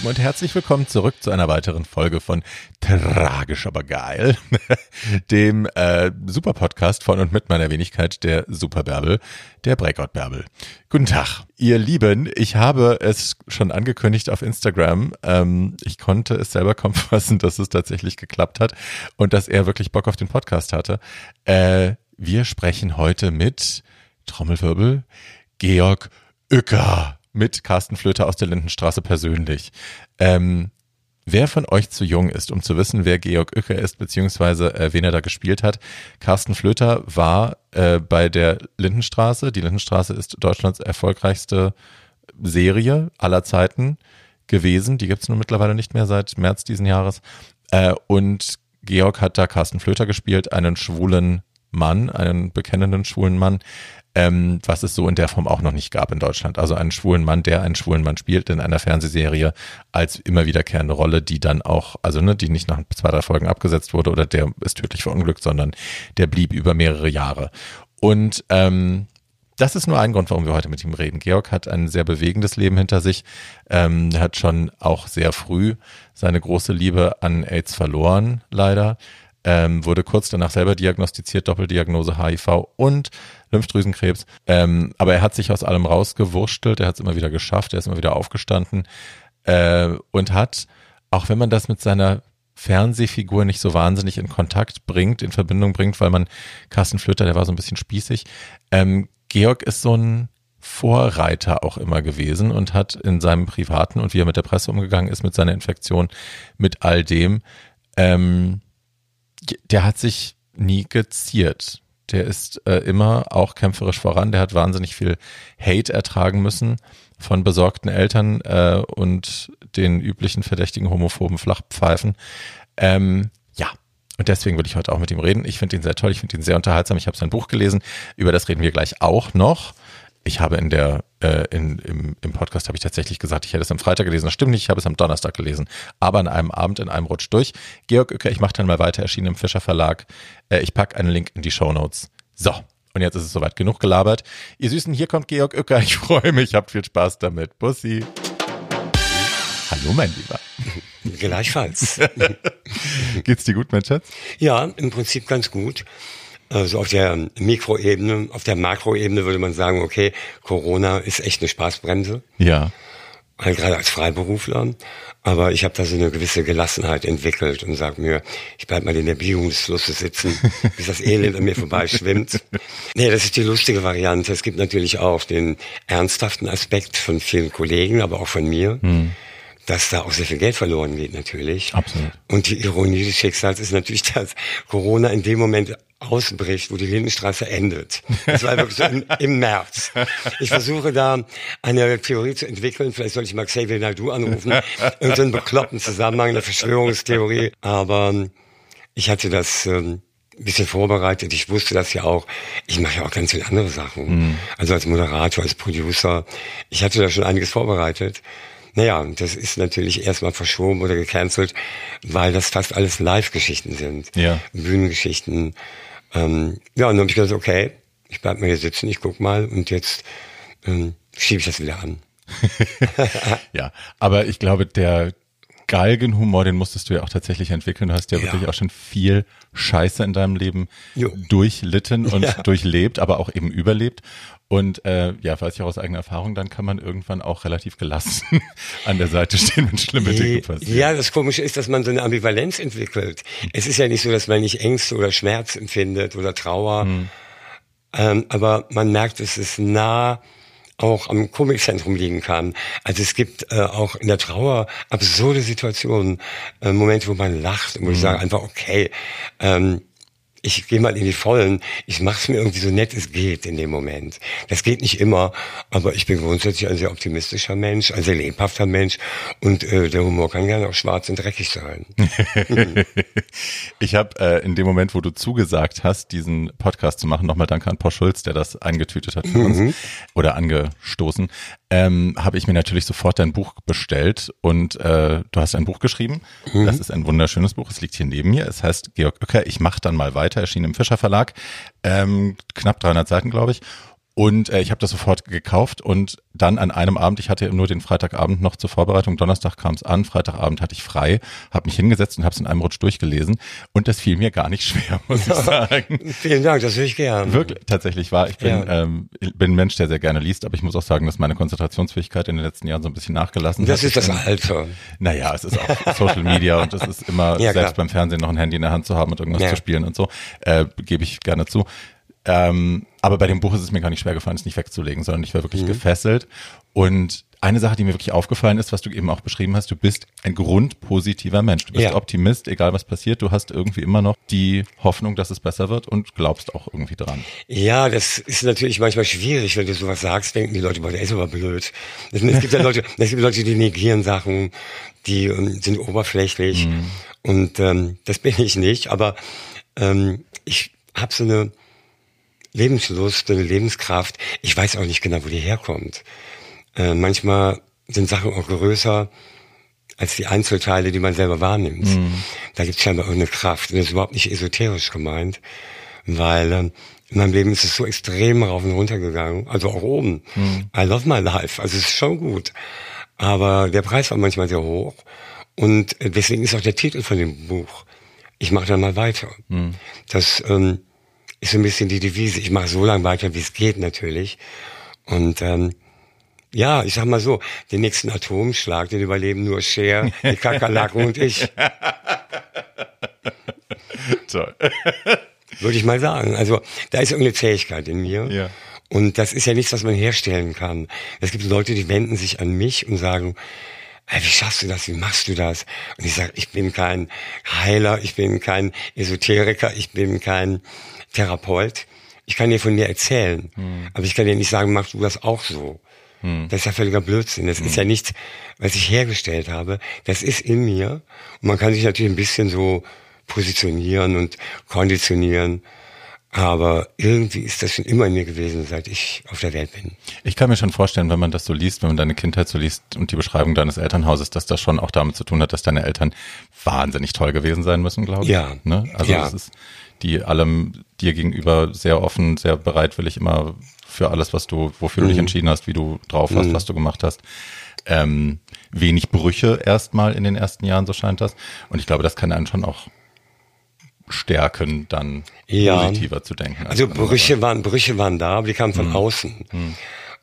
Lieben und herzlich willkommen zurück zu einer weiteren Folge von Tragisch aber geil, dem äh, Super Podcast von und mit meiner Wenigkeit der Super Bärbel, der Breakout Bärbel. Guten Tag, ihr Lieben. Ich habe es schon angekündigt auf Instagram. Ähm, ich konnte es selber kaum fassen, dass es tatsächlich geklappt hat und dass er wirklich Bock auf den Podcast hatte. Äh, wir sprechen heute mit Trommelwirbel Georg Uecker mit Carsten Flöter aus der Lindenstraße persönlich. Ähm, wer von euch zu jung ist, um zu wissen, wer Georg Uecker ist, beziehungsweise äh, wen er da gespielt hat. Carsten Flöter war äh, bei der Lindenstraße. Die Lindenstraße ist Deutschlands erfolgreichste Serie aller Zeiten gewesen. Die gibt's nun mittlerweile nicht mehr seit März diesen Jahres. Äh, und Georg hat da Carsten Flöter gespielt, einen schwulen Mann, einen bekennenden schwulen Mann, ähm, was es so in der Form auch noch nicht gab in Deutschland. Also einen schwulen Mann, der einen schwulen Mann spielt in einer Fernsehserie als immer wiederkehrende Rolle, die dann auch, also ne, die nicht nach zwei, drei Folgen abgesetzt wurde oder der ist tödlich verunglückt, sondern der blieb über mehrere Jahre. Und ähm, das ist nur ein Grund, warum wir heute mit ihm reden. Georg hat ein sehr bewegendes Leben hinter sich. Ähm, hat schon auch sehr früh seine große Liebe an AIDS verloren, leider ähm, wurde kurz danach selber diagnostiziert, Doppeldiagnose HIV und Lymphdrüsenkrebs. Ähm, aber er hat sich aus allem rausgewurschtelt, er hat es immer wieder geschafft, er ist immer wieder aufgestanden äh, und hat, auch wenn man das mit seiner Fernsehfigur nicht so wahnsinnig in Kontakt bringt, in Verbindung bringt, weil man Carsten Flöter, der war so ein bisschen spießig. Ähm, Georg ist so ein Vorreiter auch immer gewesen und hat in seinem privaten und wie er mit der Presse umgegangen ist, mit seiner Infektion, mit all dem, ähm, der hat sich nie geziert. Der ist äh, immer auch kämpferisch voran. Der hat wahnsinnig viel Hate ertragen müssen von besorgten Eltern äh, und den üblichen verdächtigen homophoben Flachpfeifen. Ähm, ja, und deswegen will ich heute auch mit ihm reden. Ich finde ihn sehr toll, ich finde ihn sehr unterhaltsam. Ich habe sein Buch gelesen, über das reden wir gleich auch noch ich habe in der äh, in, im, im Podcast habe ich tatsächlich gesagt, ich hätte es am Freitag gelesen. Das stimmt nicht, ich habe es am Donnerstag gelesen, aber an einem Abend in einem Rutsch durch. Georg Uecker, ich mache dann mal weiter, erschienen im Fischer Verlag. Äh, ich packe einen Link in die Show Notes. So, und jetzt ist es soweit genug gelabert. Ihr Süßen, hier kommt Georg Uecker. Ich freue mich, habt viel Spaß damit. Bussi. Hallo, mein Lieber. Gleichfalls. Geht's dir gut, mein Schatz? Ja, im Prinzip ganz gut. Also auf der Mikroebene, auf der Makroebene würde man sagen, okay, Corona ist echt eine Spaßbremse. Ja. Halt gerade als Freiberufler. Aber ich habe da so eine gewisse Gelassenheit entwickelt und sage mir, ich bleib mal in der Biegung des Flusses sitzen, bis das Elend an mir vorbeischwimmt. Nee, das ist die lustige Variante. Es gibt natürlich auch den ernsthaften Aspekt von vielen Kollegen, aber auch von mir. Hm dass da auch sehr viel Geld verloren geht natürlich. Absolut. Und die Ironie des Schicksals ist natürlich, dass Corona in dem Moment ausbricht, wo die Lindenstraße endet. Das war wirklich so im, im, März. Ich versuche da eine Theorie zu entwickeln. Vielleicht soll ich mal Xavier Naidu anrufen. Irgendeinen bekloppten Zusammenhang, eine Verschwörungstheorie. Aber ähm, ich hatte das ähm, ein bisschen vorbereitet. Ich wusste das ja auch. Ich mache ja auch ganz viele andere Sachen. Mhm. Also als Moderator, als Producer. Ich hatte da schon einiges vorbereitet. Naja, das ist natürlich erstmal verschoben oder gecancelt, weil das fast alles Live-Geschichten sind. Ja. Bühnengeschichten. Ähm, ja, und dann habe ich gesagt, okay, ich bleib mal hier sitzen, ich guck mal und jetzt ähm, schiebe ich das wieder an. ja, aber ich glaube, der Galgenhumor, den musstest du ja auch tatsächlich entwickeln. Du hast ja, ja. wirklich auch schon viel Scheiße in deinem Leben jo. durchlitten und ja. durchlebt, aber auch eben überlebt. Und äh, ja, weiß ich auch aus eigener Erfahrung, dann kann man irgendwann auch relativ gelassen an der Seite stehen, wenn schlimme Dinge passieren. Ja, das Komische ist, dass man so eine Ambivalenz entwickelt. Es ist ja nicht so, dass man nicht Ängste oder Schmerz empfindet oder Trauer, hm. ähm, aber man merkt, es ist nah auch am Komikzentrum liegen kann. Also es gibt äh, auch in der Trauer absurde Situationen, äh, Momente, wo man lacht und wo mhm. ich sage einfach, okay, ähm, ich gehe mal in die Vollen, ich mache es mir irgendwie so nett es geht in dem Moment. Das geht nicht immer, aber ich bin grundsätzlich ein sehr optimistischer Mensch, ein sehr lebhafter Mensch und äh, der Humor kann gerne auch schwarz und dreckig sein. ich habe äh, in dem Moment, wo du zugesagt hast, diesen Podcast zu machen, nochmal danke an Paul Schulz, der das eingetütet hat für mhm. uns oder angestoßen, ähm, habe ich mir natürlich sofort dein Buch bestellt und äh, du hast ein Buch geschrieben. Mhm. Das ist ein wunderschönes Buch, es liegt hier neben mir. Es heißt Georg Oecker, ich mach dann mal weiter, erschienen im Fischer Verlag. Ähm, knapp 300 Seiten, glaube ich. Und äh, ich habe das sofort gekauft und dann an einem Abend, ich hatte nur den Freitagabend noch zur Vorbereitung, Donnerstag kam es an, Freitagabend hatte ich frei, habe mich hingesetzt und habe es in einem Rutsch durchgelesen und das fiel mir gar nicht schwer, muss ich sagen. Vielen Dank, das höre ich gern. Wirklich, tatsächlich war. Ich bin, ja. ähm, bin ein Mensch, der sehr gerne liest, aber ich muss auch sagen, dass meine Konzentrationsfähigkeit in den letzten Jahren so ein bisschen nachgelassen das hat. Das ist das Alter. Naja, es ist auch Social Media und es ist immer, ja, selbst beim Fernsehen noch ein Handy in der Hand zu haben und irgendwas ja. zu spielen und so, äh, gebe ich gerne zu. Ähm, aber bei dem Buch ist es mir gar nicht schwer gefallen, es nicht wegzulegen, sondern ich war wirklich mhm. gefesselt. Und eine Sache, die mir wirklich aufgefallen ist, was du eben auch beschrieben hast, du bist ein grundpositiver Mensch. Du bist ja. Optimist, egal was passiert. Du hast irgendwie immer noch die Hoffnung, dass es besser wird und glaubst auch irgendwie dran. Ja, das ist natürlich manchmal schwierig, wenn du sowas sagst, denken die Leute, boah, der ist aber blöd. Es gibt ja Leute, es gibt Leute, die negieren Sachen, die um, ähm, sind oberflächlich. Mhm. Und ähm, das bin ich nicht, aber ähm, ich habe so eine Lebenslust, eine Lebenskraft. Ich weiß auch nicht genau, wo die herkommt. Äh, manchmal sind Sachen auch größer als die Einzelteile, die man selber wahrnimmt. Mhm. Da gibt es scheinbar auch eine Kraft. Und das ist überhaupt nicht esoterisch gemeint, weil äh, in meinem Leben ist es so extrem rauf und runter gegangen, also auch oben. Mhm. I love my life, also es ist schon gut. Aber der Preis war manchmal sehr hoch und deswegen ist auch der Titel von dem Buch, ich mache dann mal weiter. Mhm. Das ähm, ist so ein bisschen die Devise. Ich mache so lange weiter, wie es geht natürlich. Und ähm, ja, ich sag mal so, den nächsten Atomschlag, den überleben nur Cher, die Kakerlaken und ich. Toll. Würde ich mal sagen. Also da ist irgendeine Zähigkeit in mir. Ja. Und das ist ja nichts, was man herstellen kann. Es gibt Leute, die wenden sich an mich und sagen, hey, wie schaffst du das? Wie machst du das? Und ich sage, ich bin kein Heiler, ich bin kein Esoteriker, ich bin kein Therapeut. Ich kann dir von mir erzählen, hm. aber ich kann dir nicht sagen, machst du das auch so. Hm. Das ist ja völliger Blödsinn. Das hm. ist ja nichts, was ich hergestellt habe. Das ist in mir. Und man kann sich natürlich ein bisschen so positionieren und konditionieren. Aber irgendwie ist das schon immer in mir gewesen, seit ich auf der Welt bin. Ich kann mir schon vorstellen, wenn man das so liest, wenn man deine Kindheit so liest und die Beschreibung deines Elternhauses, dass das schon auch damit zu tun hat, dass deine Eltern wahnsinnig toll gewesen sein müssen, glaube ich. Ja. Ne? Also ja. das ist die allem dir gegenüber sehr offen, sehr bereitwillig immer für alles, was du, wofür mhm. du dich mhm. entschieden hast, wie du drauf warst, mhm. was du gemacht hast. Ähm, wenig Brüche erstmal in den ersten Jahren, so scheint das. Und ich glaube, das kann einen schon auch stärken, dann ja. positiver zu denken. Also Brüche waren, Brüche waren da, aber die kamen von mhm. außen. Mhm.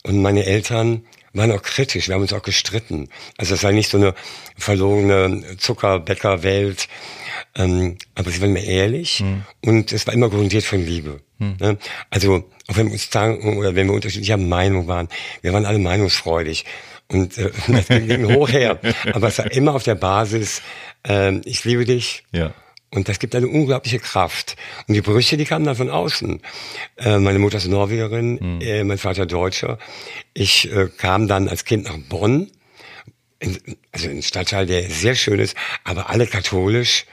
Und meine Eltern waren auch kritisch, wir haben uns auch gestritten. Also es war nicht so eine verlogene Zuckerbäckerwelt, ähm, aber sie waren mir ehrlich mhm. und es war immer grundiert von Liebe. Mhm. Ne? Also auch wenn wir uns zanken oder wenn wir unterschiedlicher Meinung waren, wir waren alle meinungsfreudig. Und äh, das ging hoch her. Aber es war immer auf der Basis, äh, ich liebe dich. Ja. Und das gibt eine unglaubliche Kraft. Und die Brüche, die kamen dann von außen. Äh, meine Mutter ist Norwegerin, mhm. äh, mein Vater Deutscher. Ich äh, kam dann als Kind nach Bonn, in, also in ein Stadtteil, der sehr schön ist, aber alle katholisch.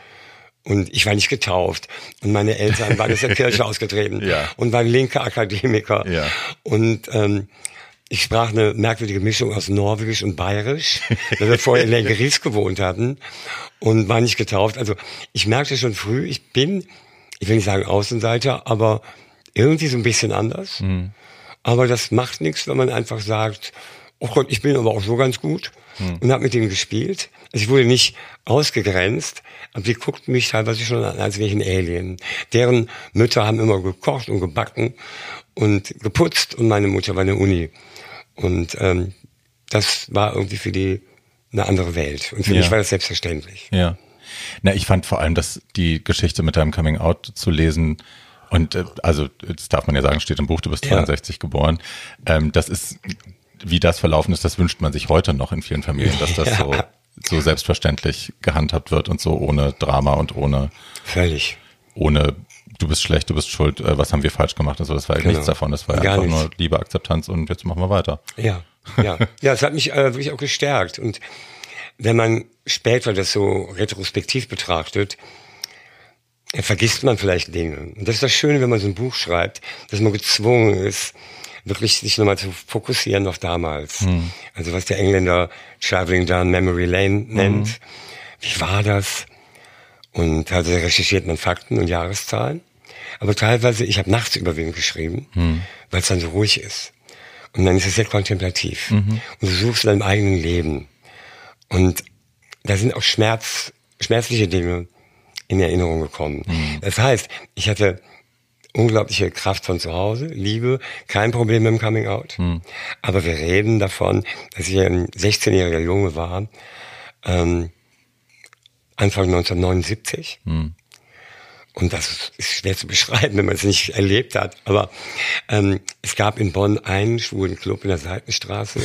Und ich war nicht getauft. Und meine Eltern waren aus der Kirche ausgetreten ja. und waren linke Akademiker. Ja. Und ähm, ich sprach eine merkwürdige Mischung aus Norwegisch und Bayerisch, weil wir vorher in Lengeries gewohnt hatten und war nicht getauft. Also ich merkte schon früh, ich bin, ich will nicht sagen Außenseiter, aber irgendwie so ein bisschen anders. Mhm. Aber das macht nichts, wenn man einfach sagt, oh Gott, ich bin aber auch so ganz gut mhm. und habe mit denen gespielt. Also ich wurde nicht ausgegrenzt, aber die guckten mich teilweise schon an, als wäre ich ein Alien. Deren Mütter haben immer gekocht und gebacken und geputzt und meine Mutter war in der Uni. Und ähm, das war irgendwie für die eine andere Welt. Und für ja. mich war das selbstverständlich. Ja. Na, ich fand vor allem, dass die Geschichte mit deinem Coming Out zu lesen, und äh, also, das darf man ja sagen, steht im Buch, du bist 62 ja. geboren. Ähm, das ist, wie das verlaufen ist, das wünscht man sich heute noch in vielen Familien, dass das ja. so, so selbstverständlich gehandhabt wird und so ohne Drama und ohne. Völlig. Ohne du bist schlecht, du bist schuld, äh, was haben wir falsch gemacht? Also das war ja genau. nichts davon, das war Gar einfach nichts. nur Liebe, Akzeptanz und jetzt machen wir weiter. Ja, ja, ja, es hat mich äh, wirklich auch gestärkt und wenn man später das so retrospektiv betrachtet, äh, vergisst man vielleicht Dinge. Und das ist das Schöne, wenn man so ein Buch schreibt, dass man gezwungen ist, wirklich sich nochmal zu fokussieren auf damals. Hm. Also was der Engländer Traveling Down Memory Lane nennt. Hm. Wie war das? Und also recherchiert man Fakten und Jahreszahlen. Aber teilweise, ich habe nachts überwiegend geschrieben, hm. weil es dann so ruhig ist. Und dann ist es sehr kontemplativ. Mhm. Und du suchst in deinem eigenen Leben. Und da sind auch Schmerz, schmerzliche Dinge in Erinnerung gekommen. Mhm. Das heißt, ich hatte unglaubliche Kraft von zu Hause, Liebe, kein Problem mit dem Coming Out. Mhm. Aber wir reden davon, dass ich ein 16-jähriger Junge war, ähm, Anfang 1979. Mhm. Und das ist schwer zu beschreiben, wenn man es nicht erlebt hat. Aber ähm, es gab in Bonn einen schwulen Club in der Seitenstraße.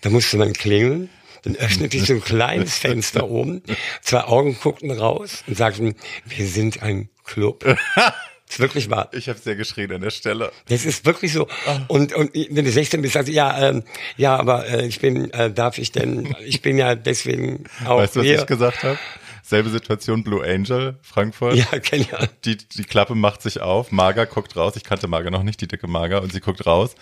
Da musste man klingeln. Dann öffnete sich so ein kleines Fenster oben. Zwei Augen guckten raus und sagten, wir sind ein Club. Das ist wirklich wahr. Ich habe sehr geschrien an der Stelle. Das ist wirklich so. Ah. Und, und wenn du 16 bist, sagst du, ja, ähm, ja, aber äh, ich bin, äh, darf ich denn, ich bin ja deswegen auch Weißt du, was hier. ich gesagt habe? Selbe Situation, Blue Angel, Frankfurt. Ja, ja. Die, die Klappe macht sich auf, Marga guckt raus. Ich kannte Marga noch nicht, die dicke Marga, und sie guckt raus.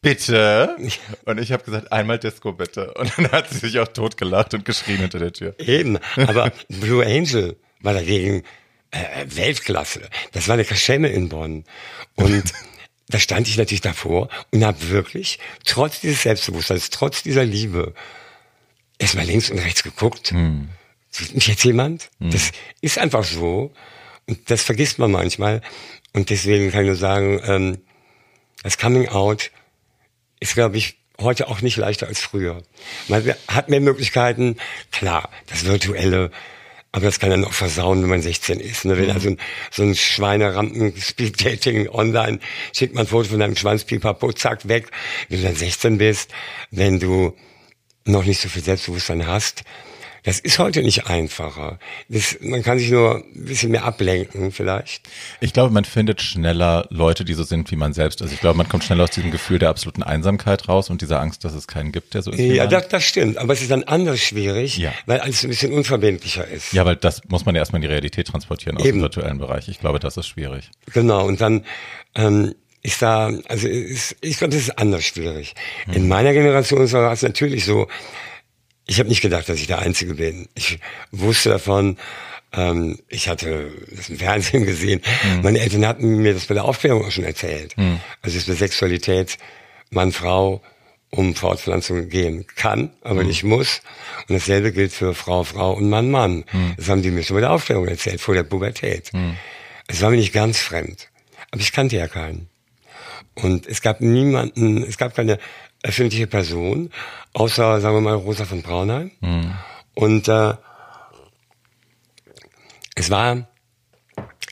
Bitte. Und ich habe gesagt, einmal Disco bitte. Und dann hat sie sich auch totgelacht und geschrien hinter der Tür. Eben, aber Blue Angel war dagegen äh, Weltklasse. Das war eine Kaschemme in Bonn. Und da stand ich natürlich davor und habe wirklich, trotz dieses Selbstbewusstseins, trotz dieser Liebe, erstmal links und rechts geguckt. Hm sieht mich jetzt jemand? Mhm. Das ist einfach so. Und das vergisst man manchmal. Und deswegen kann ich nur sagen, ähm, das Coming Out ist, glaube ich, heute auch nicht leichter als früher. Man hat mehr Möglichkeiten, klar, das Virtuelle, aber das kann dann auch versauen, wenn man 16 ist. Ne? Wenn mhm. also ein, so ein Schweinerampen Speed-Dating online schickt man ein Foto von deinem Schwanz, pipapo, zack, weg. Wenn du dann 16 bist, wenn du noch nicht so viel Selbstbewusstsein hast, das ist heute nicht einfacher. Das, man kann sich nur ein bisschen mehr ablenken vielleicht. Ich glaube, man findet schneller Leute, die so sind wie man selbst. Also ich glaube, man kommt schneller aus diesem Gefühl der absoluten Einsamkeit raus und dieser Angst, dass es keinen gibt, der so ist. Ja, das, das stimmt. Aber es ist dann anders schwierig, ja. weil alles ein bisschen unverbindlicher ist. Ja, weil das muss man ja erstmal in die Realität transportieren aus Eben. dem virtuellen Bereich. Ich glaube, das ist schwierig. Genau. Und dann ähm, ist da, also ist, ich glaube, das ist anders schwierig. Hm. In meiner Generation war es natürlich so, ich habe nicht gedacht, dass ich der Einzige bin. Ich wusste davon, ähm, ich hatte das im Fernsehen gesehen. Mhm. Meine Eltern hatten mir das bei der Aufklärung auch schon erzählt. Mhm. Also dass bei Sexualität Mann, Frau um Fortpflanzung gehen kann, aber mhm. nicht muss. Und dasselbe gilt für Frau, Frau und Mann, Mann. Mhm. Das haben die mir schon bei der Aufklärung erzählt, vor der Pubertät. Mhm. Es war mir nicht ganz fremd. Aber ich kannte ja keinen. Und es gab niemanden, es gab keine öffentliche Person, außer, sagen wir mal, Rosa von Braunheim. Mhm. Und äh, es war,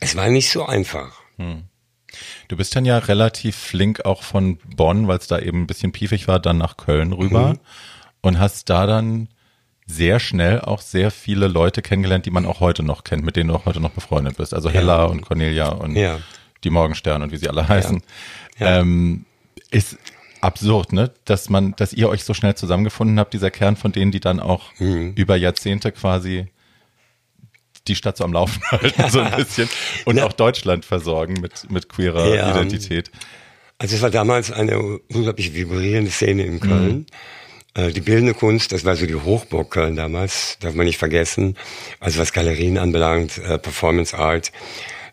es war nicht so einfach. Mhm. Du bist dann ja relativ flink auch von Bonn, weil es da eben ein bisschen piefig war, dann nach Köln rüber mhm. und hast da dann sehr schnell auch sehr viele Leute kennengelernt, die man auch heute noch kennt, mit denen du auch heute noch befreundet bist. Also Hella ja. und Cornelia und ja. die Morgenstern und wie sie alle heißen. Ja. Ähm, ist, absurd, ne? Dass man, dass ihr euch so schnell zusammengefunden habt, dieser Kern von denen, die dann auch mhm. über Jahrzehnte quasi die Stadt so am Laufen halten, so ein bisschen. Und ja. auch Deutschland versorgen mit, mit queerer ja. Identität. Also es war damals eine unglaublich vibrierende Szene in Köln. Mhm. Die bildende Kunst, das war so die Hochburg Köln damals, darf man nicht vergessen. Also was Galerien anbelangt, äh, Performance Art,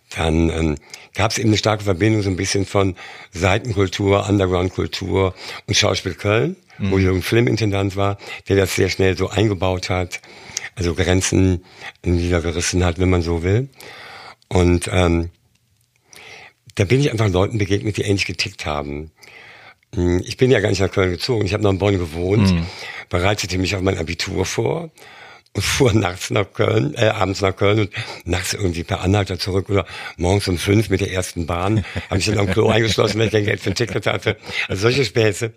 dann ähm, gab es eben eine starke Verbindung so ein bisschen von Seitenkultur, Underground-Kultur und Schauspiel Köln, mhm. wo Jürgen Flimm Intendant war, der das sehr schnell so eingebaut hat, also Grenzen niedergerissen hat, wenn man so will. Und ähm, da bin ich einfach Leuten begegnet, die ähnlich getickt haben. Hm, ich bin ja gar nicht nach Köln gezogen. Ich habe noch in Bonn gewohnt, mhm. bereitete mich auf mein Abitur vor fuhr nachts nach Köln, äh, abends nach Köln und nachts irgendwie per Anhalter zurück oder morgens um fünf mit der ersten Bahn. Habe ich dann am Klo eingeschlossen, weil ich kein Geld für ein Ticket hatte. Also solche Späße.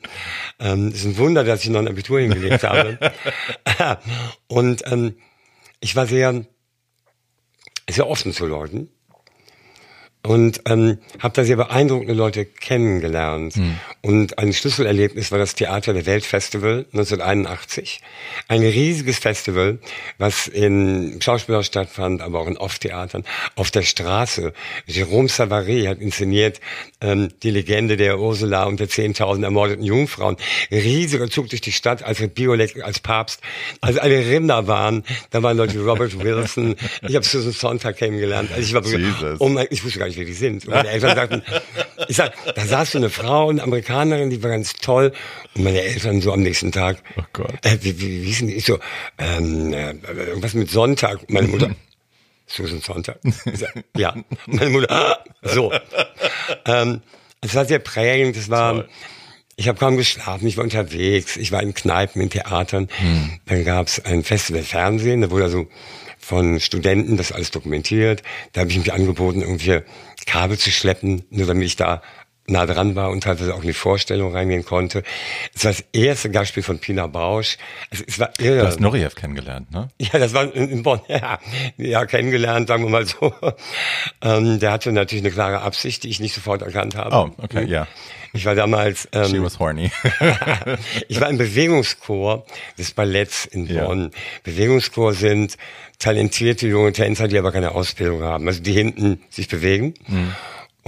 Ähm, ist ein Wunder, dass ich noch ein Abitur hingelegt habe. und ähm, ich war sehr, sehr offen zu Leuten und ähm, habe da sehr beeindruckende Leute kennengelernt. Mhm. Und ein Schlüsselerlebnis war das Theater der Welt Festival 1981. Ein riesiges Festival, was in Schauspielhaus stattfand, aber auch in Off-Theatern. Auf der Straße. Jérôme Savary hat inszeniert ähm, die Legende der Ursula und der 10.000 ermordeten Jungfrauen. Riesiger Zug durch die Stadt als Biolek, als Papst. Also alle Rinder waren. Da waren Leute wie Robert Wilson. Ich habe Susan Sontag kennengelernt. Also ich war, oh mein, ich wusste gar gar nicht, wer die sind. Und meine Eltern sagten, ich sag, da saß so eine Frau, eine Amerikanerin, die war ganz toll. Und meine Eltern so am nächsten Tag, Oh Gott. äh, wie, wie, wie denn die? Ich so, ähm, äh, irgendwas mit Sonntag. Meine Mutter, Susan Sonntag. Sag, ja. Meine Mutter, ah, so. Ähm, es war sehr prägend, es war, Toll. ich habe kaum geschlafen, ich war unterwegs, ich war in Kneipen, in Theatern. Dann gab's ein Festival Fernsehen, da wurde also von Studenten das alles dokumentiert. Da habe ich mich angeboten, irgendwie Kabel zu schleppen, nur damit ich da nah dran war und teilweise auch in die Vorstellung reingehen konnte. Es war das erste Gastspiel von Pina Bausch. Also es war irre. Du hast Nureyev kennengelernt, ne? Ja, das war in Bonn, ja, ja kennengelernt, sagen wir mal so. Ähm, der hatte natürlich eine klare Absicht, die ich nicht sofort erkannt habe. Oh, okay, ja. Ich war damals, She ähm, was horny. ich war im Bewegungschor des Balletts in Ja. Bonn. Bewegungschor sind talentierte junge Tänzer, die aber keine Ausbildung haben, also die hinten sich bewegen. Mhm.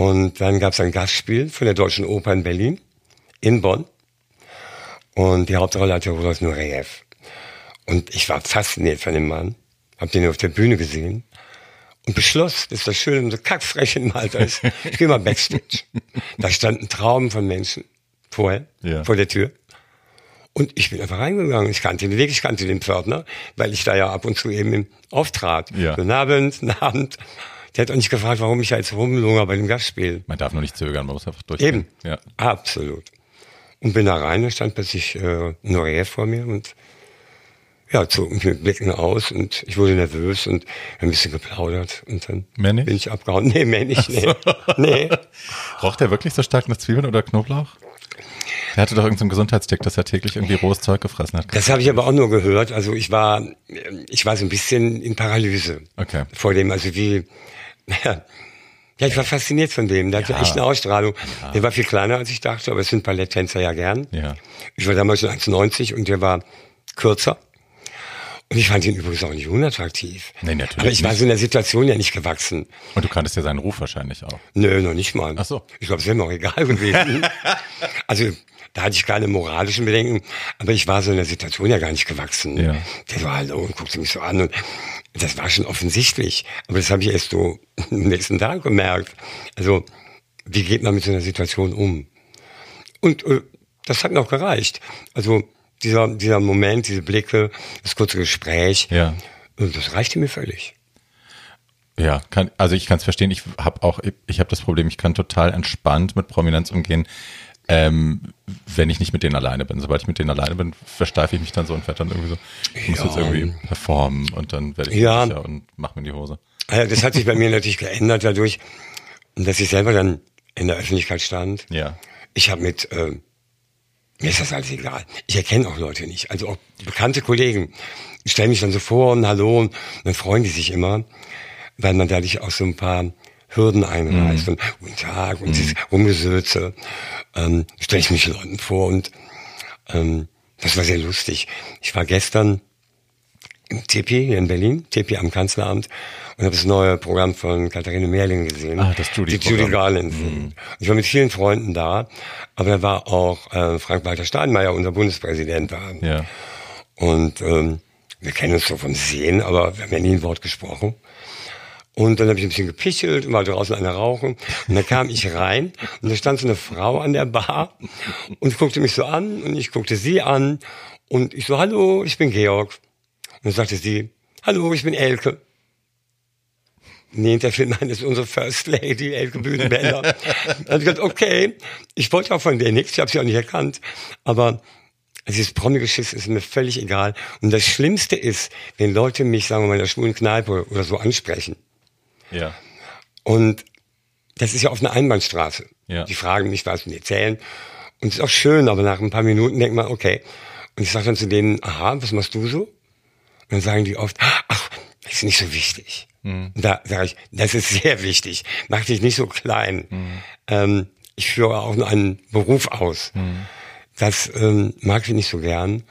Und dann gab es ein Gastspiel von der Deutschen Oper in Berlin, in Bonn. Und die Hauptrolle hatte Rudolf Nureyev. Und ich war fasziniert von dem Mann, hab den auf der Bühne gesehen und beschloss, dass das schön und so kackfrech im Alter ist. Ich gehe mal Backstage. Da standen Trauben von Menschen vorher, Ja. vor der Tür. Und ich bin einfach reingegangen. Ich kannte den Weg, ich kannte den Pförtner, weil ich da ja ab und zu eben im auftrat. Ja. Guten Abend, guten Abend. Der hat auch nicht gefragt, warum ich da jetzt rumlunger bei dem Gastspiel. Man darf nur nicht zögern, man muss einfach durchgehen. Eben. Ja. Absolut. Und bin da rein, da stand plötzlich äh, Nureyev vor mir und ja, zog mich mit Blicken aus und ich wurde nervös und ein bisschen geplaudert und dann Mehr nicht? bin ich abgehauen. Nee, mehr nicht, nee. nee. Roch der wirklich so stark nach Zwiebeln oder Knoblauch? Der hatte doch irgendeinen so Gesundheitstick, dass er täglich irgendwie rohes Zeug gefressen hat. Das habe ich aber auch nur gehört. Also ich war, ich war so ein bisschen in Paralyse. Okay. Vor dem, also wie, ja, ja, ich war fasziniert von dem. Der Ja. hatte echt eine Ausstrahlung. Der war viel kleiner, als ich dachte, aber es sind Balletttänzer ja gern. Ja. Ich war damals schon 1,90 und der war kürzer. Und ich fand ihn übrigens auch nicht unattraktiv. Nee, natürlich Aber ich war nicht. so in der Situation ja nicht gewachsen. Und du kanntest ja seinen Ruf wahrscheinlich auch. Nö, noch nicht mal. Ach so. Ich glaube, es wäre mir auch egal gewesen. also, da hatte ich keine moralischen Bedenken, aber ich war so in der Situation ja gar nicht gewachsen. Ja. Der so, hallo, und guckte mich so an und das war schon offensichtlich. Aber das habe ich erst so am nächsten Tag gemerkt. Also, wie geht man mit so einer Situation um? Und äh, das hat mir auch gereicht. Also, dieser, dieser Moment, diese Blicke, das kurze Gespräch, Ja. äh, das reichte mir völlig. Ja, kann, also ich kann es verstehen. Ich habe auch, ich habe das Problem, ich kann total entspannt mit Prominenz umgehen, ähm, wenn ich nicht mit denen alleine bin. Sobald ich mit denen alleine bin, versteife ich mich dann so und werde dann irgendwie so, ich muss Ja. jetzt irgendwie performen und dann werde ich Ja. unsicher und mache mir die Hose. Ja, das hat sich bei mir natürlich geändert dadurch, dass ich selber dann in der Öffentlichkeit stand. Ja. Ich habe mit, ähm, mir ist das alles egal. Ich erkenne auch Leute nicht. Also auch bekannte Kollegen stellen mich dann so vor und hallo und dann freuen die sich immer, weil man dadurch auch so ein paar Hürden einreißt und guten Tag und dieses Rumgesülze. Ähm, stelle ich mich Leuten vor und ähm, das war sehr lustig. Ich war gestern im Tipi hier in Berlin, Tipi am Kanzleramt und habe das neue Programm von Katharine Mehrling gesehen. Ah, das Judy Die Judy. Garland. Mhm. Ich war mit vielen Freunden da, aber da war auch äh, Frank-Walter Steinmeier, unser Bundespräsident, da. Ja. Und ähm, wir kennen uns so vom Sehen, aber wir haben ja nie ein Wort gesprochen. Und dann habe ich ein bisschen gepichelt und war draußen einer rauchen. Und dann kam ich rein und da stand so eine Frau an der Bar und guckte mich so an und ich guckte sie an und ich so, hallo, ich bin Georg. Und dann sagte sie, hallo, ich bin Elke. Nee, der Film, nein, das ist unsere First Lady, Elke Bühnenbender. Dann habe ich gesagt, okay, ich wollte auch von der nichts, ich habe sie auch nicht erkannt. Aber dieses Promi-Geschiss ist mir völlig egal. Und das Schlimmste ist, wenn Leute mich, sagen wir mal, in der schwulen Kneipe oder so ansprechen. Ja. Und das ist ja auf einer Einbahnstraße. Ja. Die fragen mich was und erzählen. Und es ist auch schön, aber nach ein paar Minuten denkt man, okay. Und ich sage dann zu denen, aha, was machst du so? Und dann sagen die oft, ach, das ist nicht so wichtig. Und Da sage ich, das ist sehr wichtig. Mach dich nicht so klein. Ähm, ich führe auch nur einen Beruf aus. Das ähm, mag ich nicht so gern.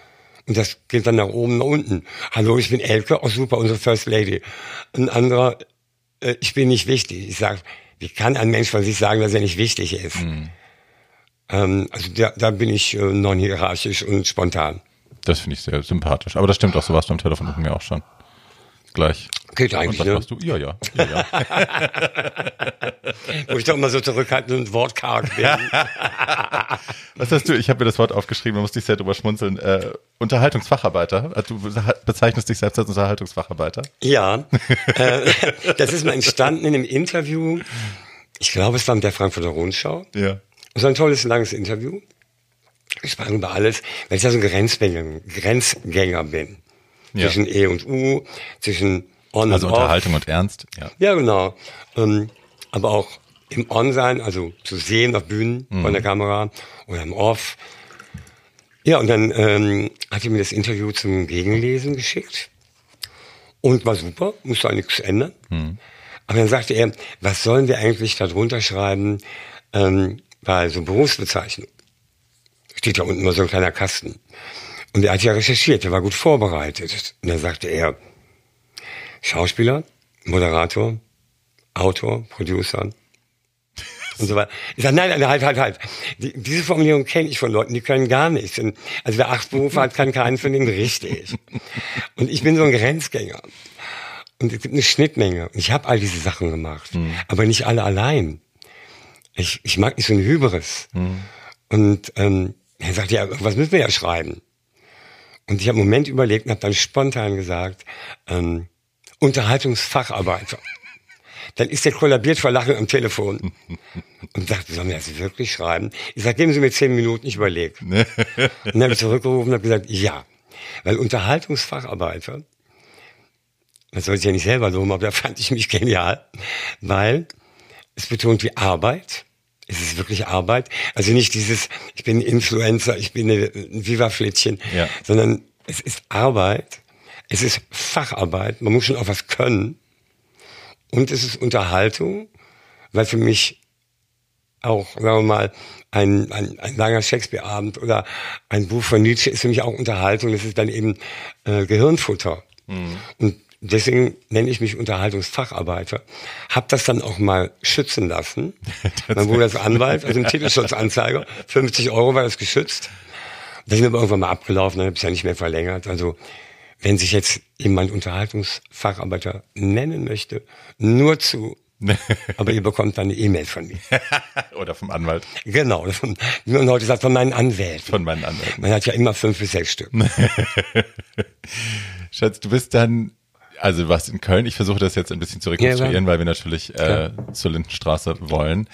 Und das geht dann nach oben, nach unten. Hallo, ich bin Elke, oh super, unsere First Lady. Ein anderer, äh, ich bin nicht wichtig. Ich sage, wie kann ein Mensch von sich sagen, dass er nicht wichtig ist? Ähm, also da, da bin ich äh, non-hierarchisch und spontan. Das finde ich sehr sympathisch. Aber das stimmt auch, so warst du am Telefon mir auch schon. Gleich. Geht eigentlich, ne? machst du? Ja, ja. ja, ja. Wo ich doch immer so zurückhaltend und wortkarg bin. Was hast du? Ich habe mir das Wort aufgeschrieben, da musste ich sehr drüber schmunzeln. Äh, Unterhaltungsfacharbeiter. Äh, Du bezeichnest dich selbst als Unterhaltungsfacharbeiter. Ja, äh, das ist mal entstanden in einem Interview. Ich glaube, es war mit der Frankfurter Rundschau. Ja. Es war ein tolles, langes Interview. Ich sprach über alles, weil ich ja so ein Grenzgänger, Grenzgänger bin. Ja. Zwischen E und U, zwischen On Also und Off. Unterhaltung und Ernst. Ja. Ja, genau. Ähm, aber auch im On sein, also zu sehen auf Bühnen von der Kamera oder im Off. Ja, und dann ähm, hat er mir das Interview zum Gegenlesen geschickt. Und war super, musste auch nichts ändern. Aber dann sagte er, was sollen wir eigentlich da drunter schreiben ähm, bei so Berufsbezeichnung? Steht da unten mal so ein kleiner Kasten. Und er hat ja recherchiert, er war gut vorbereitet. Und dann sagte er, Schauspieler, Moderator, Autor, Producer und so weiter. Ich sage, nein, nein, halt, halt, halt. Die, diese Formulierung kenne ich von Leuten, die können gar nichts. Und Also wer acht Berufe hat, kann keinen von denen richtig. Und ich bin so ein Grenzgänger. Und es gibt eine Schnittmenge. Und ich habe all diese Sachen gemacht, aber nicht alle allein. Ich, ich mag nicht so ein Hybris. Und ähm, er sagt, ja, was müssen wir ja schreiben? Und ich habe einen Moment überlegt und habe dann spontan gesagt, ähm, Unterhaltungsfacharbeiter. Dann ist der kollabiert vor Lachen am Telefon und sagte, sollen wir das wirklich schreiben? Ich sage, geben Sie mir zehn Minuten, ich überlege. und dann habe ich zurückgerufen und habe gesagt, ja. Weil Unterhaltungsfacharbeiter, man soll sich ja nicht selber loben, aber da fand ich mich genial, weil es betont die Arbeit. Es ist wirklich Arbeit. Also nicht dieses, ich bin Influencer, ich bin ein Viva-Flittchen, Ja. sondern es ist Arbeit. Es ist Facharbeit. Man muss schon auch was können. Und es ist Unterhaltung, weil für mich auch, sagen wir mal, ein, ein, ein langer Shakespeare-Abend oder ein Buch von Nietzsche ist für mich auch Unterhaltung. Das ist dann eben äh, Gehirnfutter. Und deswegen nenne ich mich Unterhaltungsfacharbeiter. Hab das dann auch mal schützen lassen. mein Bruder ist Anwalt, also ein Titelschutzanzeiger. 50 Euro war das geschützt. Das sind aber irgendwann mal abgelaufen, dann habe ich es ja nicht mehr verlängert. Also wenn sich jetzt jemand Unterhaltungsfacharbeiter nennen möchte, nur zu. Aber ihr bekommt dann eine E-Mail von mir. Oder vom Anwalt. Genau, von, wie man heute sagt, von meinen Anwälten. Von meinen Anwälten. Man hat ja immer fünf bis sechs Stück. Schatz, du bist dann, also warst in Köln. Ich versuche das jetzt ein bisschen zu rekonstruieren, Ja, weil wir natürlich äh, zur Lindenstraße wollen.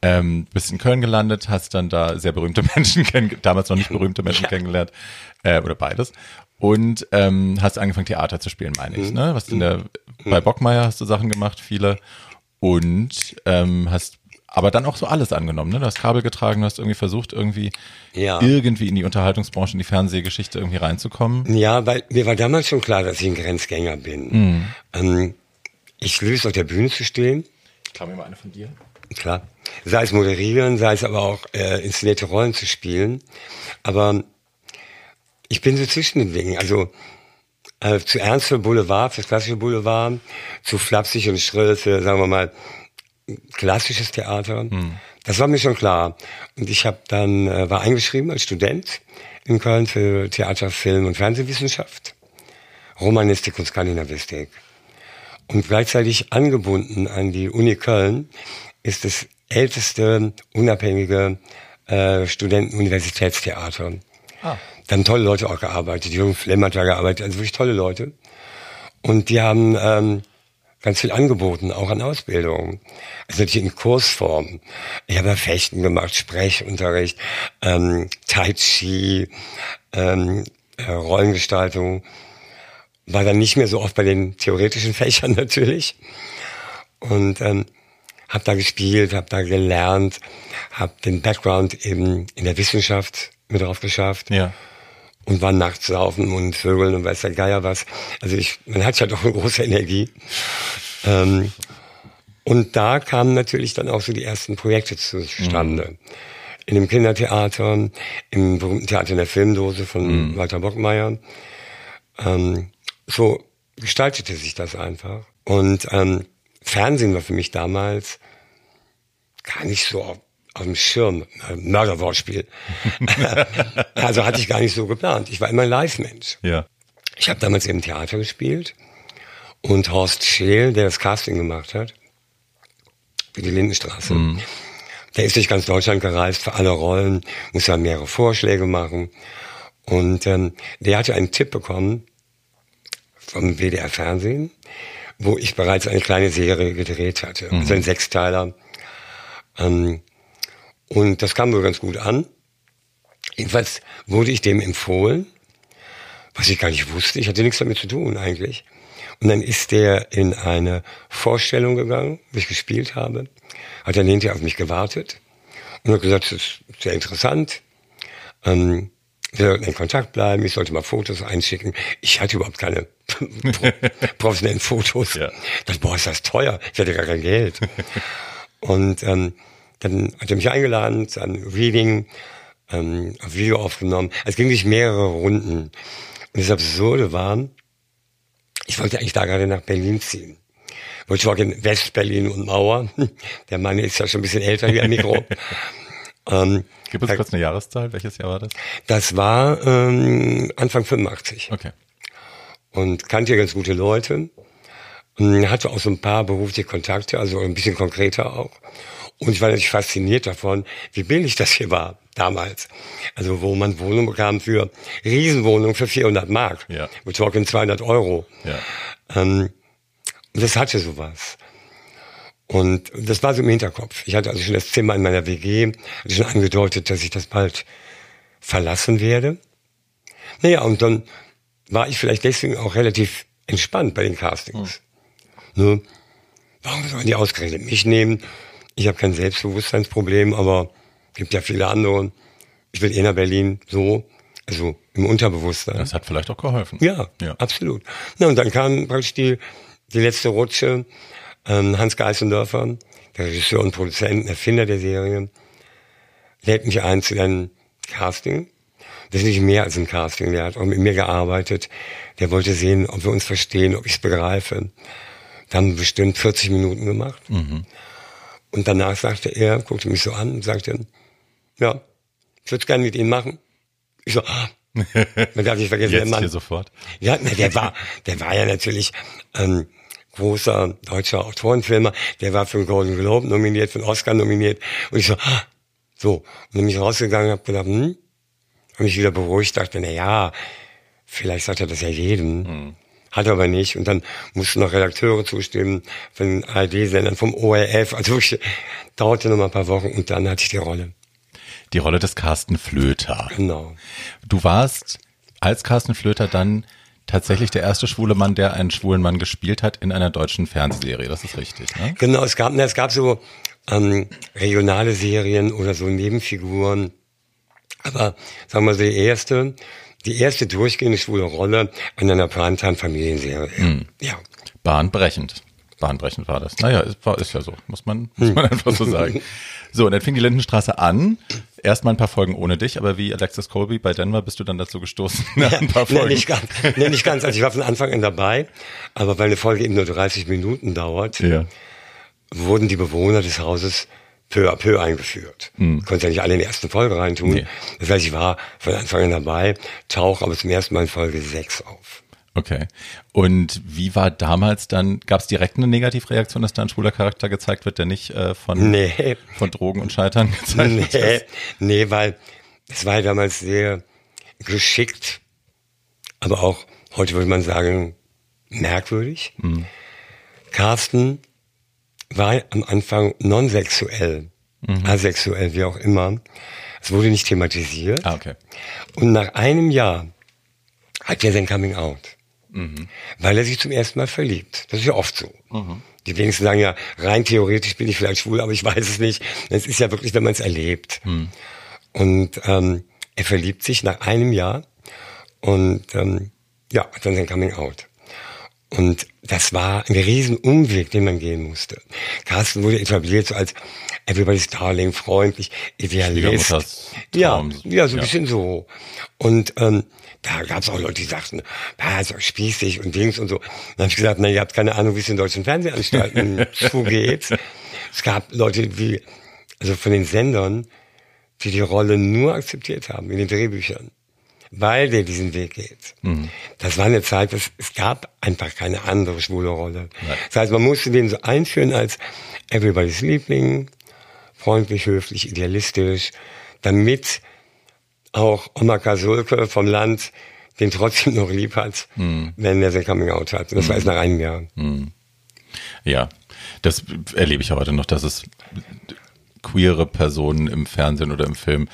Ähm, bist in Köln gelandet, hast dann da sehr berühmte Menschen kennengelernt, damals noch nicht berühmte Menschen kennengelernt, äh, oder beides. Und ähm, hast angefangen, Theater zu spielen, meine Mhm. ich. Ne? Was in der, bei Bockmeier hast du Sachen gemacht, viele. Und ähm, hast aber dann auch so alles angenommen, ne? Du hast Kabel getragen, du hast irgendwie versucht, irgendwie Ja. irgendwie in die Unterhaltungsbranche, in die Fernsehgeschichte irgendwie reinzukommen. Ja, weil mir war damals schon klar, dass ich ein Grenzgänger bin. Ähm, ich löse auf der Bühne zu stehen, Klar mir mal eine von dir. klar. Sei es moderieren, sei es aber auch äh, inszenierte Rollen zu spielen. Aber ich bin so zwischen den Dingen. Also äh, zu ernst für Boulevard, fürs klassische Boulevard, zu flapsig und schrill für, sagen wir mal, klassisches Theater. Das war mir schon klar. Und ich habe dann äh, war eingeschrieben als Student in Köln für Theater, Film und Fernsehwissenschaft, Romanistik und Skandinavistik. Und gleichzeitig angebunden an die Uni Köln ist das älteste unabhängige äh, Studentenuniversitätstheater. Ah. Da haben tolle Leute auch gearbeitet. Jürgen Flemm hat da gearbeitet, also wirklich tolle Leute. Und die haben ähm, ganz viel angeboten, auch an Ausbildung. Also natürlich in Kursform. Ich habe ja Fechten gemacht, Sprechunterricht, ähm, Tai Chi, ähm, äh, Rollengestaltung. War dann nicht mehr so oft bei den theoretischen Fächern natürlich. Und ähm, habe da gespielt, habe da gelernt, habe den Background eben in der Wissenschaft mit drauf geschafft Ja. Und war nachts saufen und Vögeln und weiß der Geier was. Also ich, man hat ja doch eine große Energie. Ähm, und da kamen natürlich dann auch so die ersten Projekte zustande. In dem Kindertheater, im berühmten Theater in der Filmdose von Walter Bockmeier. Ähm, so gestaltete sich das einfach. Und ähm, Fernsehen war für mich damals gar nicht so auf, dem Schirm. Äh, Mörderwortspiel. also hatte ich gar nicht so geplant. Ich war immer ein Live-Mensch. Ja. Ich habe damals im Theater gespielt Und Horst Scheel, der das Casting gemacht hat, für die Lindenstraße, mhm. der ist durch ganz Deutschland gereist für alle Rollen, muss ja mehrere Vorschläge machen. Und ähm, der hatte einen Tipp bekommen vom WDR Fernsehen, wo ich bereits eine kleine Serie gedreht hatte, mhm. also ein Sechsteiler. Ähm, und das kam wohl ganz gut an. Jedenfalls wurde ich dem empfohlen, was ich gar nicht wusste. Ich hatte nichts damit zu tun eigentlich. Und dann ist der in eine Vorstellung gegangen, wo ich gespielt habe. Hat dann hinterher auf mich gewartet und hat gesagt, das ist sehr interessant. Ähm, wir sollten in Kontakt bleiben, ich sollte mal Fotos einschicken. Ich hatte überhaupt keine professionellen Fotos. Ja. Das, boah, ist das teuer. Ich hatte gar kein Geld. und ähm, dann hat er mich eingeladen zu einem Reading, ähm, auf Video aufgenommen. Es ging durch mehrere Runden. Und das Absurde war, ich wollte eigentlich da gerade nach Berlin ziehen. Ich war in West-Berlin und Mauer. Der Mann ist ja schon ein bisschen älter wie ein Mikro. ähm, Gib uns kurz eine Jahreszahl. Welches Jahr war das? Das war ähm, Anfang 85. Okay. Und kannte ganz gute Leute. Hatte auch so ein paar berufliche Kontakte, also ein bisschen konkreter auch. Und ich war natürlich fasziniert davon, wie billig das hier war damals. Also wo man Wohnungen bekam für Riesenwohnungen für 400 Mark. Ja. Wir talking 200 Euro. Ja. Ähm, und das hatte sowas. Und das war so im Hinterkopf. Ich hatte also schon das Zimmer in meiner WG, hatte schon angedeutet, dass ich das bald verlassen werde. Naja, und dann war ich vielleicht deswegen auch relativ entspannt bei den Castings. Hm. Nur, warum sollen die ausgerechnet mich nehmen? Ich habe kein Selbstbewusstseinsproblem, aber gibt ja viele andere. Ich will eh nach Berlin so, also im Unterbewusstsein. Das hat vielleicht auch geholfen. Ja, ja. absolut. Na, und dann kam praktisch die, die letzte Rutsche. Ähm, Hans Geißendörfer, der Regisseur und Produzent, Erfinder der Serie, lädt mich ein zu einem Casting. Das ist nicht mehr als ein Casting. Der hat auch mit mir gearbeitet. Der wollte sehen, ob wir uns verstehen, ob ich es begreife. Da haben wir bestimmt 40 Minuten gemacht. Mhm. Und danach sagte er, guckte mich so an und sagte, ja, ich würde es gerne mit Ihnen machen. Ich so, ah, man darf nicht vergessen, Jetzt der Mann. Hier sofort. Ja, na, der war, der war ja natürlich ähm, großer deutscher Autorenfilmer. Der war für den Golden Globe nominiert, für den Oscar nominiert. Und ich so, ah, so. Und dann bin ich rausgegangen, habe gedacht, hm, habe mich wieder beruhigt, dachte, na ja, vielleicht sagt er das ja jedem. Hm. Hat aber nicht. Und dann mussten noch Redakteure zustimmen von den ARD-Sendern, vom ORF. Also wirklich, dauerte noch mal ein paar Wochen und dann hatte ich die Rolle. Die Rolle des Carsten Flöter. Genau. Du warst als Carsten Flöter dann tatsächlich der erste schwule Mann, der einen schwulen Mann gespielt hat in einer deutschen Fernsehserie. Das ist richtig, ne? Genau, es gab, es gab so ähm, regionale Serien oder so Nebenfiguren. Aber sagen wir mal, die erste die erste durchgehende schwule Rolle in einer Primetime-Familienserie. Hm. Ja. Bahnbrechend. Bahnbrechend war das. Naja, ist, war, ist ja so, muss man, muss man einfach so sagen. So, und dann fing die Lindenstraße an. Erstmal ein paar Folgen ohne dich, aber wie Alexis Colby bei Denver bist du dann dazu gestoßen? Ja, ein paar Folgen. Nee, nicht ganz. Nee, nicht ganz. Also ich war von Anfang an dabei, aber weil eine Folge eben nur 30 Minuten dauert, ja. wurden die Bewohner des Hauses peu à peu eingeführt. Hm. Konnte ja nicht alle in die ersten Folge reintun. Nee. Das heißt, ich war von Anfang an dabei, tauche aber zum ersten Mal in Folge 6 auf. Okay. Und wie war damals dann, gab es direkt eine Negativreaktion, dass da ein schwuler Charakter gezeigt wird, der nicht äh, von, nee. von Drogen und Scheitern gezeigt nee. wird? Nee, weil es war damals sehr geschickt, aber auch, heute würde man sagen, merkwürdig. Mhm. Carsten war am Anfang non-sexuell, mhm. asexuell, wie auch immer. Es wurde nicht thematisiert. Ah, okay. Und nach einem Jahr hat er sein Coming Out. Mhm. Weil er sich zum ersten Mal verliebt. Das ist ja oft so. Mhm. Die wenigsten sagen ja, rein theoretisch bin ich vielleicht schwul, aber ich weiß es nicht. Es ist ja wirklich, wenn man es erlebt. Mhm. Und ähm, er verliebt sich nach einem Jahr und ähm, ja, hat dann sein Coming Out. Und das war ein riesen Umweg, den man gehen musste. Carsten wurde etabliert so als Everybody's Darling, freundlich, Idealist. Ja, ja, so ein bisschen so. Und ähm, da gab es auch Leute, die sagten, ah, so spießig und Dings und so. Dann habe ich gesagt, na, ihr habt keine Ahnung, wie es in deutschen Fernsehanstalten zugeht. Es gab Leute, wie, also von den Sendern, die die Rolle nur akzeptiert haben in den Drehbüchern. Weil der diesen Weg geht. Mhm. Das war eine Zeit, es, es gab einfach keine andere schwule Rolle. Das heißt, man musste den so einführen als Everybody's Liebling, freundlich, höflich, idealistisch, damit auch Oma Kasulke vom Land den trotzdem noch lieb hat, Mhm. wenn er sein Coming Out hat. Und das war erst nach einem Jahr. Ja, das erlebe ich heute noch, dass es queere Personen im Fernsehen oder im Film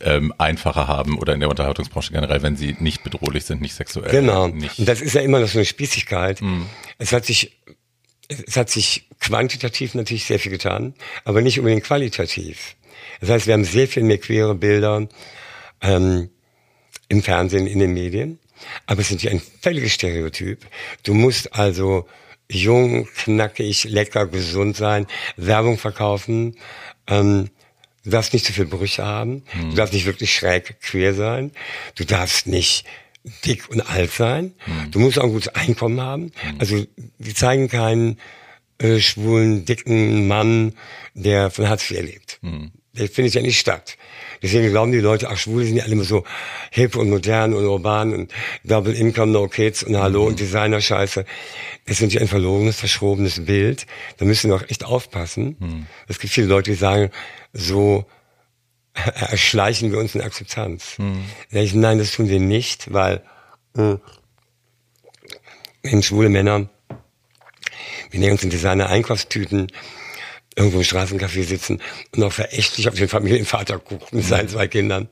ähm, einfacher haben oder in der Unterhaltungsbranche generell, wenn sie nicht bedrohlich sind, nicht sexuell. Genau. Nicht, Und das ist ja immer noch so eine Spießigkeit. Es hat sich, es hat sich quantitativ natürlich sehr viel getan, aber nicht unbedingt qualitativ. Das heißt, wir haben sehr viel mehr queere Bilder ähm, im Fernsehen, in den Medien, aber es sind ja ein völliges Stereotyp. Du musst also jung, knackig, lecker, gesund sein, Werbung verkaufen, ähm, Du darfst nicht zu viel Brüche haben. Du darfst nicht wirklich schräg queer sein. Du darfst nicht dick und alt sein. Du musst auch ein gutes Einkommen haben. Also die zeigen keinen äh, schwulen, dicken Mann, der von Hartz IV lebt. Der findet ja nicht statt. Deswegen glauben die Leute, ach, Schwule sind ja alle immer so hip und modern und urban und Double Income, No Kids und Hallo und Designer-Scheiße. Das ist natürlich ein verlogenes, verschrobenes Bild. Da müssen wir auch echt aufpassen. Es gibt viele Leute, die sagen, so erschleichen wir uns eine Akzeptanz. Sag ich, nein, das tun wir nicht, weil mh, wenn schwule Männer, wir nehmen uns in Designer-Einkaufstüten, irgendwo im Straßencafé sitzen und auch verächtlich auf den Familienvater gucken mit seinen zwei Kindern.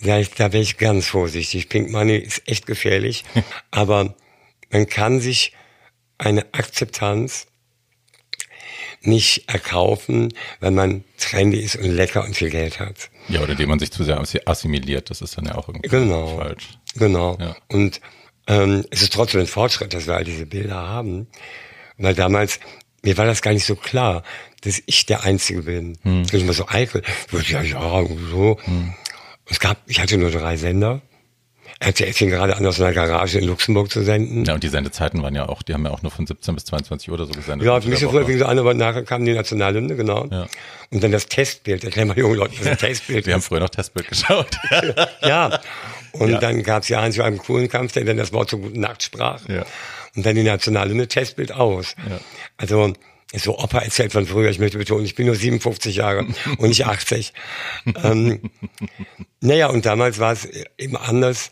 Ich, da wäre ich ganz vorsichtig. Pink Money ist echt gefährlich, aber man kann sich eine Akzeptanz nicht erkaufen, wenn man trendy ist und lecker und viel Geld hat. ja, oder indem man sich zu sehr assimiliert, das ist dann ja auch irgendwie Genau. falsch. Genau. Ja. Und ähm, es ist trotzdem ein Fortschritt, dass wir all diese Bilder haben. Weil damals, mir war das gar nicht so klar, dass ich der Einzige bin. Hm. Ich immer so eitel. Ich Ja, ja, so. Es gab, ich hatte nur drei Sender. RTL fing gerade an, aus einer Garage in Luxemburg zu senden. Ja, und die Sendezeiten waren ja auch, die haben ja auch nur von 17 bis 22 Uhr oder so gesendet. Ja, der so früher fing so an, aber nachher kam die Nationalhymne, genau. Ja. Und dann das Testbild. Erklär mal jungen Leuten, was ein Testbild Wir haben ist. früher noch Testbild geschaut. Ja. Und Ja. dann gab's ja Heinz Joachim Kuhlenkampf, der dann das Wort zur guten Nacht sprach. Ja. Und dann die Nationalhymne Testbild aus. Ja. Also, so Opa erzählt von früher, ich möchte betonen, ich bin nur 57 Jahre und nicht 80. ähm, naja, und damals war es eben anders.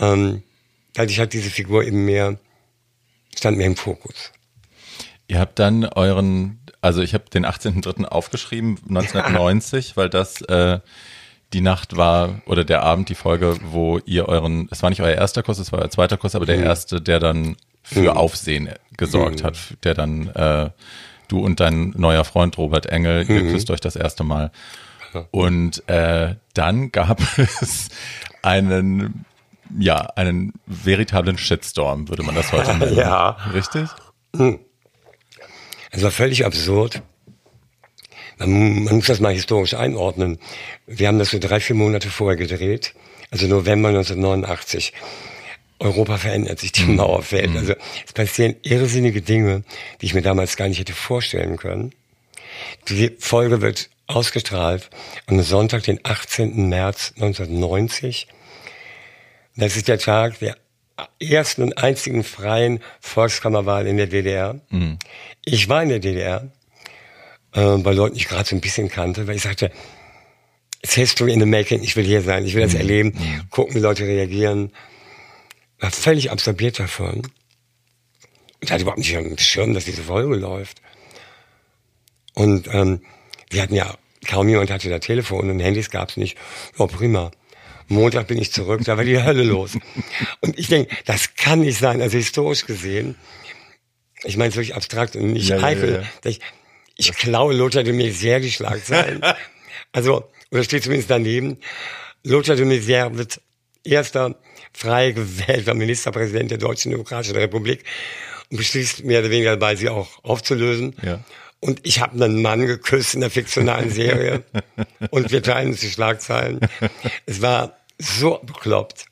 Ähm, dadurch hat diese Figur eben mehr, stand mehr im Fokus. Ihr habt dann euren, also ich habe den 18.03. aufgeschrieben, 1990, weil das äh, die Nacht war oder der Abend, die Folge, wo ihr euren, es war nicht euer erster Kuss, es war euer zweiter Kuss, aber der erste, der dann für Aufsehen gesorgt hat, der dann äh, du und dein neuer Freund Robert Engel, ihr küsst euch das erste Mal. Und äh, dann gab es einen, ja, einen veritablen Shitstorm, würde man das heute nennen. Ja. Richtig? Es war völlig absurd. Man, man muss das mal historisch einordnen. Wir haben das so drei, vier Monate vorher gedreht, also November 1989. Europa verändert sich, die Mauer fällt. Also es passieren irrsinnige Dinge, die ich mir damals gar nicht hätte vorstellen können. Die Folge wird ausgestrahlt am Sonntag, den 18. März 1990. Das ist der Tag der ersten und einzigen freien Volkskammerwahl in der DDR. Ich war in der DDR, äh, bei Leuten, die ich gerade so ein bisschen kannte, weil ich sagte, it's history in the making, ich will hier sein, ich will das erleben, gucken, wie Leute reagieren. War völlig absorbiert davon. Ich hatte überhaupt nicht dem Schirm, dass diese Folge läuft. Und ähm, wir hatten ja, kaum jemand hatte da Telefon und Handys gab's nicht. Ja, prima. Montag bin ich zurück, da war die Hölle los. Und ich denke, das kann nicht sein, also historisch gesehen. Ich meine es wirklich abstrakt und nicht Ja, eitel. ja, ja. Ich, ich klaue Lothar de Maizière die Schlagzeilen. also, oder steht zumindest daneben. Lothar de Maizière wird erster frei gewählter Ministerpräsident der Deutschen Demokratischen Republik und beschließt mehr oder weniger dabei, sie auch aufzulösen. Ja. Und ich habe einen Mann geküsst in der fiktionalen Serie und wir teilen uns die Schlagzeilen. Es war so bekloppt.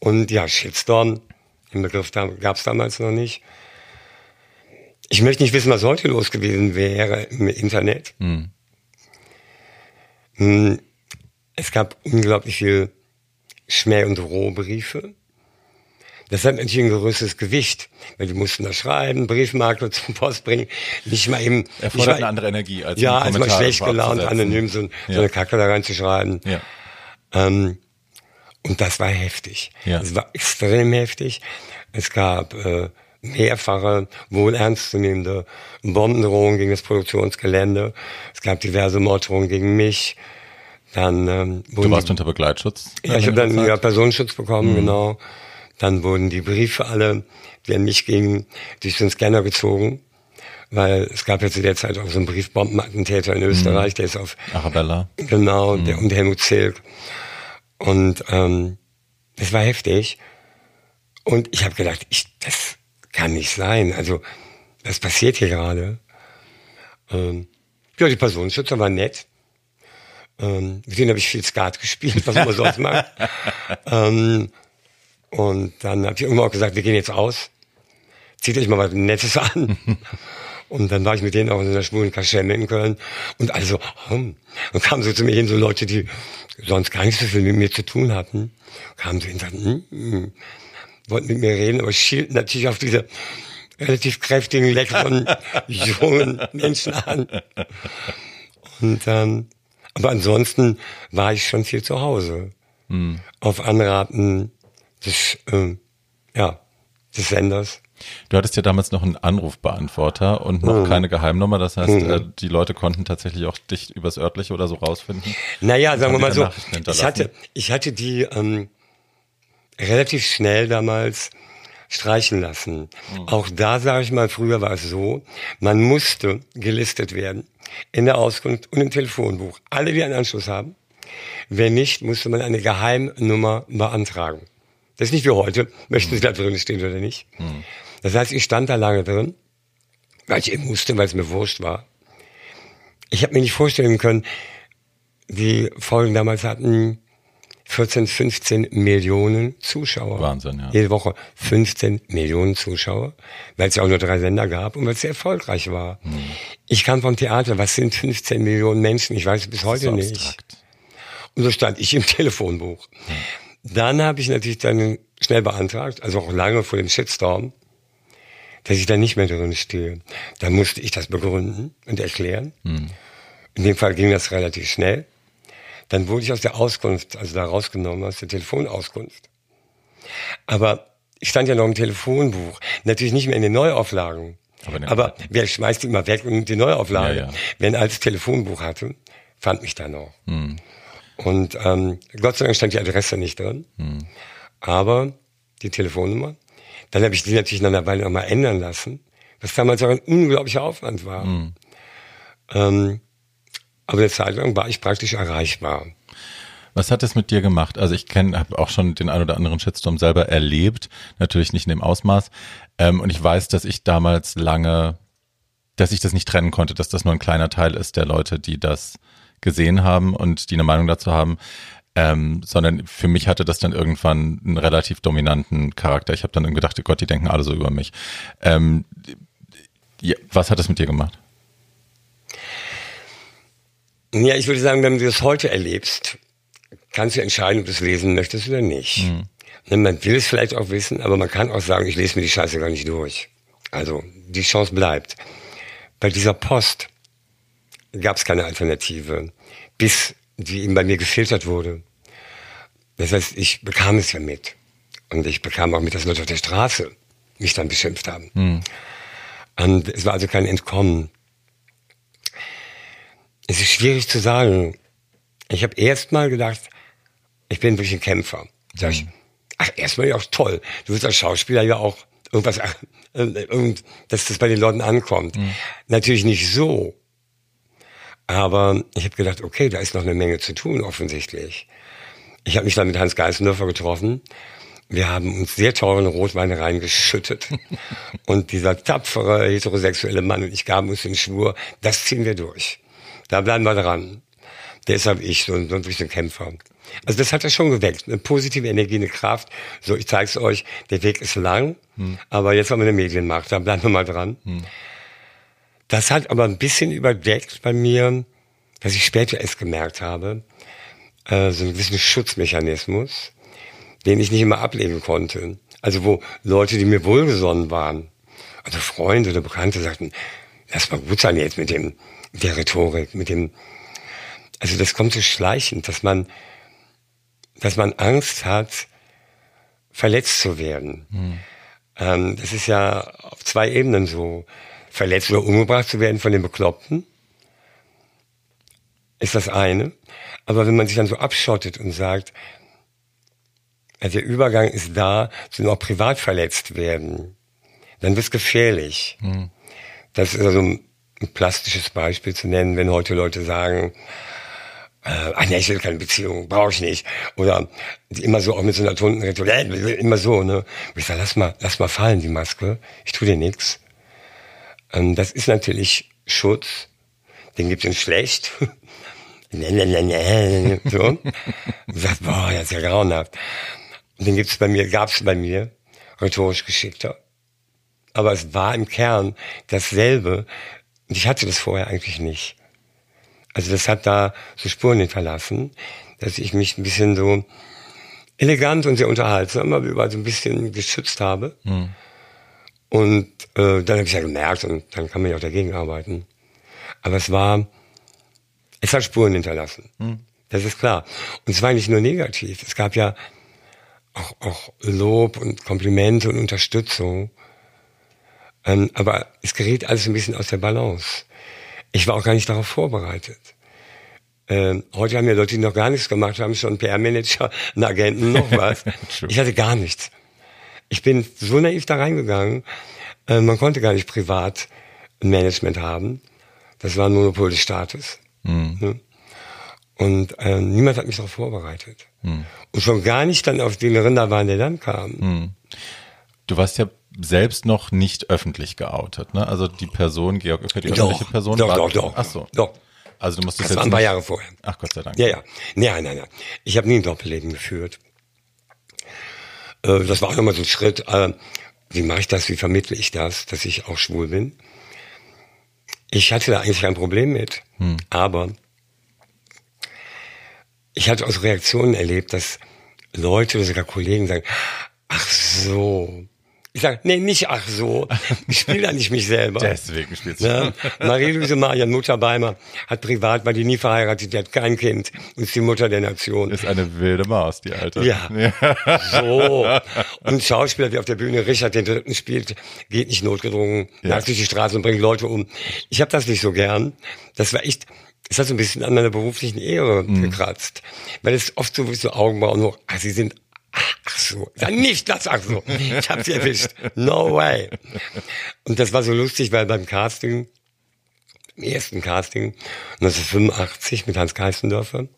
Und ja, Shitstorm, den Begriff gab es damals noch nicht. Ich möchte nicht wissen, was heute los gewesen wäre im Internet. Hm, Es gab unglaublich viel Schmäh- und Drohbriefe. Das hat natürlich ein größeres Gewicht, weil die mussten da schreiben, Briefmarke zum Post bringen, nicht mal eben. Erfordert mal, eine andere Energie als Ja, als mal schlecht gelaunt, anonym so, so Ja. eine Kacke da reinzuschreiben. Ja. Ähm, und das war heftig. Ja. Es war extrem heftig. Es gab äh, mehrfache, wohl ernstzunehmende Bombendrohungen gegen das Produktionsgelände. Es gab diverse Morddrohungen gegen mich. Dann ähm, Du warst die, unter Begleitschutz. ja, ich habe dann längere ja, Zeit? Personenschutz bekommen, Mhm. genau. Dann wurden die Briefe alle, die an mich gingen, durch den Scanner gezogen. Weil es gab ja zu der Zeit auch so einen Briefbombenattentäter Mhm. in Österreich, der ist auf Arabella. Genau, Mhm. der, und Helmut Zilk. Und ähm, das war heftig. Und ich habe gedacht, ich, das kann nicht sein. Also, was passiert hier gerade? Ähm, ja, die Personenschützer waren nett. Ähm, mit denen habe ich viel Skat gespielt, was man sonst macht. ähm, und dann habe ich irgendwann auch gesagt, wir gehen jetzt aus. Zieht euch mal was Nettes an. Und dann war ich mit denen auch in einer schwulen Kaschemme in Köln. Und alle so, hm. und kamen so zu mir hin, so Leute, die sonst gar nicht so viel mit mir zu tun hatten, kamen so hin und sagten, hm, hm, wollten mit mir reden, aber schielten natürlich auf diese relativ kräftigen, leckeren, jungen Menschen an. Und ähm, aber ansonsten war ich schon viel zu Hause. Auf Anraten des, ähm, ja, des Senders. Du hattest ja damals noch einen Anrufbeantworter und noch Mhm. keine Geheimnummer. Das heißt, äh, die Leute konnten tatsächlich auch dich übers örtliche oder so rausfinden. Naja, sagen wir mal so, ich hatte, ich hatte die ähm, relativ schnell damals streichen lassen. Mhm. Auch da sage ich mal, früher war es so, man musste gelistet werden in der Auskunft und im Telefonbuch. Alle, die einen Anschluss haben. Wenn nicht, musste man eine Geheimnummer beantragen. Das ist nicht wie heute, möchten Sie da drin stehen oder nicht. Das heißt, ich stand da lange drin, weil ich eben musste, weil es mir wurscht war. Ich habe mir nicht vorstellen können, die Folgen damals hatten 14, 15 Millionen Zuschauer. Wahnsinn, ja. Jede Woche 15 Millionen Zuschauer, weil es ja auch nur drei Sender gab und weil es sehr erfolgreich war. Hm. Ich kam vom Theater, was sind 15 Millionen Menschen? Ich weiß es bis heute so nicht. Und so stand ich im Telefonbuch. Dann habe ich natürlich dann schnell beantragt, also auch lange vor dem Shitstorm, dass ich da nicht mehr drin stehe. Dann musste ich das begründen und erklären. In dem Fall ging das relativ schnell. Dann wurde ich aus der Auskunft, also da rausgenommen, aus der Telefonauskunft. Aber ich stand ja noch im Telefonbuch. Natürlich nicht mehr in den Neuauflagen. Aber den Aber wer schmeißt die immer weg und die Neuauflage? Ja, ja. Wer ein altes Telefonbuch hatte, fand mich da noch. Hm. Und ähm, Gott sei Dank stand die Adresse nicht drin. Aber die Telefonnummer. Dann habe ich die natürlich nach einer Weile nochmal ändern lassen, was damals auch ein unglaublicher Aufwand war. Ähm, aber eine Zeit lang war ich praktisch erreichbar. Was hat es mit dir gemacht? Also ich kenne, habe auch schon den ein oder anderen Shitstorm selber erlebt, natürlich nicht in dem Ausmaß. Ähm, und ich weiß, dass ich damals lange, dass ich das nicht trennen konnte, dass das nur ein kleiner Teil ist der Leute, die das gesehen haben und die eine Meinung dazu haben. Ähm, sondern für mich hatte das dann irgendwann einen relativ dominanten Charakter. Ich habe dann gedacht, oh Gott, die denken alle so über mich. Ähm, ja, was hat das mit dir gemacht? Ja, ich würde sagen, wenn du das heute erlebst, kannst du entscheiden, ob du es lesen möchtest oder nicht. Ne, Man will es vielleicht auch wissen, aber man kann auch sagen, ich lese mir die Scheiße gar nicht durch. Also die Chance bleibt. Bei dieser Post gab es keine Alternative, bis die eben bei mir gefiltert wurde. Das heißt, ich bekam es ja mit. Und ich bekam auch mit, dass Leute auf der Straße mich dann beschimpft haben. Und es war also kein Entkommen. Es ist schwierig zu sagen. Ich habe erst mal gedacht, ich bin wirklich ein Kämpfer. Sag ich, ach, erstmal ja auch toll. Du willst als Schauspieler ja auch irgendwas, äh, dass das bei den Leuten ankommt. Natürlich nicht so. Aber ich habe gedacht, okay, da ist noch eine Menge zu tun, offensichtlich. Ich habe mich dann mit Hans Geißendörfer getroffen. Wir haben uns sehr teuren Rotwein reingeschüttet. und dieser tapfere heterosexuelle Mann und ich gaben uns den Schwur, das ziehen wir durch. Da bleiben wir dran. Deshalb ich, so, ein- so ein bisschen Kämpfer. Also das hat er schon geweckt. Eine positive Energie, eine Kraft. So, ich zeig's euch, der Weg ist lang, aber jetzt haben wir eine Medienmacht, da bleiben wir mal dran. Das hat aber ein bisschen überdeckt bei mir, was ich später erst gemerkt habe, äh, so einen gewissen Schutzmechanismus, den ich nicht immer ablegen konnte. Also wo Leute, die mir wohlgesonnen waren, also Freunde oder Bekannte sagten, lass mal gut sein jetzt mit dem, der Rhetorik, mit dem, also das kommt so schleichend, dass man, dass man Angst hat, verletzt zu werden. Hm. Ähm, das ist ja auf zwei Ebenen so. Verletzt oder umgebracht zu werden von den Bekloppten ist das eine. Aber wenn man sich dann so abschottet und sagt, also der Übergang ist da, zu noch privat verletzt werden, dann wird es gefährlich. Hm. Das ist also ein, plastisches Beispiel zu nennen, wenn heute Leute sagen, äh, ach nee, ich will keine Beziehung, brauche ich nicht. Oder immer so auch mit so einer toten Rhetorik, äh, immer so, ne? Und ich sage, lass mal, lass mal fallen, die Maske, ich tu dir nichts. Ähm, das ist natürlich Schutz, den gibt's in schlecht. Ne, ne, ne, so. Und sagt, boah, das ist ja grauenhaft. Und den gibt's bei mir, gab's bei mir, rhetorisch geschickter. Aber es war im Kern dasselbe. Und ich hatte das vorher eigentlich nicht. Also das hat da so Spuren hinterlassen, dass ich mich ein bisschen so elegant und sehr unterhaltsam, aber überall so ein bisschen geschützt habe. Mhm. Und äh, dann habe ich ja gemerkt und dann kann man ja auch dagegen arbeiten. Aber es war, es hat Spuren hinterlassen. Mhm. Das ist klar. Und es war nicht nur negativ. Es gab ja auch, auch Lob und Komplimente und Unterstützung. Ähm, aber es gerät alles ein bisschen aus der Balance. Ich war auch gar nicht darauf vorbereitet. Ähm, heute haben ja Leute, die noch gar nichts gemacht haben, schon PR-Manager, einen Agenten, noch was. ich hatte gar nichts. Ich bin so naiv da reingegangen. Äh, man konnte gar nicht privat ein Management haben. Das war ein Monopol des Staates. Mhm. Ne? Und äh, niemand hat mich darauf vorbereitet. Mhm. Und schon gar nicht dann auf den Rinderwahn, der dann kam. Mhm. Du warst ja selbst noch nicht öffentlich geoutet, ne? Also die Person, Georg Öcker, die öffentliche Person doch, war. Doch, doch, Ach so. Doch. Also du musst das jetzt war ein paar Jahre vorher. Ach Gott sei Dank. Ja, ja. Nein, nein, nein. Ich habe nie ein Doppelleben geführt. Äh, das war auch nochmal so ein Schritt. Äh, wie mache ich das? Wie vermittle ich das, dass ich auch schwul bin? Ich hatte da eigentlich kein Problem mit. Hm. Aber ich hatte aus Reaktionen erlebt, dass Leute oder sogar Kollegen sagen, ach so, ich sage, nee, nicht ach so. Ich spiele da nicht mich selber. Deswegen spielst du. Ja? Marie-Louise Marian Mutterbeimer hat privat, war die nie verheiratet, die hat kein Kind und ist die Mutter der Nation. Ist eine wilde Maus, die Alte. Ja. ja. So. Und Schauspieler, der auf der Bühne Richard den Dritten spielt, geht nicht notgedrungen, ja. lag durch die Straße und bringt Leute um. Ich habe das nicht so gern. Das war echt, es hat so ein bisschen an meiner beruflichen Ehre mhm. gekratzt. Weil es oft so wie so Augenbrauen hoch, ach, sie sind Ach so, dann nicht das, ach so. Ich hab sie erwischt. No way. Und das war so lustig, weil beim Casting, im ersten Casting, 1985 mit Hans Keistendörfer,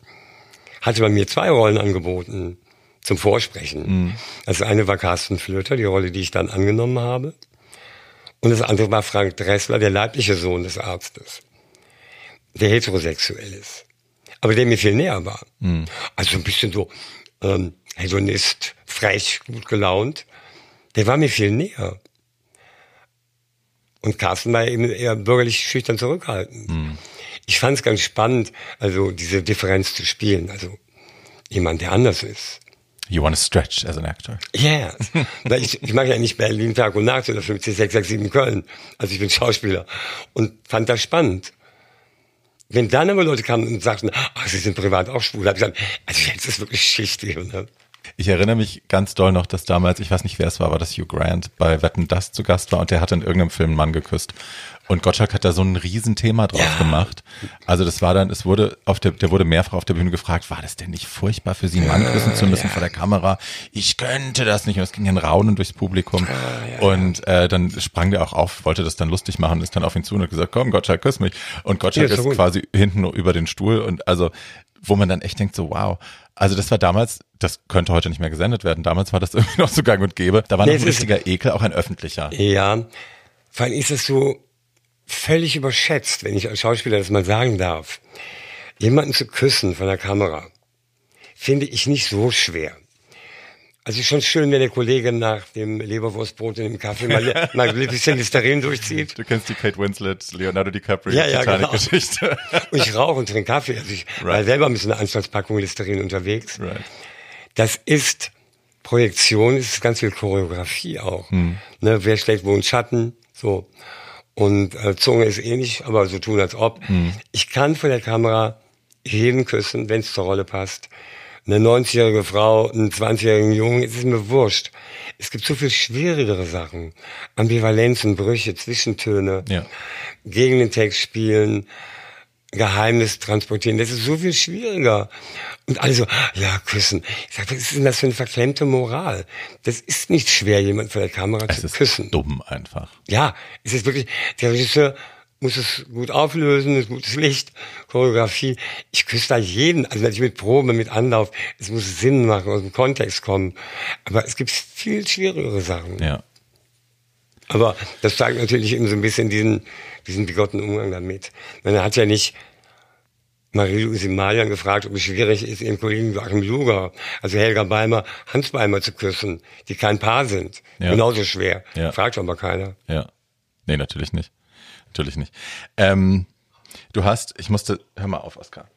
hatte man mir zwei Rollen angeboten zum Vorsprechen. Mhm. Also eine war Carsten Flöter, die Rolle, die ich dann angenommen habe. Und das andere war Frank Dressler, der leibliche Sohn des Arztes, der heterosexuell ist. Aber der mir viel näher war. Mhm. Also ein bisschen so, ähm, Hedonist, frech, gut gelaunt, der war mir viel näher. Und Carsten war eben eher bürgerlich schüchtern zurückhaltend. Mhm. Ich fand es ganz spannend, also diese Differenz zu spielen, also jemand, der anders ist. You want to stretch as an actor. Ja, yeah. ich, ich mache ja nicht Berlin Tag und Nacht oder 50667 Köln. Also ich bin Schauspieler und fand das spannend. Wenn dann aber Leute kamen und sagten, ach, sie sind privat auch schwul, habe ich gesagt, also jetzt ist wirklich Schicht. Ne? Ich erinnere mich ganz doll noch, dass damals, ich weiß nicht, wer es war, aber dass Hugh Grant bei Wetten Das zu Gast war und der hat in irgendeinem Film einen Mann geküsst. Und Gottschalk hat da so ein Riesenthema draus ja. gemacht. Also das war dann, es wurde auf der, der wurde mehrfach auf der Bühne gefragt, war das denn nicht furchtbar für Sie, einen Mann küssen zu müssen ja. vor der Kamera? Ich könnte das nicht. Und es ging ein Raunen durchs Publikum. Ja, und äh, dann sprang der auch auf, wollte das dann lustig machen, ist dann auf ihn zu und hat gesagt, komm, Gottschalk, küss mich. Und Gottschalk ist, ist quasi hinten über den Stuhl und also, wo man dann echt denkt, so wow. Also das war damals, das könnte heute nicht mehr gesendet werden. Damals war das irgendwie noch so gang und gäbe. Da war noch ein richtiger Ekel, auch ein öffentlicher. Ja, vor allem ist es so völlig überschätzt, wenn ich als Schauspieler das mal sagen darf. Jemanden zu küssen von der Kamera, finde ich nicht so schwer. Also schon schön, wenn der Kollege nach dem Leberwurstbrot in dem Kaffee mal, mal ein bisschen Listerin durchzieht. Du kennst die Kate Winslet, Leonardo DiCaprio, ja, ja, Titanic-Geschichte. Genau. Und ich rauche und trinke Kaffee. Also ich right. war selber mit so einer Anstandspackung Listerin unterwegs. Right. Das ist Projektion ist es ganz viel Choreografie auch. Ne, wer schlägt wo einen Schatten, so. Und äh, Zunge ist ähnlich, aber so tun als ob. Ich kann vor der Kamera jeden küssen, wenn es zur Rolle passt. Eine 90-jährige Frau, einen 20-jährigen Jungen, es ist mir wurscht. Es gibt so viel schwierigere Sachen. Ambivalenzen, Brüche, Zwischentöne, Ja. gegen den Text spielen, Geheimnis transportieren. Das ist so viel schwieriger. Und alle so, ja, küssen. Ich sag, was ist denn das für eine verklemmte Moral? Das ist nicht schwer, jemand vor der Kamera Es zu ist küssen. dumm einfach. Ja, es ist wirklich, der Regisseur muss es gut auflösen, ist gutes Licht, Choreografie. Ich küsse da jeden, also natürlich mit Probe, mit Anlauf. Es muss Sinn machen, aus dem Kontext kommen. Aber es gibt viel schwierigere Sachen. Ja. Aber das zeigt natürlich eben so ein bisschen diesen, diesen bigotten Umgang damit. Man hat ja nicht Marie-Louise Malian gefragt, ob es schwierig ist, ihren Kollegen Joachim Luger, also Helga Beimer, Hans Beimer zu küssen, die kein Paar sind. Ja. Genauso schwer. Ja. Fragt aber keiner. Ja. Nee, natürlich nicht. Natürlich nicht. Ähm, du hast, ich musste, hör mal auf, Oskar.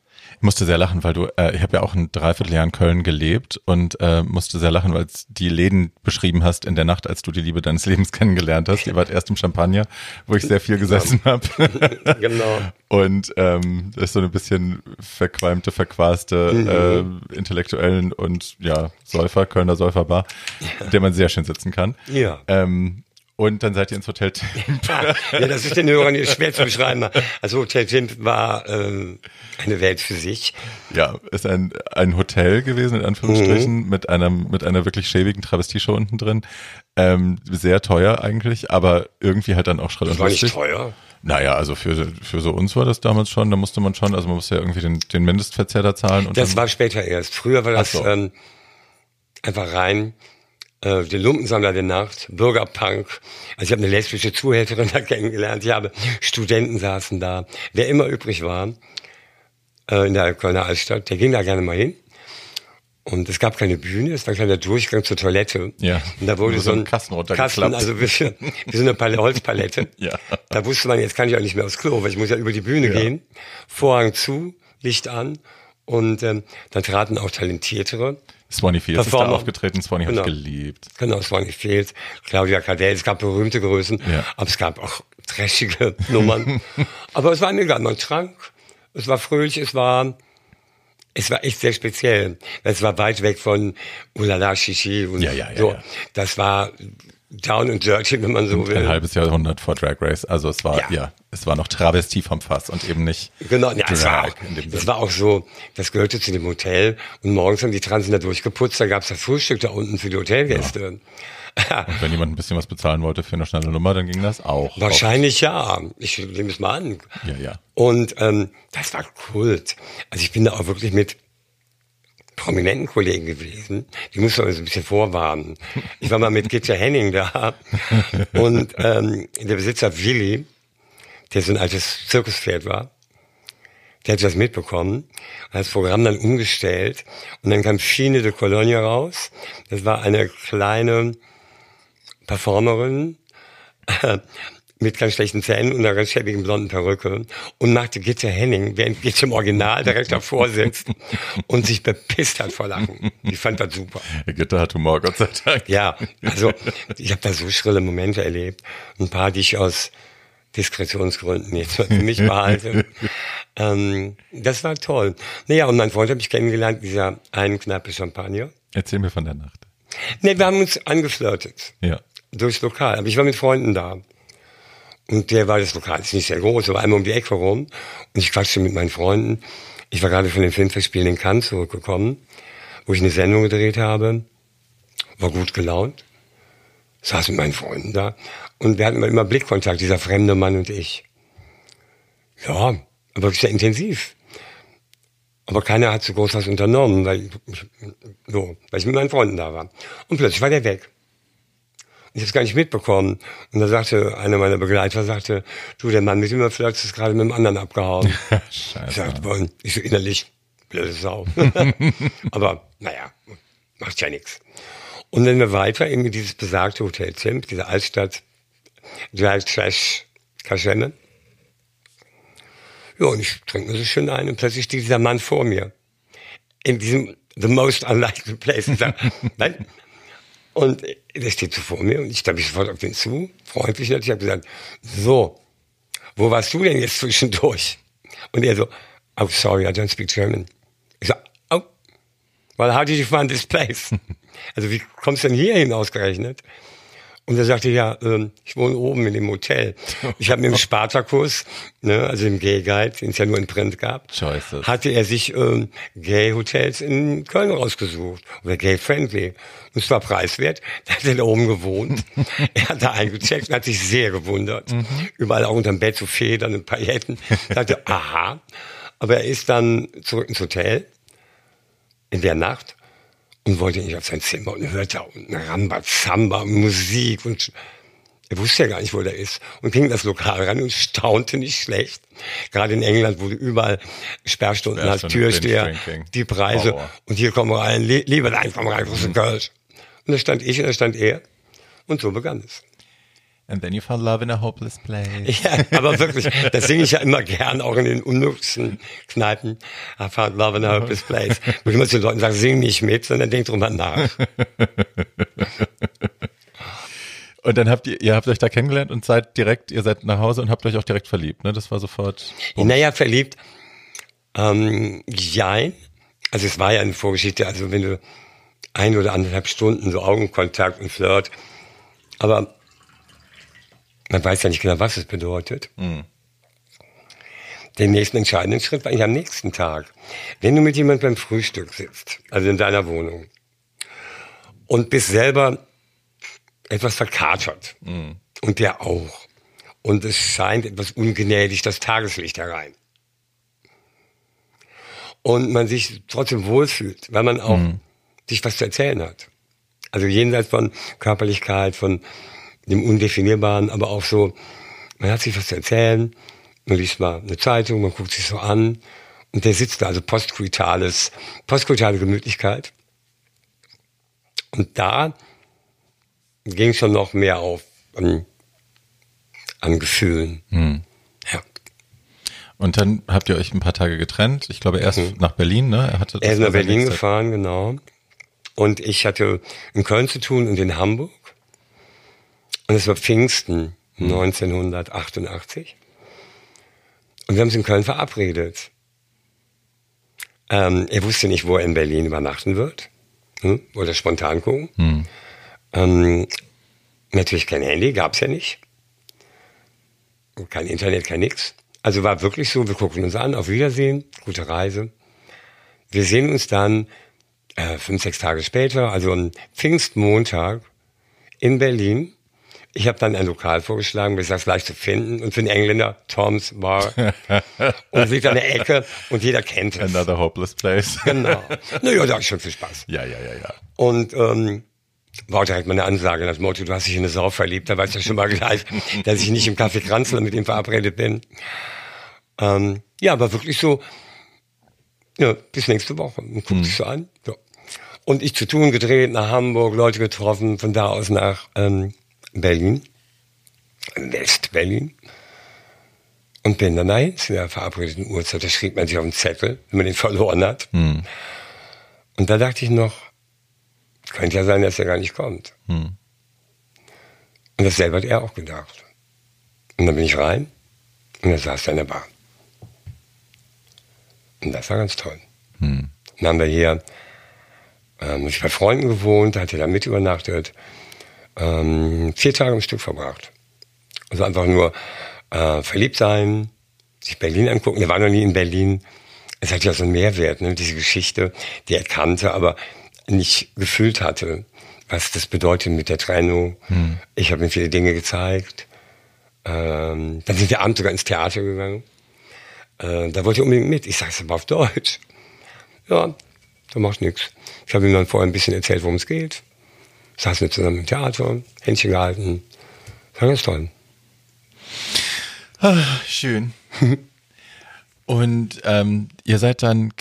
Musste sehr lachen, weil du, äh, ich habe ja auch ein Dreivierteljahr in Köln gelebt und äh, musste sehr lachen, weil du die Läden beschrieben hast in der Nacht, als du die Liebe deines Lebens kennengelernt hast. Ihr wart erst im Champagner, wo ich sehr viel gesessen habe. genau. Und ähm, das ist so ein bisschen verqualmte, verquaste äh, Intellektuellen und ja, Säufer, Kölner Säuferbar, der man sehr schön sitzen kann. Ja. Ähm, und dann seid ihr ins Hotel ja, das ist den Hörern schwer zu beschreiben. Also Hotel Tim war ähm, eine Welt für sich. Ja, ist ein, ein Hotel gewesen, in Anführungsstrichen, mit einem, mit einer wirklich schäbigen Travestie-Show unten drin. Ähm, sehr teuer eigentlich, aber irgendwie halt dann auch Das und war nicht lustig. teuer. Naja, also für, für so uns war das damals schon, da musste man schon, also man musste ja irgendwie den, den Mindestverzehr da zahlen. Und Das war später erst. Früher war das so. ähm, einfach rein. Äh, den Lumpensammler der Nacht, Bürgerpunk. Also ich habe eine lesbische Zuhälterin da kennengelernt. Ich habe Studenten saßen da. Wer immer übrig war äh, in der Kölner Altstadt, der ging da gerne mal hin. Und es gab keine Bühne, es war ein kleiner Durchgang zur Toilette. Ja. Und da wurde Nur so ein Kasten, also wie, wie so eine Pal Holzpalette. Ja. Da wusste man, jetzt kann ich auch nicht mehr aufs Klo, weil ich muss ja über die Bühne Ja. gehen. Vorhang zu, Licht an. Und ähm, dann traten auch talentiertere. Swanee Fields ist da aufgetreten, Swanee Genau. habe ich geliebt. Genau, nicht fehlt. Claudia Cardell, es gab berühmte Größen, Ja. aber es gab auch trashige Nummern. aber es war mir egal, man trank, es war fröhlich, es war, es war echt sehr speziell. Es war weit weg von Ulala Shishi und Ja, ja, so. ja. Das war down and dirty, wenn man so will. Ein halbes Jahrhundert vor Drag Race, also es war, ja, Ja. es war noch Travestie vom Fass und eben nicht Genau, ja, es war, auch, es war auch so, das gehörte zu dem Hotel und morgens haben die Transen da durchgeputzt, da gab's das Frühstück da unten für die Hotelgäste. Und wenn jemand ein bisschen was bezahlen wollte für eine schnelle Nummer, dann ging das auch. Wahrscheinlich ja. Ich nehme es mal an. Ja, ja. Und ähm, das war Kult. Also ich bin da auch wirklich mit prominenten Kollegen gewesen. Die mussten uns ein bisschen vorwarnen. Ich war mal mit Gitta Henning da und ähm, der Besitzer Willi, der so ein altes Zirkuspferd war, der hat das mitbekommen und hat das Programm dann umgestellt und dann kam Fine de Cologne raus. Das war eine kleine Performerin mit ganz schlechten Zähnen und einer ganz schäbigen blonden Perücke und machte Gitte Henning, während Gitte im Original direkt davor sitzt und sich bepisst hat vor Lachen. Ich fand das super. Herr Gitter hat Humor, Gott sei Dank. Ja, also ich habe da so schrille Momente erlebt. Ein paar, die ich aus Diskretionsgründen jetzt mal für mich behalte. ähm, das war toll. Naja, und mein Freund habe ich kennengelernt, dieser einen Knappe Champagner. Erzähl mir von der Nacht. Nee, wir haben uns angeflirtet Ja. durchs Lokal. Aber ich war mit Freunden da. Und der war das Lokal, ist nicht sehr groß, aber einmal um die Ecke rum. Und ich quatschte mit meinen Freunden. Ich war gerade von den Filmfestspielen in Cannes zurückgekommen, wo ich eine Sendung gedreht habe. War gut gelaunt. Saß mit meinen Freunden da. Und wir hatten immer Blickkontakt, dieser fremde Mann und ich. Ja, aber sehr intensiv. Aber keiner hat so groß was unternommen, weil ich, so, weil ich mit meinen Freunden da war. Und plötzlich war der weg. Ich habe es gar nicht mitbekommen. Und da sagte einer meiner Begleiter, sagte, du, der Mann mit dem flirtest, ist gerade mit dem anderen abgehauen. Ich Scheiße. sagte, boah, ich so innerlich, blöde Sau. Aber naja, macht ja nichts. Und dann wir weiter in dieses besagte Hotel Zimt, diese Altstadt, Dry Trash Kaschemme. Ja, und ich trinke mir so schön ein und plötzlich steht dieser Mann vor mir. In diesem the most unlikely place. Ich sag, nein, Und der steht so vor mir und ich ich sofort auf den zu, freundlich natürlich, ich habe gesagt, so, wo warst du denn jetzt zwischendurch? Und er so, oh sorry, I don't speak German. Ich so, oh, well, how did you find this place? Also wie kommst du denn hier hin ausgerechnet? Und er sagte, ja, ähm, ich wohne oben in dem Hotel. Ich habe mir im Spartakus, ne, also im Gay Guide, den es ja nur in Print gab, Choices. hatte er sich ähm, Gay-Hotels in Köln rausgesucht. Oder Gay-Friendly. Und es war preiswert. Da hat er da oben gewohnt. er hat da eingecheckt und hat sich sehr gewundert. Überall auch unterm Bett so Federn und Pailletten. Ich dachte, aha. Aber er ist dann zurück ins Hotel in der Nacht und wollte nicht auf sein Zimmer und hörte unten Rambazamba, Musik und er wusste ja gar nicht, wo der ist und ging in das Lokal ran und staunte nicht schlecht. Gerade in England, wo du überall Sperrstunden Sperrstunde, Türsteher, die Preise Horror. und hier kommen wir rein, li- lieber nein, komm rein, was ist Kölsch. Und da stand ich und da stand er und so begann es. And then you found love in a hopeless place. Ja, aber wirklich, das singe ich ja immer gern, auch in den unmöglichsten Kneipen. I found love in a hopeless place. Wo ich immer zu den Leuten sage, sing nicht mit, sondern denk drüber nach. Und dann habt ihr, ihr habt euch da kennengelernt und seid direkt, ihr seid nach Hause und habt euch auch direkt verliebt, ne? Das war sofort. Naja, verliebt. Ähm, jein. Also es war ja eine Vorgeschichte, also wenn du ein oder anderthalb Stunden so Augenkontakt und Flirt, aber man weiß ja nicht genau, was es bedeutet. Den nächsten entscheidenden Schritt war eigentlich am nächsten Tag. Wenn du mit jemandem beim Frühstück sitzt, also in deiner Wohnung, und bist selber etwas verkatert, und der auch, und es scheint etwas ungnädig das Tageslicht herein. Und man sich trotzdem wohlfühlt, weil man auch sich was zu erzählen hat. Also jenseits von Körperlichkeit, von dem Undefinierbaren, aber auch so, man hat sich was zu erzählen, man liest mal eine Zeitung, man guckt sich so an und der sitzt da, also postkoitales, postkoitale Gemütlichkeit. Und da ging schon noch mehr auf an, an Gefühlen. Ja. Und dann habt ihr euch ein paar Tage getrennt. Ich glaube erst nach Berlin, ne? Er hatte. Er ist nach Berlin gefahren, genau. Und ich hatte in Köln zu tun und in Hamburg. Und es war Pfingsten 1988. Und wir haben uns in Köln verabredet. Ähm, er wusste nicht, wo er in Berlin übernachten wird. Hm? Wollte spontan gucken. Ähm, natürlich kein Handy, gab's ja nicht. Kein Internet, kein nix. Also war wirklich so, wir gucken uns an, auf Wiedersehen, gute Reise. Wir sehen uns dann äh, fünf, sechs Tage später, also am Pfingstmontag in Berlin. Ich habe dann ein Lokal vorgeschlagen, bis das leicht zu finden. Und für den Engländer Tom's Bar. und liegt an der Ecke und jeder kennt es. Another hopeless place. Genau. Naja, da ich schon viel Spaß. ja, ja, ja, ja. Und ähm, war direkt mal eine Ansage dem Motto, du hast dich in eine Sau verliebt. Da weiß ich schon mal gleich, dass ich nicht im Café Kranzler mit ihm verabredet bin. Ähm, ja, aber wirklich so, ja, bis nächste Woche. Und guckt sich so an. Ja. Und ich zu tun gedreht, nach Hamburg, Leute getroffen, von da aus nach ähm, Berlin, West-Berlin. Und bin dann dahin zu der verabredeten Uhrzeit. Da schrieb man sich auf den Zettel, wenn man den verloren hat. Und da dachte ich noch, könnte ja sein, dass er gar nicht kommt. Und dasselbe hat er auch gedacht. Und dann bin ich rein und er saß da in der Bar. Und das war ganz toll. Dann haben wir hier ähm, ich bei Freunden gewohnt, hatte da mit übernachtet, ähm, vier Tage am Stück verbracht. Also einfach nur äh, verliebt sein, sich Berlin angucken. Er war noch nie in Berlin. Es hat ja so einen Mehrwert, ne? diese Geschichte, die er kannte, aber nicht gefühlt hatte, was das bedeutet mit der Trennung. Ich habe ihm viele Dinge gezeigt. Ähm, dann sind wir abends sogar ins Theater gegangen. Äh, da wollte er unbedingt mit. Ich sage es aber auf Deutsch. Ja, da macht nichts. Ich habe ihm dann vorher ein bisschen erzählt, worum es geht. Saßen wir zusammen im Theater, Händchen gehalten. War ganz toll. Schön. Und ähm, ihr seid dann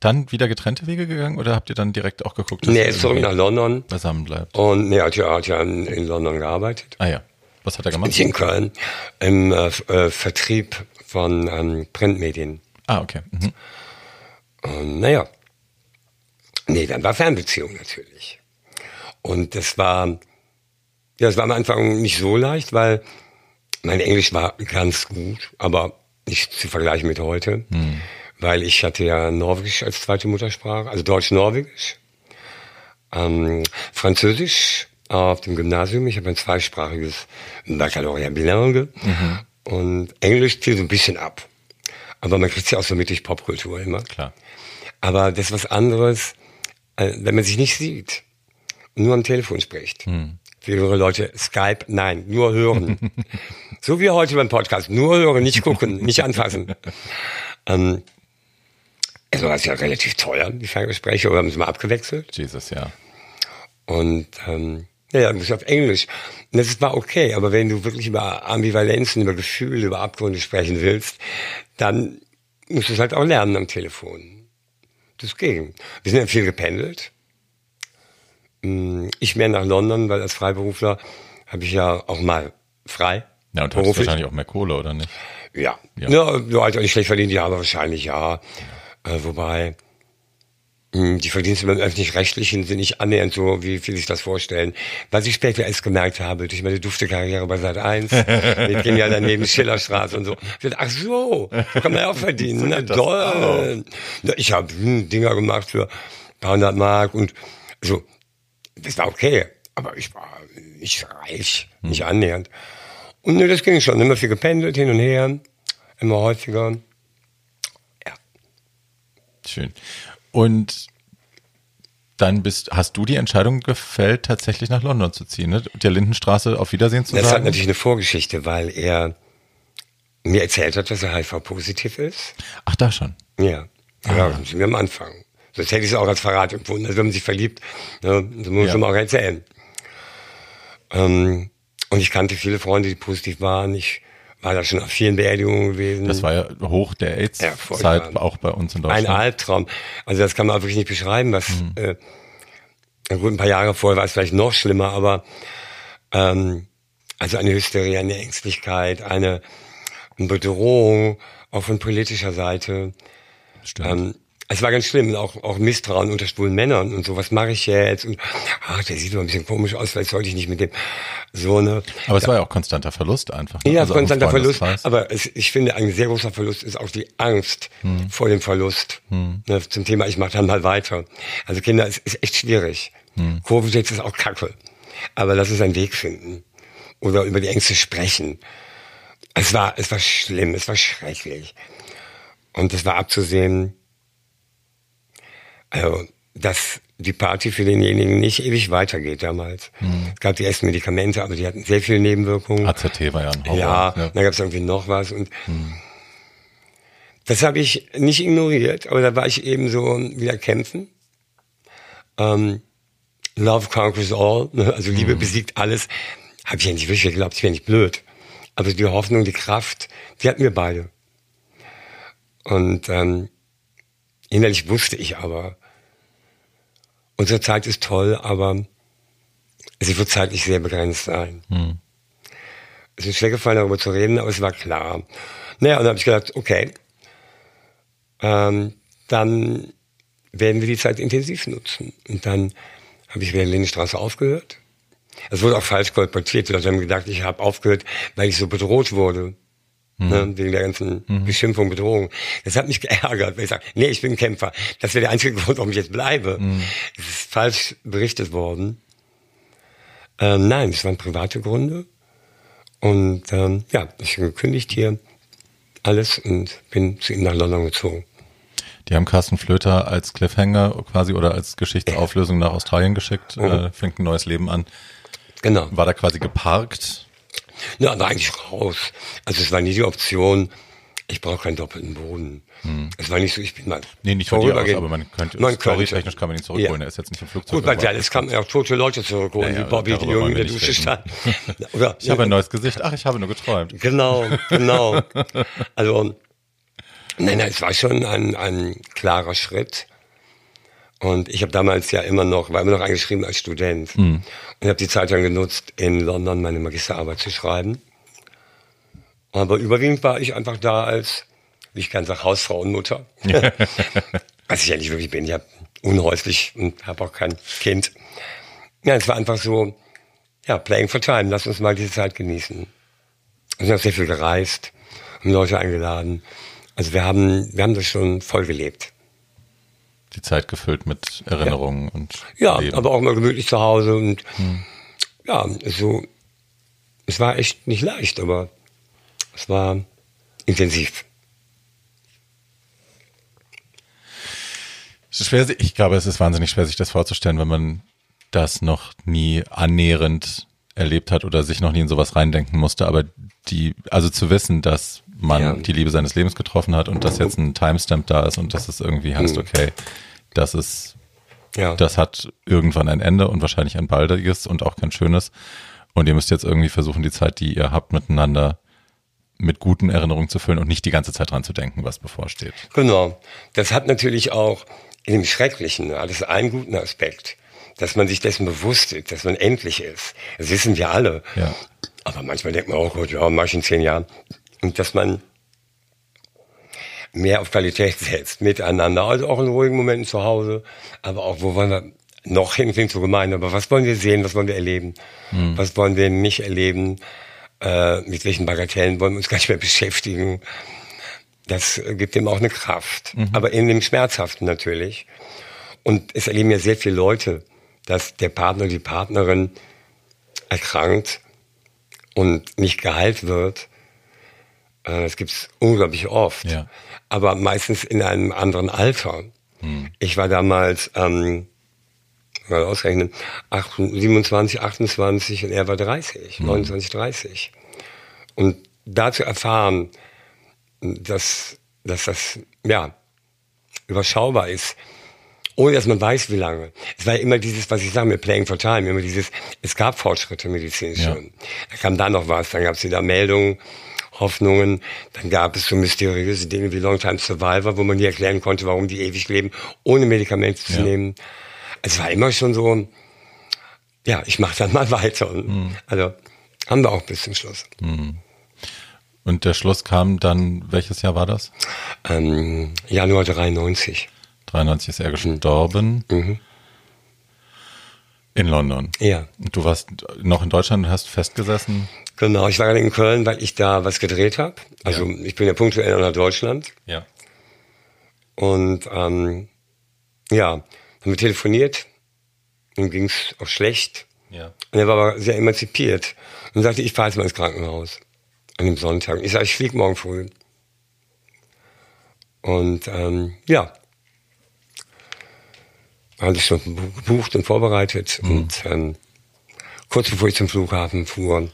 dann wieder getrennte Wege gegangen oder habt ihr dann direkt auch geguckt, dass Nee, ihr ist zurück nach London. beisammen bleibt? Und nee, er hat ja, hat ja in, in London gearbeitet. Ah ja. Was hat er gemacht? In Köln. Im äh, äh, Vertrieb von ähm, Printmedien. Ah, okay. Mhm. Und naja. Nee, dann war Fernbeziehung natürlich. Und das war, ja, das war am Anfang nicht so leicht, weil mein Englisch war ganz gut, aber nicht zu vergleichen mit heute. Hm. Weil ich hatte ja Norwegisch als zweite Muttersprache, also Deutsch-Norwegisch. Ähm, Französisch auf dem Gymnasium. Ich habe ein zweisprachiges Baccalaureat bilingue. Mhm. Und Englisch fiel so ein bisschen ab. Aber man kriegt ja auch so mit durch Popkultur immer. Klar. Aber das ist was anderes, äh, wenn man sich nicht sieht nur am Telefon spricht. Mhm. Für Leute, Skype, nein, nur hören. so wie heute beim Podcast, nur hören, nicht gucken, nicht anfassen. Ähm, also war es ja relativ teuer, die Ferngespräche, oder haben sie mal abgewechselt? Jesus, ja. Und ähm, naja, muss auf Englisch. Und das war okay, aber wenn du wirklich über Ambivalenzen, über Gefühle, über Abgründe sprechen willst, dann musst du es halt auch lernen am Telefon. Das ging. Wir sind ja viel gependelt. Mm, ich mehr nach London, weil als Freiberufler habe ich ja auch mal frei. Ja, und hast wahrscheinlich auch mehr Kohle, oder nicht? Ja. Ja, ja du halt auch nicht schlecht verdient, ja, aber wahrscheinlich ja. ja. Äh, wobei, hm, die Verdienste beim Öffentlich-Rechtlichen sind nicht annähernd so, wie viele sich das vorstellen. Was ich später erst gemerkt habe, durch meine Dufte-Karriere bei Sat 1, mit gehen ja daneben Schillerstraße und so. Ach so, so kann man ja auch verdienen. Na toll. Ich habe hm, Dinger gemacht für ein paar hundert Mark und so. Das war okay, aber ich war nicht reich, nicht hm. annähernd. Und ne, das ging schon. Immer viel gependelt, hin und her, immer häufiger. Ja. Schön. Und dann bist, hast du die Entscheidung gefällt, tatsächlich nach London zu ziehen, ne? der Lindenstraße auf Wiedersehen zu das sagen? Das hat natürlich eine Vorgeschichte, weil er mir erzählt hat, dass er HIV-positiv ist. Ach, da schon? Ja, ah. sind wir am Anfang. Sonst hätte ich es auch als Verrat empfunden. Also wenn man sich verliebt, ne, das muss ja. man auch erzählen. Ähm, und ich kannte viele Freunde, die positiv waren. Ich war da schon auf vielen Beerdigungen gewesen. Das war ja hoch der AIDS-Zeit, ja, auch bei uns in Deutschland. Ein Albtraum. Also das kann man wirklich nicht beschreiben. Was, mhm. äh, gut, ein paar Jahre vorher war es vielleicht noch schlimmer, aber ähm, also eine Hysterie, eine Ängstlichkeit, eine, eine Bedrohung, auch von politischer Seite. Stimmt. Ähm, es war ganz schlimm, auch, auch Misstrauen unter schwulen Männern und so, was mache ich jetzt? Und ach, der sieht doch ein bisschen komisch aus, vielleicht sollte ich nicht mit dem so ne. Aber es da, war ja auch konstanter Verlust einfach. Ne? Ja, also konstanter Verlust. Aber es, ich finde, ein sehr großer Verlust ist auch die Angst hm. vor dem Verlust. Hm. Ne, zum Thema, ich mache dann mal weiter. Also Kinder, es ist echt schwierig. Hm. Covid jetzt ist auch kacke. Aber lass uns einen Weg finden. Oder über die Ängste sprechen. Es war, es war schlimm, es war schrecklich. Und es war abzusehen, also, dass die Party für denjenigen nicht ewig weitergeht damals. Mhm. Es gab die ersten Medikamente, aber die hatten sehr viele Nebenwirkungen. AZT war ja ein Horror. Ja, ja. dann gab es irgendwie noch was und mhm. das habe ich nicht ignoriert, aber da war ich eben so wieder kämpfen. Ähm, Love conquers all, ne? also Liebe mhm. besiegt alles. Habe ich ja nicht wirklich geglaubt, ich wäre nicht blöd. Aber die Hoffnung, die Kraft, die hatten wir beide. Und ähm, innerlich wusste ich aber, Unsere Zeit ist toll, aber sie wird zeitlich sehr begrenzt sein. Hm. Es ist schwer gefallen, darüber zu reden, aber es war klar. Naja, und dann habe ich gedacht, okay, ähm, dann werden wir die Zeit intensiv nutzen. Und dann habe ich wieder Lindenstraße aufgehört. Es wurde auch falsch kolportiert. Die Leute haben gedacht, ich habe aufgehört, weil ich so bedroht wurde. Mhm. Ne, wegen der ganzen mhm. Beschimpfung, Bedrohung. Das hat mich geärgert, weil ich sage, nee, ich bin Kämpfer. Das wäre der einzige Grund, warum ich jetzt bleibe. Mhm. Es ist falsch berichtet worden. Ähm, nein, es waren private Gründe. Und ähm, ja, ich bin gekündigt hier alles und bin zu ihm nach London gezogen. Die haben Carsten Flöter als Cliffhanger quasi oder als Geschichtsauflösung nach Australien geschickt, mhm. äh, fängt ein neues Leben an. Genau. War da quasi geparkt ja, war eigentlich raus. Also es war nie die Option, ich brauche keinen doppelten Boden. Hm. Es war nicht so, ich bin mal Nee, nicht von dir aus, aber man könnte, man storytechnisch kann man ihn zurückholen, ja. er ist jetzt nicht im Flugzeug. Gut, ja, es kann ja auch tote Leute zurückholen, ja, ja, wie Bobby, die Jungen in der Dusche stand. Oder, ich habe ein neues Gesicht, ach, ich habe nur geträumt. Genau, genau. also, nein, nein, es war schon ein, ein klarer Schritt. Und ich habe damals ja immer noch, war immer noch eingeschrieben als Student. Mhm. Und habe die Zeit dann genutzt, in London meine Magisterarbeit zu schreiben. Aber überwiegend war ich einfach da als, wie ich kann sagen, Hausfrau und Mutter. Was ich ja nicht wirklich bin. Ich habe unhäuslich und habe auch kein Kind. Ja, es war einfach so, ja, playing for time. Lass uns mal diese Zeit genießen. Wir sind auch sehr viel gereist, haben Leute eingeladen. Also wir haben, wir haben das schon voll gelebt. Die Zeit gefüllt mit Erinnerungen ja. und Ja, Leben. aber auch mal gemütlich zu Hause und hm. ja, so, es war echt nicht leicht, aber es war intensiv. Es ist schwer, ich glaube, es ist wahnsinnig schwer, sich das vorzustellen, wenn man das noch nie annähernd erlebt hat oder sich noch nie in sowas reindenken musste. Aber die, also zu wissen, dass man ja. die Liebe seines Lebens getroffen hat und dass jetzt ein Timestamp da ist und dass es irgendwie heißt, mhm. okay, das ist, ja. das hat irgendwann ein Ende und wahrscheinlich ein baldiges und auch kein schönes. Und ihr müsst jetzt irgendwie versuchen, die Zeit, die ihr habt, miteinander mit guten Erinnerungen zu füllen und nicht die ganze Zeit dran zu denken, was bevorsteht. Genau. Das hat natürlich auch in dem Schrecklichen alles einen guten Aspekt, dass man sich dessen bewusst ist, dass man endlich ist. Das wissen wir alle. Ja. Aber manchmal denkt man auch, oh ja, mach ich in zehn Jahren. Und dass man mehr auf Qualität setzt, miteinander, also auch in ruhigen Momenten zu Hause, aber auch, wo wollen wir noch hin, klingt so gemein, aber was wollen wir sehen, was wollen wir erleben, hm. was wollen wir nicht erleben, äh, mit welchen Bagatellen wollen wir uns gar nicht mehr beschäftigen. Das gibt ihm auch eine Kraft, mhm. aber in dem Schmerzhaften natürlich. Und es erleben ja sehr viele Leute, dass der Partner, die Partnerin erkrankt und nicht geheilt wird. Äh, das gibt's unglaublich oft. Ja. Aber meistens in einem anderen Alter. Hm. Ich war damals, ähm, mal ausrechnen, 27, 28 und er war 30, hm. 29, 30. Und da zu erfahren, dass, dass das, ja, überschaubar ist, ohne dass man weiß, wie lange. Es war immer dieses, was ich sage, mit Playing for Time, immer dieses, es gab Fortschritte medizinisch ja. schon. Da kam da noch was, dann gab es wieder Meldungen, Hoffnungen, dann gab es so mysteriöse Dinge wie Long Time Survivor, wo man nie erklären konnte, warum die ewig leben, ohne Medikamente zu ja. nehmen. Es war immer schon so, ja, ich mache dann mal weiter. Und, mhm. Also haben wir auch bis zum Schluss. Mhm. Und der Schluss kam dann, welches Jahr war das? Ähm, Januar 93. 93 ist er gestorben. Mhm. In London. Ja. Und du warst noch in Deutschland und hast festgesessen? Genau, ich war gerade in Köln, weil ich da was gedreht habe. Also ja. ich bin ja punktuell nach Deutschland. Ja. Und ähm, ja, haben wir telefoniert. Ihm ging's auch schlecht. Ja. Und er war aber sehr emanzipiert und sagte, ich fahre jetzt mal ins Krankenhaus an dem Sonntag. Ich sage, ich fliege morgen früh. Und ähm, ja, hatte ich schon gebucht und vorbereitet. Mhm. Und ähm, kurz bevor ich zum Flughafen fuhr,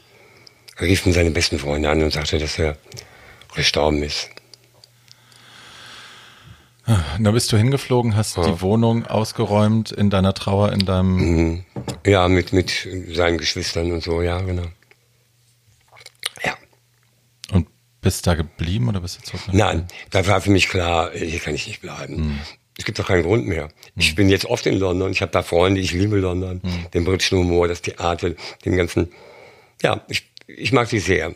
riefen seine besten Freunde an und sagte, dass er gestorben ist. Da bist du hingeflogen, hast ja. die Wohnung ausgeräumt in deiner Trauer, in deinem. Mhm. Ja, mit, mit seinen Geschwistern und so, ja, genau. Ja. Und bist da geblieben oder bist du zurück? Nein, da war für mich klar, hier kann ich nicht bleiben. Mhm. Es gibt doch keinen Grund mehr. Mhm. Ich bin jetzt oft in London, ich habe da Freunde, ich liebe London, mhm. den britischen Humor, das Theater, den ganzen. Ja, ich, ich mag die sehr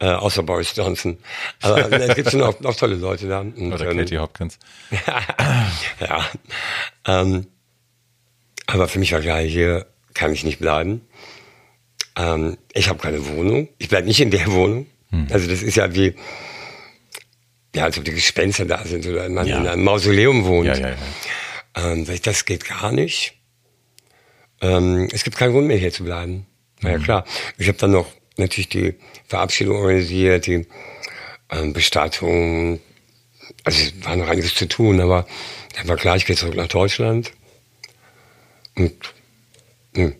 äh, außer Boris Johnson. Aber es gibt schon noch, noch tolle Leute da. Und, Oder Katie ähm, Hopkins. ja. Ähm, aber für mich war klar, hier kann ich nicht bleiben. Ähm, ich habe keine Wohnung. Ich bleibe nicht in der Wohnung. Hm. Also das ist ja wie, ja, als ob die Gespenster da sind oder man ja. in einem Mausoleum wohnt. Ja, ja, ja. Ähm, das geht gar nicht. Ähm, es gibt keinen Grund mehr hier zu bleiben. Na ja, hm. klar. Ich habe dann noch natürlich die Verabschiedung organisiert, die ähm, Bestattung. Also es war noch einiges zu tun, aber dann war klar, ich gehe zurück nach Deutschland. Und hm,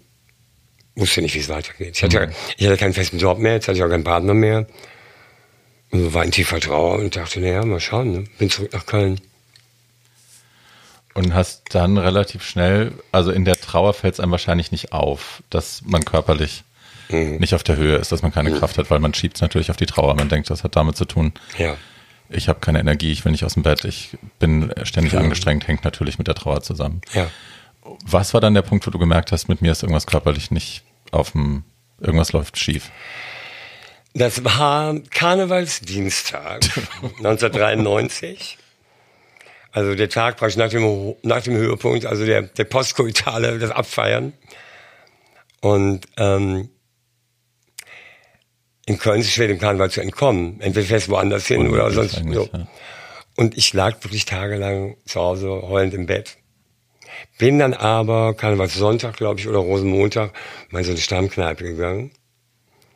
wusste nicht, wie es weitergeht. Ich hatte, mhm. ich hatte keinen festen Job mehr, jetzt hatte ich auch keinen Partner mehr. War in tiefer Trauer und dachte, naja, mal schauen, ne? bin zurück nach Köln. Und hast dann relativ schnell, also in der Trauer fällt es einem wahrscheinlich nicht auf, dass man körperlich mhm. nicht auf der Höhe ist, dass man keine mhm. Kraft hat, weil man schiebt es natürlich auf die Trauer. Man denkt, das hat damit zu tun. Ja. Ich habe keine Energie, ich will nicht aus dem Bett, ich bin ständig mhm. angestrengt, hängt natürlich mit der Trauer zusammen. Ja. Was war dann der Punkt, wo du gemerkt hast, mit mir ist irgendwas körperlich nicht auf dem, irgendwas läuft schief? Das war Karnevalsdienstag 1993. Also der Tag praktisch nach dem, nach dem Höhepunkt, also der, der Postkoitale, das Abfeiern. Und ähm, in Köln ist es schwer, dem Karneval zu entkommen. Entweder fährst du woanders hin oder sonst. So. Ja. Und ich lag wirklich tagelang zu Hause heulend im Bett. Bin dann aber Karnevalssonntag, glaube ich, oder Rosenmontag mal in so eine Stammkneipe gegangen.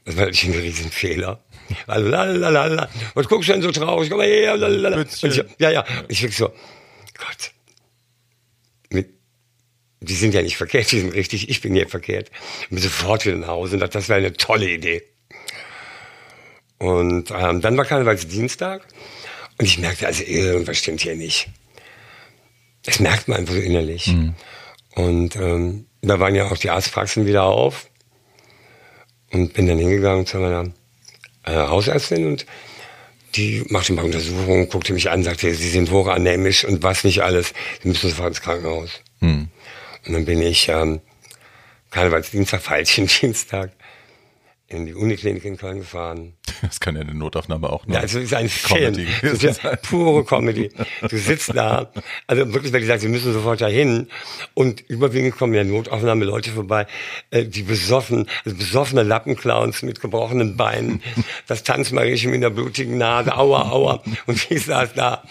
Das war natürlich ein Riesenfehler. Also, lalalala. Was guckst du denn so traurig? Komm mal her. Ich, ja, ja. Ich wirklich so, Gott. Mit, die sind ja nicht verkehrt, die sind richtig, ich bin hier verkehrt. Ich bin sofort wieder nach Hause und dachte, das wäre eine tolle Idee. Und ähm, dann war Karnevalsdienstag und ich merkte, also irgendwas stimmt hier nicht. Das merkt man einfach so innerlich. Mhm. Und ähm, da waren ja auch die Arztpraxen wieder auf und bin dann hingegangen zu meiner äh, Hausärztin und die machte mal Untersuchungen, guckte mich an, sagte, Sie sind hochanämisch und was nicht alles. Sie müssen sofort ins Krankenhaus. Mhm. Und dann bin ich ähm, Karnevalsdienstag, Feilchendienstag in die Uniklinik in Köln gefahren. Das kann ja eine Notaufnahme auch noch. Ja, also es ist ein Comedy. Film. Das ist ja pure Comedy. Du sitzt da, also wirklich, weil die sagt, wir müssen sofort dahin. Und überwiegend kommen ja Notaufnahme Leute vorbei, äh, die besoffen, also besoffene Lappenclowns mit gebrochenen Beinen, das Tanzmariechen mit einer blutigen Nase, aua, aua. Und ich saß da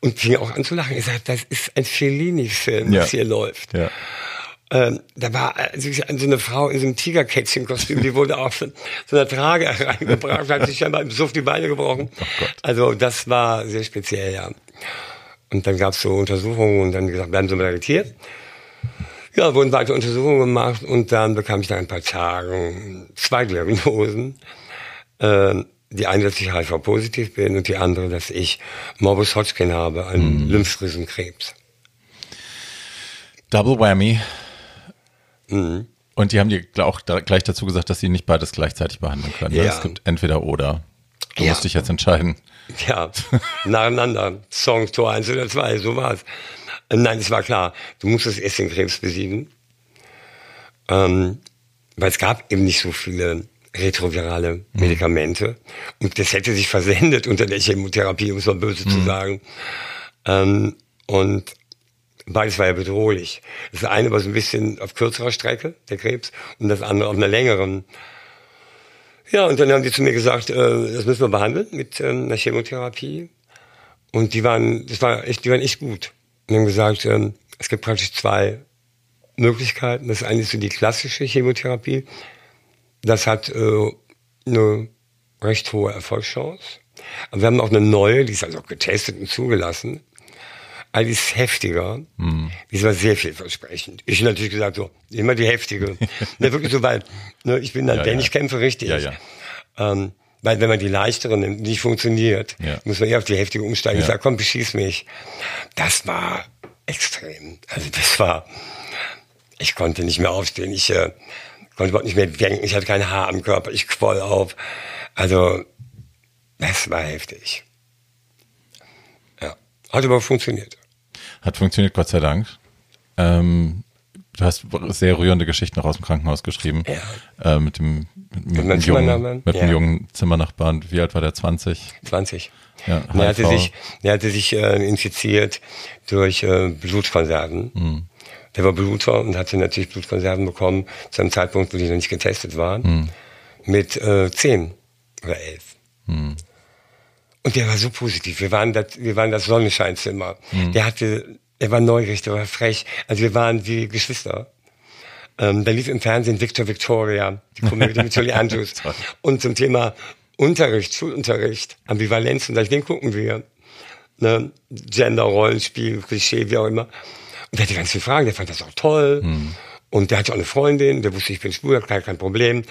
und fing auch an zu lachen. Ich sagte, das ist ein Fellini-Film, Ja. was hier läuft. Ja. Ähm, da war also so eine Frau in so einem Tigerkätzchenkostüm, die wurde auf so so einer Trage reingebracht, hat sich scheinbar im Suff die Beine gebrochen. also das war sehr speziell, ja. Und dann gab's so Untersuchungen und dann gesagt, bleiben Sie meditiert. Ja, wurden weitere Untersuchungen gemacht und dann bekam ich nach ein paar Tagen zwei Diagnosen. Ähm, die eine, dass ich HIV-positiv bin und die andere, dass ich Morbus Hodgkin habe, einen Lymphdrasenkrebs. Double Whammy. Mhm. Und die haben dir auch da, gleich dazu gesagt, dass sie nicht beides gleichzeitig behandeln können. ne? Ja. Es gibt entweder oder. Du Ja. musst dich jetzt entscheiden. Ja, nacheinander. Song, Tor 1 oder 2, so war's. Äh, Nein, es war klar, du musstest erst den Krebs besiegen. Ähm, weil es gab eben nicht so viele retrovirale Medikamente. Und das hätte sich versendet unter der Chemotherapie, um es mal böse zu sagen. Ähm, und beides war ja bedrohlich. Das eine war so ein bisschen auf kürzerer Strecke, der Krebs, und das andere auf einer längeren. Ja, und dann haben die zu mir gesagt, äh, das müssen wir behandeln mit ähm, einer Chemotherapie. Und die waren, das war echt, die waren echt gut. Und haben gesagt, ähm, es gibt praktisch zwei Möglichkeiten. Das eine ist so die klassische Chemotherapie. Das hat äh, eine recht hohe Erfolgschance. Aber wir haben auch eine neue, die ist also auch getestet und zugelassen. Die ist heftiger. Die war sehr vielversprechend. Ich natürlich gesagt, so, immer die heftige. ne, wirklich so, weil ne, ich bin dann, Ja, denn ja. ich kämpfe richtig. Ja, ja. Ähm, weil wenn man die leichtere nimmt, nicht funktioniert, Ja. muss man eher auf die heftige umsteigen. Ich Ja. sage, komm, beschieß mich. Das war extrem. Also das war, ich konnte nicht mehr aufstehen. Ich äh, konnte überhaupt nicht mehr denken. Ich hatte kein Haar am Körper. Ich quoll auf. Also, das war heftig. Ja. Hat aber funktioniert. Hat funktioniert, Gott sei Dank. Ähm, du hast sehr rührende Geschichten auch aus dem Krankenhaus geschrieben. Ja. Äh, mit dem, mit, mit, dem jungen, Zimmernachbarn? mit dem Ja. jungen Zimmernachbarn. Wie alt war der? 20? 20. Ja, er hatte sich, er hatte sich äh, infiziert durch äh, Blutkonserven. Hm. Der war Bluter und hatte natürlich Blutkonserven bekommen zu einem Zeitpunkt, wo die noch nicht getestet waren. Hm. Mit äh, 10 oder 11. Hm. Und der war so positiv. Wir waren das, wir waren das Sonnenscheinzimmer. Hm. Der hatte, er war neugierig, der war frech. Also wir waren wie Geschwister. Ähm, da lief im Fernsehen Victor Victoria, die Komödie mit Julie Andrews. Und zum Thema Unterricht, Schulunterricht, Ambivalenz, und den gucken wir. Ne? Gender, Rollenspiel, Klischee, wie auch immer. Und der hatte ganz viele Fragen, der fand das auch toll. Und der hatte auch eine Freundin, der wusste, ich bin schwul, kein, kein Problem.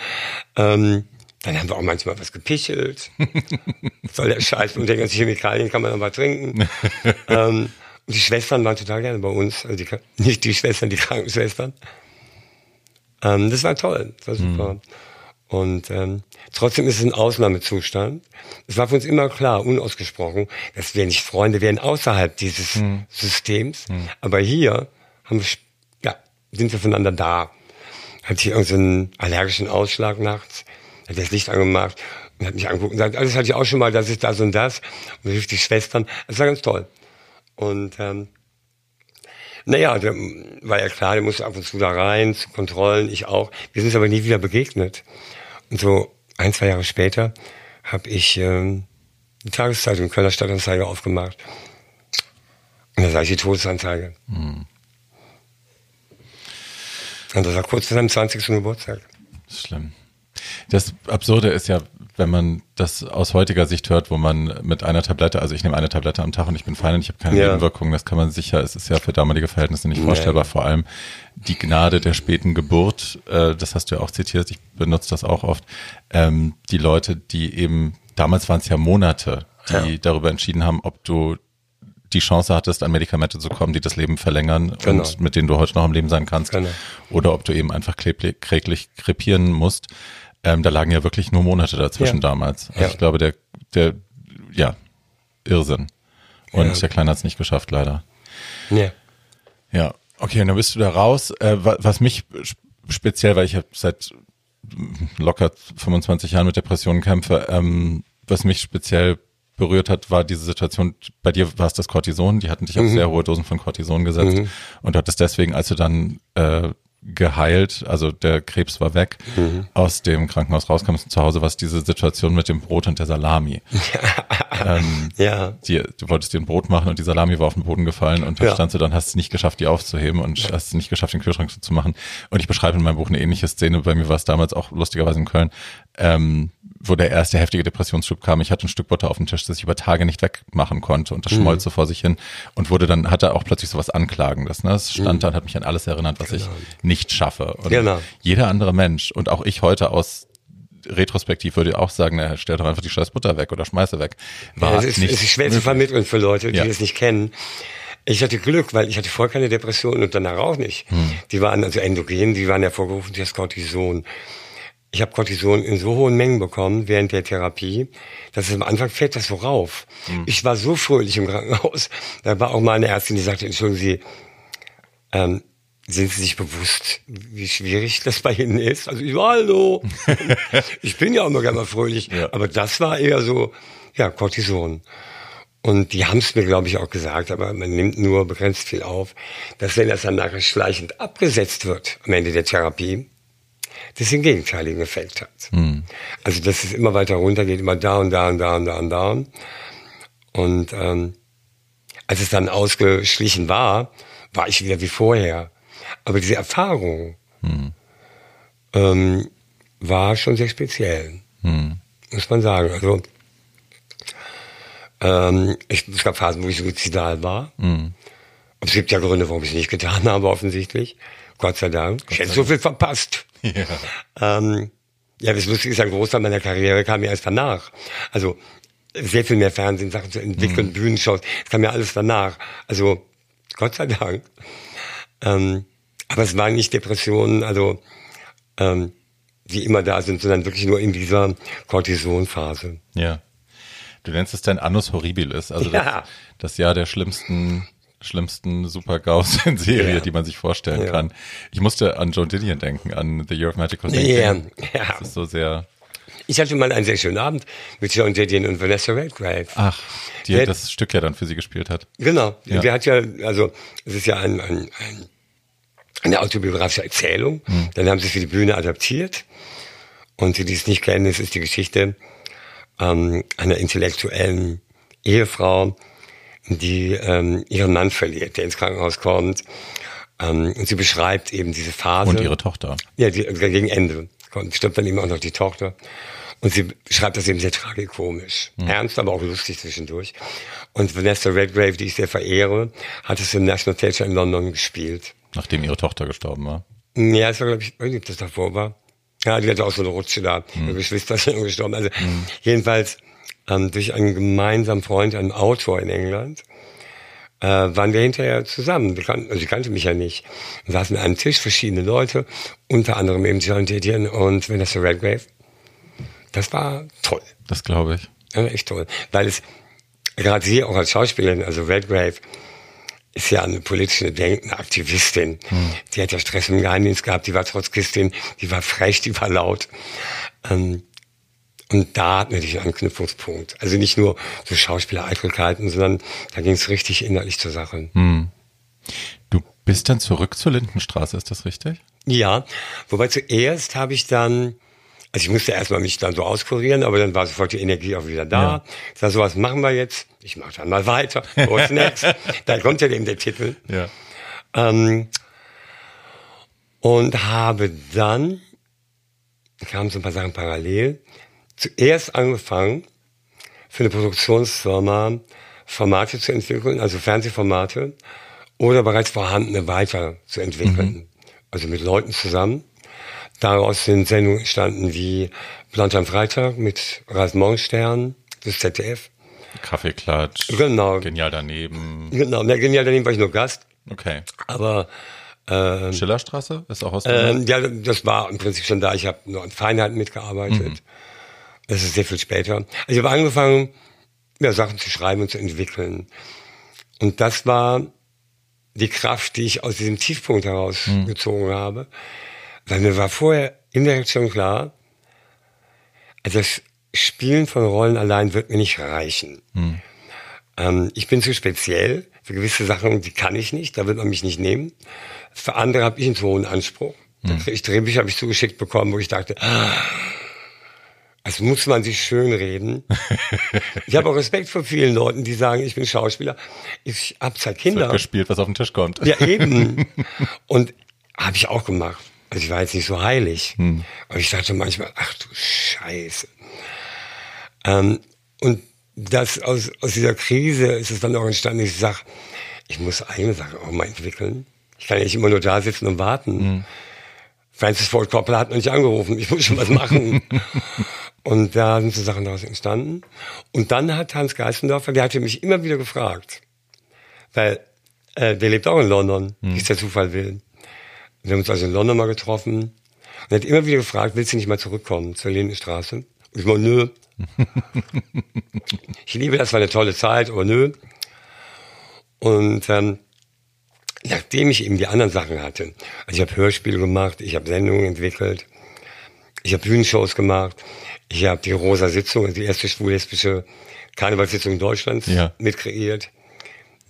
Ähm, dann haben wir auch manchmal was gepichelt. Soll der Scheiß und der ganze Chemikalien kann man noch mal trinken. ähm, und die Schwestern waren total gerne bei uns. Also die, nicht die Schwestern, die Krankenschwestern. Ähm, das war toll, das war super. Und ähm, trotzdem ist es ein Ausnahmezustand. Es war für uns immer klar, unausgesprochen, dass wir nicht Freunde wären außerhalb dieses Systems. Aber hier haben wir, ja, sind wir voneinander da. Hat hier irgendeinen allergischen Ausschlag nachts, hat das Licht angemacht und hat mich angeguckt und sagt, ah, das hatte ich auch schon mal, das ist das und das. Und rief die Schwestern. Das war ganz toll. Und ähm, Naja, da war ja klar, der musste ab und zu da rein, zu Kontrollen, ich auch. Wir sind uns aber nie wieder begegnet. Und so ein, zwei Jahre später habe ich ähm, die Tageszeitung Kölner Stadtanzeige aufgemacht. Und da sah ich die Todesanzeige. Mhm. Und das war kurz vor seinem 20. Geburtstag. Schlimm. Das Absurde ist ja, wenn man das aus heutiger Sicht hört, wo man mit einer Tablette, also ich nehme eine Tablette am Tag und ich bin fein und ich habe keine ja. Nebenwirkungen, das kann man sicher, es ist ja für damalige Verhältnisse nicht nee. vorstellbar, vor allem die Gnade der späten Geburt, äh, das hast du ja auch zitiert, ich benutze das auch oft, ähm, die Leute, die eben, damals waren es ja Monate, die ja. darüber entschieden haben, ob du die Chance hattest, an Medikamente zu kommen, die das Leben verlängern genau. und mit denen du heute noch am Leben sein kannst. Genau. Oder ob du eben einfach kräglich krepieren musst. Ähm, da lagen ja wirklich nur Monate dazwischen ja. damals. Also ja. ich glaube, der, der, ja, Irrsinn. Und ja. der Kleine hat es nicht geschafft, leider. Ja. Ja, okay, dann bist du da raus. Äh, was mich speziell, weil ich habe seit locker 25 Jahren mit Depressionen kämpfe, ähm, was mich speziell berührt hat, war diese Situation, bei dir war es das Cortison, die hatten dich auf mhm. sehr hohe Dosen von Cortison gesetzt mhm. und du hattest deswegen, als du dann äh, geheilt, also der Krebs war weg, mhm. aus dem Krankenhaus rauskommst zu Hause war diese Situation mit dem Brot und der Salami. ähm, ja. Die, du wolltest dir ein Brot machen und die Salami war auf den Boden gefallen und da ja. standst du dann, hast es nicht geschafft, die aufzuheben und ja. hast es nicht geschafft, den Kühlschrank zu machen. Und ich beschreibe in meinem Buch eine ähnliche Szene, bei mir war es damals auch lustigerweise in Köln, ähm, wo der erste heftige Depressionsschub kam. Ich hatte ein Stück Butter auf dem Tisch, das ich über Tage nicht wegmachen konnte und das mhm. schmolz so vor sich hin und wurde dann, hatte auch plötzlich sowas Anklagendes. Ne? Es stand mhm. da und hat mich an alles erinnert, was genau. ich nicht schaffe. Und genau. jeder andere Mensch und auch ich heute aus retrospektiv würde ich auch sagen, na, stell doch einfach die scheiß Butter weg oder schmeiße weg. War ja, es, ist, nicht es ist schwer möglich. zu vermitteln für Leute, die ja. es nicht kennen. Ich hatte Glück, weil ich hatte vorher keine Depression und danach auch nicht. Hm. Die waren also endogen, die waren hervorgerufen durch das Cortison. Ich habe Cortison in so hohen Mengen bekommen während der Therapie, dass es am Anfang fällt das so rauf. Mhm. Ich war so fröhlich im Krankenhaus. Da war auch mal eine Ärztin, die sagte, entschuldigen Sie, ähm, sind Sie sich bewusst, wie schwierig das bei Ihnen ist? Also ich war hallo. ich bin ja auch immer gerne mal fröhlich. Ja. Aber das war eher so, ja, Cortison. Und die haben es mir, glaube ich, auch gesagt, aber man nimmt nur begrenzt viel auf, dass wenn das dann nachher schleichend abgesetzt wird am Ende der Therapie, das den gegenteiligen Effekt hat. Mhm. Also dass es immer weiter runtergeht, immer da und da und da und da und da. Und ähm, als es dann ausgeschlichen war, war ich wieder wie vorher. Aber diese Erfahrung mhm. ähm, war schon sehr speziell, mhm. muss man sagen. Also ähm, ich, es gab Phasen, wo ich suizidal war. Mhm. Und es gibt ja Gründe, warum ich es nicht getan habe, offensichtlich. Gott sei Dank. Gott ich hätte so viel verpasst. Ja. Ähm, ja, das Lustige ist, ein Großteil meiner Karriere kam mir erst danach. Also sehr viel mehr Fernsehen, Sachen zu entwickeln, mhm. Bühnenshows, das kam mir alles danach. Also Gott sei Dank. Ähm, aber es waren nicht Depressionen, also ähm, die immer da sind, sondern wirklich nur in dieser Cortisonphase. Ja. Du nennst es dein Annus Horribilis, also ja. das, das Jahr der schlimmsten schlimmsten Super-Gaus in Serie, ja. die man sich vorstellen ja. kann. Ich musste an Joan Didion denken, an The Year of Magical Thinking. Ja. ja. Das ist so sehr... Ich hatte mal einen sehr schönen Abend mit Joan Didion und Vanessa Redgrave. Ach, die der, das Stück ja dann für sie gespielt hat. Genau. Ja. Der hat ja, also es ist ja ein, ein, ein, eine autobiografische Erzählung. Hm. Dann haben sie es für die Bühne adaptiert. Und sie, die es nicht kennen, es ist die Geschichte ähm, einer intellektuellen Ehefrau, die ähm, ihren Mann verliert, der ins Krankenhaus kommt. Ähm, und sie beschreibt eben diese Phase. Und ihre Tochter. Ja, die, gegen Ende. Kommt, stirbt dann eben auch noch die Tochter. Und sie schreibt das eben sehr tragikomisch. Mhm. Ernst, aber auch lustig zwischendurch. Und Vanessa Redgrave, die ich sehr verehre, hat es im National Theatre in London gespielt. Nachdem ihre Tochter gestorben war? Ja, es war, glaube ich, nicht, ob das davor war. Ja, die hatte auch so eine Rutsche da. Mhm. Ihre Geschwister sind gestorben. Also, mhm. jedenfalls, ähm, durch einen gemeinsamen Freund, einen Autor in England, äh, waren wir hinterher zusammen. Wir kannten, also ich kannte mich ja nicht. Wir saßen an einem Tisch, verschiedene Leute, unter anderem eben John Didion und Vanessa Redgrave. Das war toll. Das glaube ich. Ja, echt toll. Weil es, gerade sie auch als Schauspielerin, also Redgrave, ist ja eine politische denkende Aktivistin. Hm. Die hat ja Stress im Geheimdienst gehabt, die war Trotzkistin, die war frech, die war laut. Ähm, und da hatten wir einen Anknüpfungspunkt. Also nicht nur so Schauspieler-Eitelkeiten, sondern da ging es richtig innerlich zur Sache. Hm. Du Bist dann zurück zur Lindenstraße, ist das richtig? Ja, wobei zuerst habe ich dann, also ich musste erstmal mich dann so auskurieren, aber dann war sofort die Energie auch wieder da. Ja. Ich sag, so was machen wir jetzt. Ich mache dann mal weiter. What's next? da kommt ja eben der Titel. Ja. Ähm, und habe dann, kamen so ein paar Sachen parallel, zuerst angefangen, für eine Produktionsfirma Formate zu entwickeln, also Fernsehformate, oder bereits vorhandene weiterzuentwickeln. Also mit Leuten zusammen. Daraus sind Sendungen entstanden wie Blanche am Freitag mit Ralf Morgenstern, das ZDF. Kaffeeklatsch. Genau. Genial daneben. Genau, na, genial, daneben war ich nur Gast. Okay. Aber ähm, Schillerstraße ist auch aus der ähm, ja, das war im Prinzip schon da. Ich habe nur an Feinheiten mitgearbeitet. Das ist sehr viel später. Also ich habe angefangen, ja, Sachen zu schreiben und zu entwickeln. Und das war die Kraft, die ich aus diesem Tiefpunkt herausgezogen habe. Weil mir war vorher in der Reaktion klar, also das Spielen von Rollen allein wird mir nicht reichen. Ähm, ich bin zu speziell. Für gewisse Sachen, die kann ich nicht, da wird man mich nicht nehmen. Für andere habe ich einen zu hohen Anspruch. Krieg ich Drehbücher habe ich zugeschickt bekommen, wo ich dachte, ah, das muss man sich schön reden. ich habe auch Respekt vor vielen Leuten, die sagen, ich bin Schauspieler. Ich habe zwei Kinder. wird gespielt, was auf den Tisch kommt. Ja, eben. Und habe ich auch gemacht. Also ich war jetzt nicht so heilig. Aber ich dachte manchmal, ach du Scheiße. Ähm, und das aus, aus dieser Krise ist es dann auch entstanden, ich sag, ich muss eigene Sachen auch mal entwickeln. Ich kann ja nicht immer nur da sitzen und warten. Francis Ford Coppola hat noch nicht angerufen, ich muss schon was machen. und da sind so Sachen daraus entstanden. Und dann hat Hans Geissendorfer, der hatte mich immer wieder gefragt, weil äh, der lebt auch in London, wie es der Zufall will. Wir haben uns also in London mal getroffen und er hat immer wieder gefragt, willst du nicht mal zurückkommen zur Lindenstraße? Und ich mal, nö. ich liebe das, war eine tolle Zeit, aber nö. Und ähm, nachdem ich eben die anderen Sachen hatte, also ich habe Hörspiele gemacht, ich habe Sendungen entwickelt, ich habe Bühnenshows gemacht, ich habe die Rosa Sitzung, also die erste schwul-lesbische Karnevalssitzung Deutschlands Ja. mitkreiert,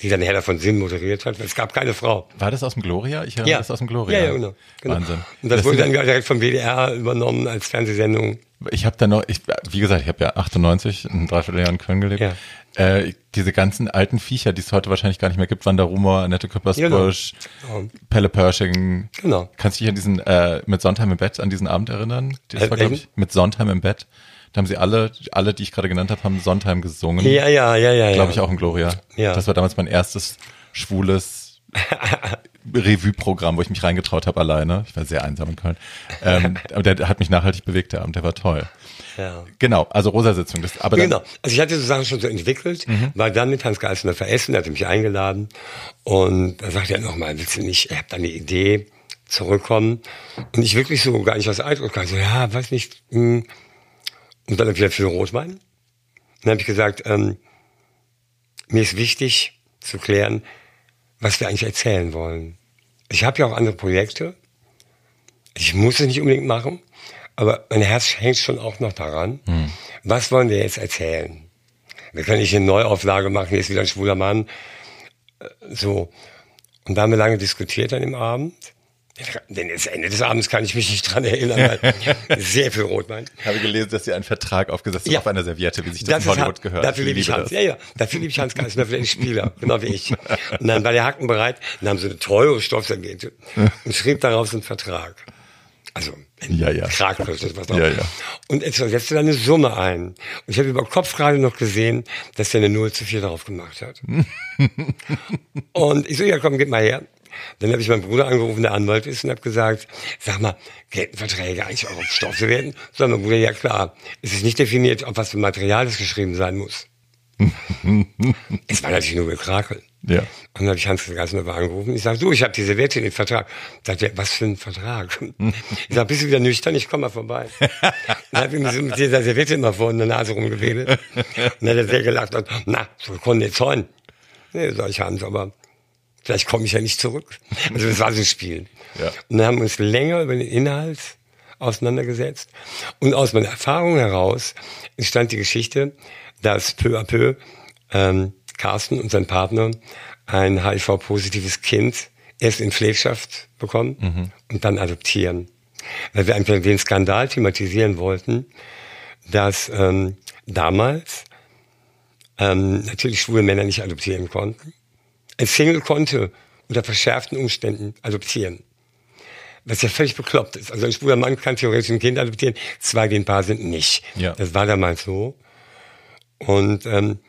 die dann Herr von Sinn moderiert hat, weil es gab keine Frau. War das aus dem Gloria? Ich erinnere das aus dem Gloria. Ja, ja, genau. genau. Wahnsinn. Und das, Das wurde dann direkt vom WDR übernommen als Fernsehsendung. Ich habe da noch, ich, wie gesagt, ich habe ja 98 ein Dreivierteljahr in Köln gelebt. Ja. Äh, diese ganzen alten Viecher, die es heute wahrscheinlich gar nicht mehr gibt, Wanda Rumor, Annette Küppersbusch, Genau. Pelle Pershing. Genau. Kannst du dich an diesen, äh, mit Sondheim im Bett, an diesen Abend erinnern? Das war, glaube ich, mit Sondheim im Bett. Da haben sie alle, alle, die ich gerade genannt habe, haben Sondheim gesungen. Ja, ja, ja, ja. Glaube ja. ich auch in Gloria. Ja. Das war damals mein erstes schwules Revue-Programm, wo ich mich reingetraut habe alleine. Ich war sehr einsam in Köln. Ähm, aber der hat mich nachhaltig bewegt, der Abend, der war toll. Ja. Genau, also Rosa-Sitzung. Das, aber Genau. Also ich hatte so Sachen schon so entwickelt, war dann mit Hans Geissner veressen, er hatte mich eingeladen und da sagte er nochmal, willst du nicht, er hat dann eine Idee, zurückkommen und ich wirklich so gar nicht aus Eindruck, so, ja, weiß nicht, hm. Und dann hab ich wieder für den Rotwein. Dann habe ich gesagt, ähm, mir ist wichtig zu klären, was wir eigentlich erzählen wollen. Ich habe ja auch andere Projekte. Ich muss es nicht unbedingt machen, aber mein Herz hängt schon auch noch daran. Was wollen wir jetzt erzählen? Wir können nicht eine Neuauflage machen, hier ist wieder ein schwuler Mann. Äh, So. Und da haben wir lange diskutiert an dem Abend. Denn jetzt Ende des Abends kann ich mich nicht dran erinnern, weil sehr viel Rotwein. Ich habe gelesen, dass sie einen Vertrag aufgesetzt haben Ja. auf einer Serviette, wie sich das, Das in ist, Hollywood Han- gehört. dafür liebe ich Hans. das. Ja, ja, dafür liebe ich Hans Geissner für den Spieler, genau wie ich. Und dann war der Haken bereit, dann haben sie eine teure Stoffserviette und schrieb darauf so einen Vertrag. Also, ein Ja, ja. Tragkürzel, was auch. Ja, ja. Und jetzt setzte dann eine Summe ein. Und ich habe über Kopf gerade noch gesehen, dass der eine 0 zu 4 drauf gemacht hat. und ich so, ja komm, gib mal her. Dann habe ich meinen Bruder angerufen, der Anwalt ist, und habe gesagt, sag mal, gelten Verträge eigentlich auch auf Stoffservietten? Sagt mein Bruder, ja klar. Es ist nicht definiert, auf was für Material es geschrieben sein muss. es war natürlich nur Gekrakel. Ja. Und dann habe ich Hans Geisner angerufen. Ich sage, du, ich habe die Serviette in den Vertrag. Sagt er, was für ein Vertrag? Ich sage, bist du wieder nüchtern? Ich komme mal vorbei. Dann habe ich mir so mit dieser Serviette immer vor in der Nase rumgewedelt. Und dann hat er sehr gelacht und, na, so konnte jetzt heuen. Nee, sag ich Hans, aber vielleicht komme ich ja nicht zurück. Also das war so ein Spiel. Ja. Und dann haben wir uns länger über den Inhalt auseinandergesetzt. Und aus meiner Erfahrung heraus entstand die Geschichte, dass peu à peu ähm, Carsten und sein Partner ein HIV-positives Kind erst in Pflegschaft bekommen mhm. und dann adoptieren. Weil wir einfach den Skandal thematisieren wollten, dass ähm, damals ähm, natürlich schwule Männer nicht adoptieren konnten. Ein Single konnte unter verschärften Umständen adoptieren. Was ja völlig bekloppt ist. Also ein schwuler Mann kann theoretisch ein Kind adoptieren, zwei, ein Paar sind, nicht. Ja. Das war damals so. Und ähm,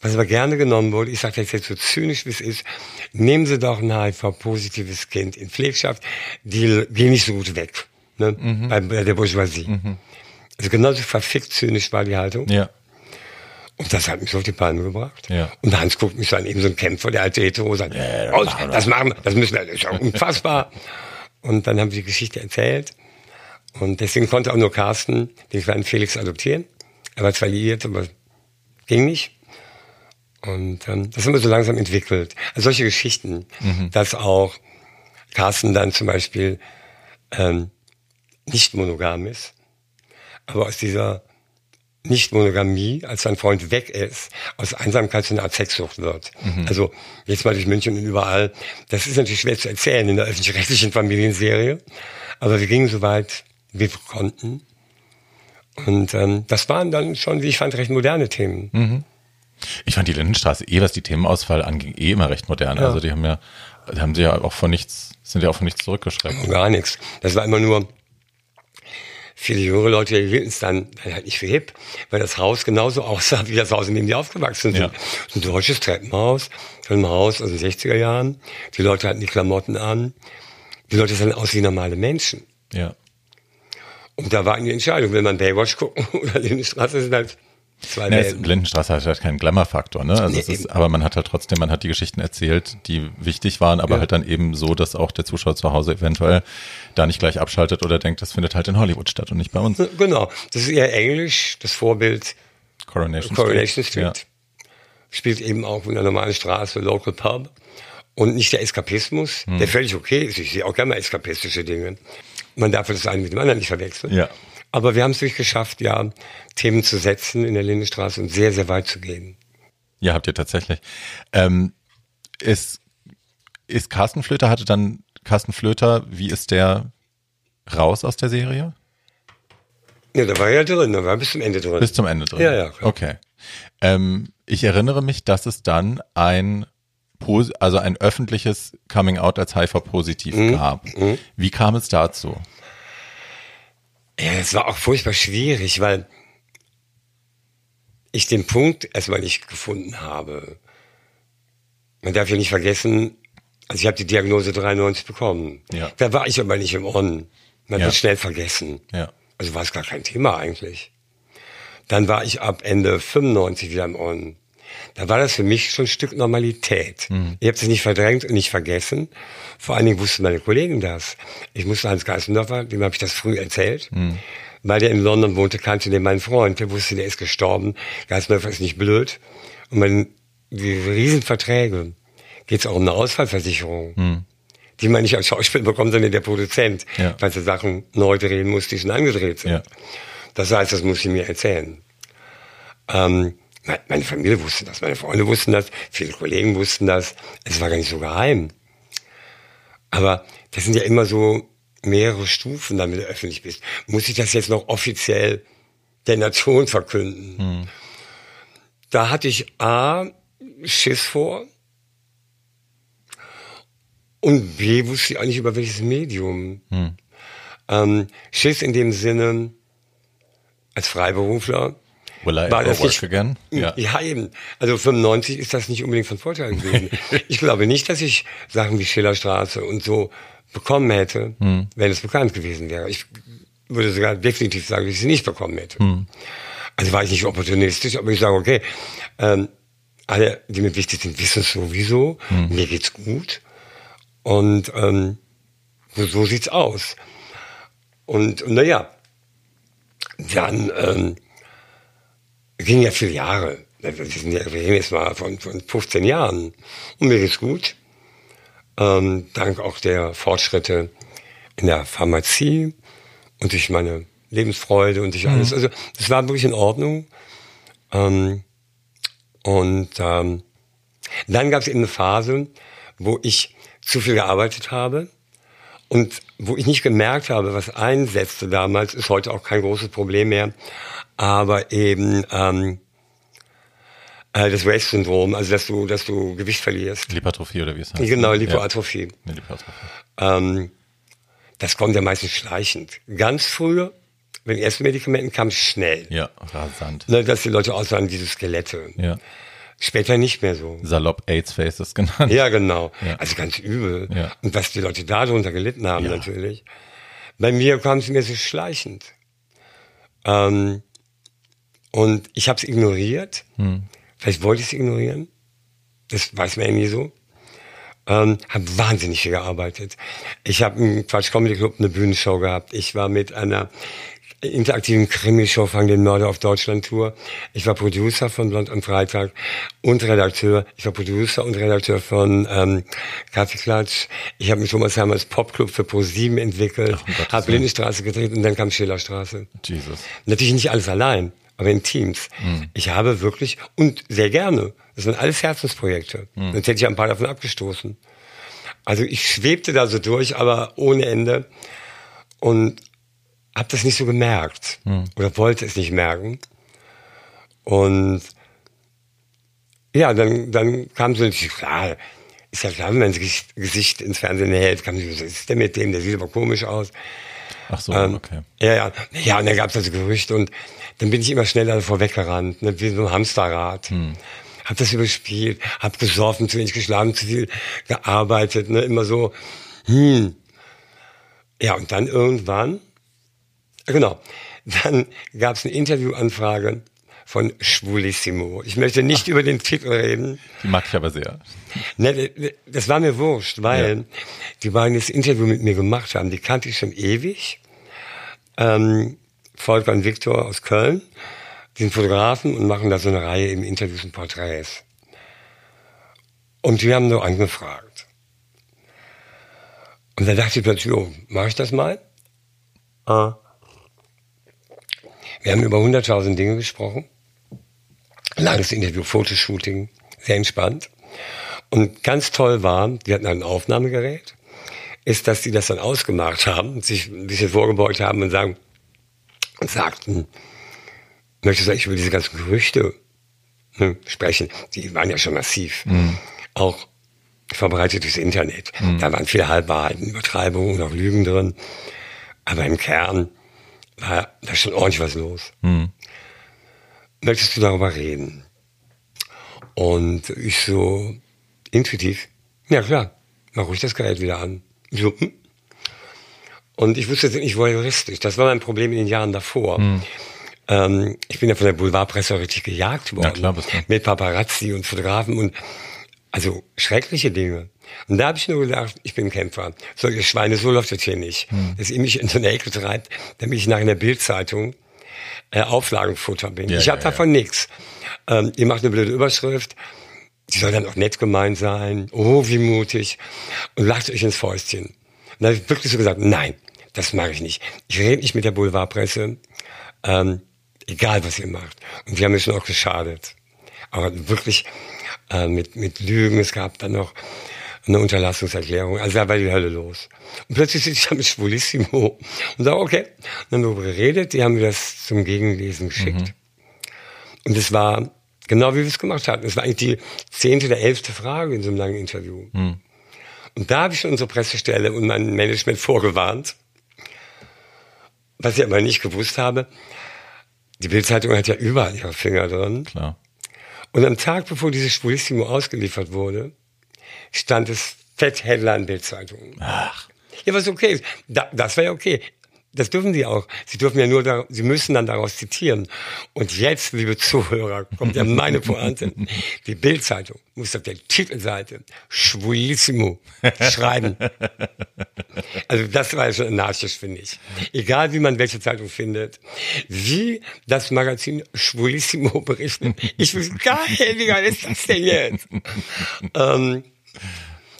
was aber gerne genommen wurde, ich sage jetzt so zynisch wie es ist, nehmen Sie doch ein HIV-positives Kind in Pflegschaft, die gehen nicht so gut weg, ne? Mhm. Bei, bei der Bourgeoisie. Mhm. Also genauso verfickt zynisch war die Haltung. Ja. Und das hat mich so auf die Palme gebracht. Ja. Und Hans guckt mich an, eben so ein Kämpfer, der alte Hetero, sagt, ja, das, machen das machen wir, das müssen wir, das ist ja unfassbar. und dann haben wir die Geschichte erzählt. Und deswegen konnte auch nur Carsten den kleinen Felix adoptieren. Er war zwar liiert, aber ging nicht. Und ähm, das haben wir so langsam entwickelt. Also solche Geschichten, mhm. dass auch Carsten dann zum Beispiel ähm, nicht monogam ist, aber aus dieser nicht-Monogamie, als sein Freund weg ist, aus Einsamkeit zu einer Art Sexsucht wird. Mhm. Also jetzt mal durch München und überall. Das ist natürlich schwer zu erzählen in der öffentlich-rechtlichen Familienserie, aber wir gingen so weit, wie wir konnten. Und ähm, das waren dann schon, wie ich fand, recht moderne Themen. Mhm. Ich fand die Lindenstraße eh, was die Themenauswahl anging, eh immer recht modern. Ja. Also die haben ja, haben sie ja auch von nichts, sind ja auch von nichts zurückgeschreckt. Gar nichts. Das war immer nur, viele junge Leute hielten es dann halt nicht für hip, weil das Haus genauso aussah wie das Haus, in dem die aufgewachsen sind. Ja. Ein deutsches Treppenhaus, ein Haus aus den 60er Jahren. Die Leute hatten die Klamotten an. Die Leute sahen aus wie normale Menschen. Ja. Und da war eine Entscheidung, will man Baywatch gucken oder Lindenstraße sind halt Zwei nee, Lindenstraße hat halt keinen Glamour-Faktor, ne? Also nee, es ist, aber man hat halt trotzdem, man hat die Geschichten erzählt, die wichtig waren, aber ja. halt dann eben so, dass auch der Zuschauer zu Hause eventuell da nicht gleich abschaltet oder denkt, das findet halt in Hollywood statt und nicht bei uns. Genau. Das ist eher Englisch, das Vorbild Coronation, Coronation Street. Street. Ja. Spielt eben auch in der normalen Straße, Local Pub. Und nicht der Eskapismus, hm. der völlig okay ist. Ich sehe auch gerne mal eskapistische Dinge. Man darf das eine mit dem anderen nicht verwechseln. Ja. Aber wir haben es wirklich geschafft, ja, Themen zu setzen in der Lindenstraße und sehr, sehr weit zu gehen. Ja, habt ihr tatsächlich. Ähm, ist, ist Carsten Flöter, hatte dann Carsten Flöter, wie ist der raus aus der Serie? Ja, da war er ja drin, da war bis zum Ende drin. Bis zum Ende drin. Ja, ja. Klar. Okay. Ähm, ich erinnere mich, dass es dann ein also ein öffentliches Coming Out als HIV-positiv mhm. gab. Mhm. Wie kam es dazu? Ja, es war auch furchtbar schwierig, weil ich den Punkt erstmal nicht gefunden habe. Man darf ja nicht vergessen, also ich habe die Diagnose 93 bekommen. Ja. Da war ich aber nicht im On. Man ja. wird schnell vergessen. Ja. Also war es gar kein Thema eigentlich. Dann war ich ab Ende 95 wieder im On da war das für mich schon ein Stück Normalität. Mhm. Ich habe das nicht verdrängt und nicht vergessen. Vor allen Dingen wussten meine Kollegen das. Ich musste Hans Geissendorfer, dem habe ich das früh erzählt. Mhm. Weil der in London wohnte, kannte den meinen Freund. Der wusste, der ist gestorben. Geissendorfer ist nicht blöd. Und man, die Riesenverträge, geht es auch um eine Ausfallversicherung. Mhm die man nicht als Schauspieler bekommt, sondern der Produzent, ja. weil er Sachen neu drehen muss, die schon angedreht sind. Ja. Das heißt, das muss ich mir erzählen. Ähm, meine Familie wusste das, meine Freunde wussten das, viele Kollegen wussten das. Es war gar nicht so geheim. Aber das sind ja immer so mehrere Stufen, damit du öffentlich bist. Muss ich das jetzt noch offiziell der Nation verkünden? Hm. Da hatte ich A, Schiss vor. Und B, wusste ich eigentlich über welches Medium. Hm. Ähm, Schiss in dem Sinne, als Freiberufler, Will I war das nicht, again? Ja. ja, eben. Also 95 ist das nicht unbedingt von Vorteil gewesen. ich glaube nicht, dass ich Sachen wie Schillerstraße und so bekommen hätte, hm. wenn es bekannt gewesen wäre. Ich würde sogar definitiv sagen, dass ich sie nicht bekommen hätte. Hm. Also war ich nicht opportunistisch, aber ich sage, okay, ähm, alle, die mir wichtig sind, wissen es sowieso. Hm. Mir geht's gut. Und ähm, so, so sieht's aus. Und, und naja, dann ähm, ging ja viele Jahre. Wir, reden jetzt mal von, von 15 Jahren. Und mir geht's gut. Ähm, dank auch der Fortschritte in der Pharmazie und durch meine Lebensfreude und durch mhm. alles. Also das war wirklich in Ordnung. Ähm, und ähm, dann gab es eben eine Phase, wo ich zu viel gearbeitet habe und wo ich nicht gemerkt habe, was einsetzte damals, ist heute auch kein großes Problem mehr, aber eben ähm, äh, das Waste-Syndrom, also dass du, dass du Gewicht verlierst. Lipotrophie oder wie es heißt. Genau, Lipoatrophie. Ja. Lipoatrophie. Ähm, das kommt ja meistens schleichend. Ganz früher, wenn die ersten Medikamenten kamen, schnell. Ja, rasant. Ne, dass die Leute aussahen diese Skelette. Ja. Später nicht mehr so. Salopp AIDS Faces genannt. Ja, genau. Ja. Also ganz übel. Ja. Und was die Leute darunter gelitten haben, Ja. natürlich. Bei mir kam es mir so schleichend. Ähm, und ich habe es ignoriert. Hm. Vielleicht wollte ich es ignorieren. Das weiß man ja nie so. Ähm, habe wahnsinnig viel gearbeitet. Ich habe im Quatsch Comedy Club eine Bühnenshow gehabt. Ich war mit einer interaktiven Krimishow Fang den Mörder auf Deutschland Tour. Ich war Producer von Blond am Freitag und Redakteur. Ich war Producer und Redakteur von ähm, Kaffeeklatsch. Ich habe mit Thomas Hermanns Popclub für Pro7 entwickelt, Gottes habe. Lindenstraße gedreht und dann kam Schillerstraße. Jesus. Natürlich nicht alles allein, aber in Teams. Ich habe wirklich, und sehr gerne, das sind alles Herzensprojekte. Sonst hätte ich ein paar davon abgestoßen. Also ich schwebte da so durch, aber ohne Ende. Und habe das nicht so gemerkt. Oder wollte es nicht merken. Und ja, dann, dann kam so, klar, ist ja klar, wenn man das Gesicht- Gesicht ins Fernsehen hält, kam so, was ist denn mit dem, der sieht aber komisch aus. Ach so, Ähm, okay. Ja, ja. Ja, und dann gab es also Gerüchte und dann bin ich immer schneller davor weggerannt, ne, wie so ein Hamsterrad. Hab das überspielt, hab gesoffen, zu wenig geschlafen, zu viel gearbeitet, ne, immer so, hm. Ja, und dann irgendwann, genau, dann gab es eine Interviewanfrage von Schwulissimo. Ich möchte nicht über den Titel reden. Die mag ich aber sehr. Ne, das war mir wurscht, weil Ja. die beiden das Interview mit mir gemacht haben. Die kannte ich schon ewig. Ähm, Volker und Viktor aus Köln, die sind Fotografen und machen da so eine Reihe im Interviews und Porträts. Und die haben nur angefragt. Und da dachte ich plötzlich, oh, mache ich das mal? Ah. Wir haben über 100.000 Dinge gesprochen. Langes Interview, Fotoshooting, sehr entspannt. Und ganz toll war, die hatten ein Aufnahmegerät, ist, dass die das dann ausgemacht haben, sich ein bisschen vorgebeugt haben und sagen, und sagten, möchtest du eigentlich über diese ganzen Gerüchte ne, sprechen? Die waren ja schon massiv. Auch verbreitet durchs Internet. Da waren viele Halbwahrheiten, Übertreibungen und auch Lügen drin. Aber im Kern war da schon ordentlich was los. Möchtest du darüber reden? Und ich so intuitiv, ja klar, mach ruhig das Gerät wieder an. Ich So, hm? Und ich wusste jetzt nicht voyeuristisch. Das war mein Problem in den Jahren davor. Ähm, ich bin ja von der Boulevardpresse auch richtig gejagt worden. klar, bist du. Mit Paparazzi und Fotografen und also schreckliche Dinge. Und da habe ich nur gedacht, ich bin Kämpfer. Solche Schweine, so läuft das hier nicht. Dass ihr mich in so eine Ecke treibt, damit ich nachher in der Bildzeitung äh, Auflagenfutter bin. Ja, ich ja, habe davon nichts. Ähm, ihr macht eine blöde Überschrift, die soll dann auch nett gemeint sein. Oh, wie mutig. Und lacht euch ins Fäustchen. Und da habe ich wirklich so gesagt, nein, das mache ich nicht. Ich rede nicht mit der Boulevardpresse, ähm, egal was ihr macht. Und die haben mir schon auch geschadet. Aber wirklich äh, mit, mit Lügen, es gab dann noch eine Unterlassungserklärung. Also da war die Hölle los. Und plötzlich sitze ich da mit Schwulissimo und sage, okay. Und dann haben wir geredet, die haben mir das zum Gegenlesen geschickt. Und es war genau wie wir es gemacht hatten. Es war eigentlich die zehnte oder elfte Frage in so einem langen Interview. Und da habe ich schon unsere Pressestelle und mein Management vorgewarnt. Was ich aber nicht gewusst habe, die Bildzeitung hat ja überall ihre Finger drin. Klar. Und am Tag, bevor dieses Schwulissimo ausgeliefert wurde, stand es fett Headline Bildzeitung. Ach, Ja, was okay ist. Da, das war ja okay. Das dürfen sie auch. Sie dürfen ja nur, da, sie müssen dann daraus zitieren. Und jetzt, liebe Zuhörer, kommt ja meine Pointe. Die Bildzeitung muss auf der Titelseite Schwulissimo schreiben. Also das war ja schon anarchisch, finde ich. Egal, wie man welche Zeitung findet. Wie das Magazin Schwulissimo berichtet. Ich will geil, wie geil ist das denn jetzt? ähm,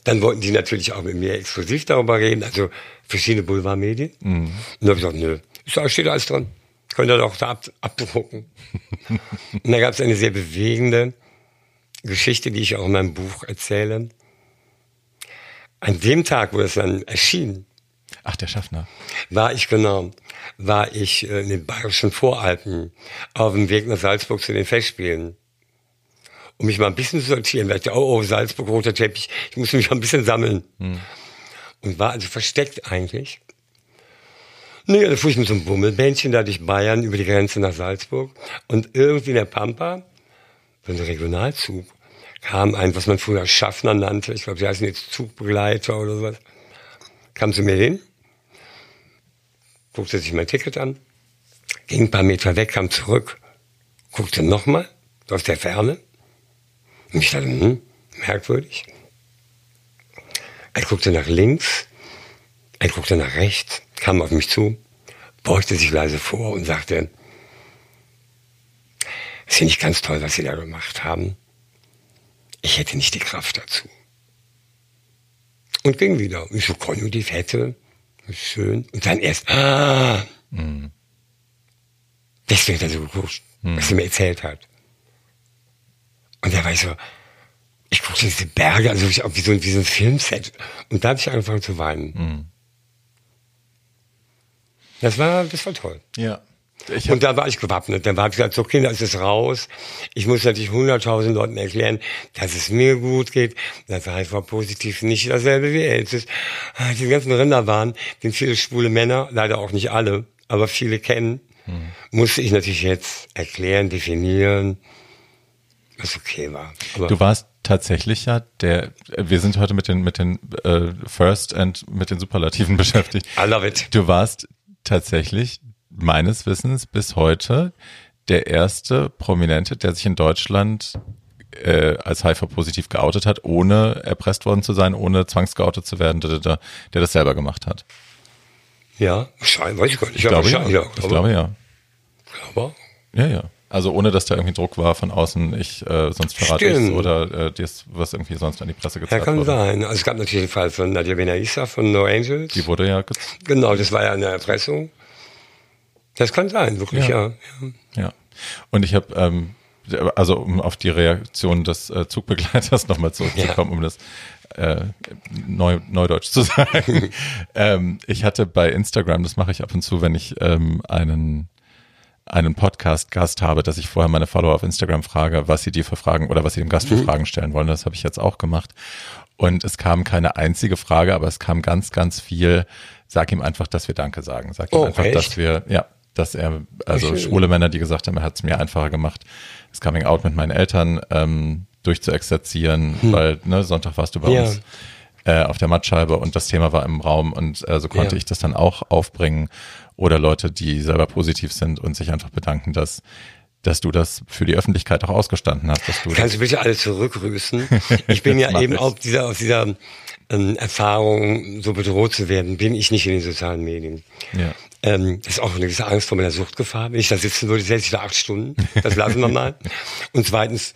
dann wollten die natürlich auch mit mir exklusiv darüber reden, also verschiedene Boulevardmedien. Und da habe ich gesagt, nö, ist da steht alles dran. Könnt ihr doch da ab, abdrucken. Und da gab es eine sehr bewegende Geschichte, die ich auch in meinem Buch erzähle. an dem Tag, wo es dann erschien, Ach, der Schaffner. war ich genau, war ich äh, in den bayerischen Voralpen auf dem Weg nach Salzburg zu den Festspielen. Um mich mal ein bisschen zu sortieren, weil ich dachte, oh, oh, Salzburg, roter Teppich, ich muss mich mal ein bisschen sammeln. Und war also versteckt eigentlich. Nee, dann fuhr ich mit so einem Bummelbändchen da durch Bayern über die Grenze nach Salzburg. Und irgendwie in der Pampa, so ein Regionalzug, kam ein, was man früher Schaffner nannte, ich glaube, sie heißen jetzt Zugbegleiter oder sowas, kam zu mir hin, guckte sich mein Ticket an, ging ein paar Meter weg, kam zurück, guckte nochmal, aus der Ferne. Und ich dachte, hm, merkwürdig. Er guckte nach links, er guckte nach rechts, kam auf mich zu, beugte sich leise vor und sagte, das finde ich ganz toll, was Sie da gemacht haben. Ich hätte nicht die Kraft dazu. Und ging wieder. Und ich so, Konjunktiv hätte, ist schön. Und dann erst, ah, deswegen hat er so geguckt, was er mir erzählt hat. Und da war ich so, ich guckte diese Berge, also ich, wie, so, wie so ein Filmset. Und da habe ich angefangen zu weinen. Das war, das war toll. Ja. Und da war ich gewappnet. Dann habe ich gesagt, so Kinder, es ist raus. Ich muss natürlich hunderttausend Leuten erklären, dass es mir gut geht. Das heißt, positiv nicht dasselbe wie AIDS ist. Ah, Die ganzen Rinderwahn, den viele schwule Männer, leider auch nicht alle, aber viele kennen, musste ich natürlich jetzt erklären, definieren, was okay war. Aber du warst tatsächlich ja der, wir sind heute mit den, mit den äh, First and mit den Superlativen beschäftigt. I love it. Du warst tatsächlich meines Wissens bis heute der erste Prominente, der sich in Deutschland äh, als HIV-positiv geoutet hat, ohne erpresst worden zu sein, ohne zwangsgeoutet zu werden, der, das selber gemacht hat. Ja, weiß ich gar nicht. Ich glaube, ja. wahrscheinlich, ja. Ich glaube, ja. aber, Ja, ja. Also ohne, dass da irgendwie Druck war von außen, ich, äh, sonst verrate ich oder äh, das, was irgendwie sonst an die Presse ja, gezeigt kann wurde. sein. Also es gab natürlich den Fall von Nadia Benaissa von No Angels. Die wurde ja, ge- Genau, das war ja eine Erpressung. Das kann sein, wirklich, Ja. ja. ja. ja. Und ich habe, ähm, also um auf die Reaktion des äh, Zugbegleiters nochmal zurückzukommen, um das äh, neu, Neudeutsch zu sagen. ähm, ich hatte bei Instagram, das mache ich ab und zu, wenn ich ähm, einen einen Podcast-Gast habe, dass ich vorher meine Follower auf Instagram frage, was sie dir für Fragen oder was sie dem Gast für Fragen stellen wollen. Das habe ich jetzt auch gemacht. Und es kam keine einzige Frage, aber es kam ganz, ganz viel. Sag ihm einfach, dass wir Danke sagen. Sag ihm Oh, einfach, echt? dass wir, ja, dass er, also schwule Männer, die gesagt haben, er hat es mir einfacher gemacht, das Coming Out mit meinen Eltern ähm, durchzuexerzieren, weil ne, Sonntag warst du bei Hm. Ja. uns äh, auf der Mattscheibe und das Thema war im Raum und äh, so konnte Ja. ich das dann auch aufbringen. Oder Leute, die selber positiv sind und sich einfach bedanken, dass dass du das für die Öffentlichkeit auch ausgestanden hast, dass du Kannst du bitte alle zurückgrüßen? Ich bin ja eben ich. auf dieser, auf dieser ähm, Erfahrung, so bedroht zu werden, bin ich nicht in den sozialen Medien. Ja. Ähm, das ist auch eine gewisse Angst vor meiner Suchtgefahr. Wenn ich da sitzen würde, säße ich da acht Stunden. Das lassen wir mal. Und zweitens,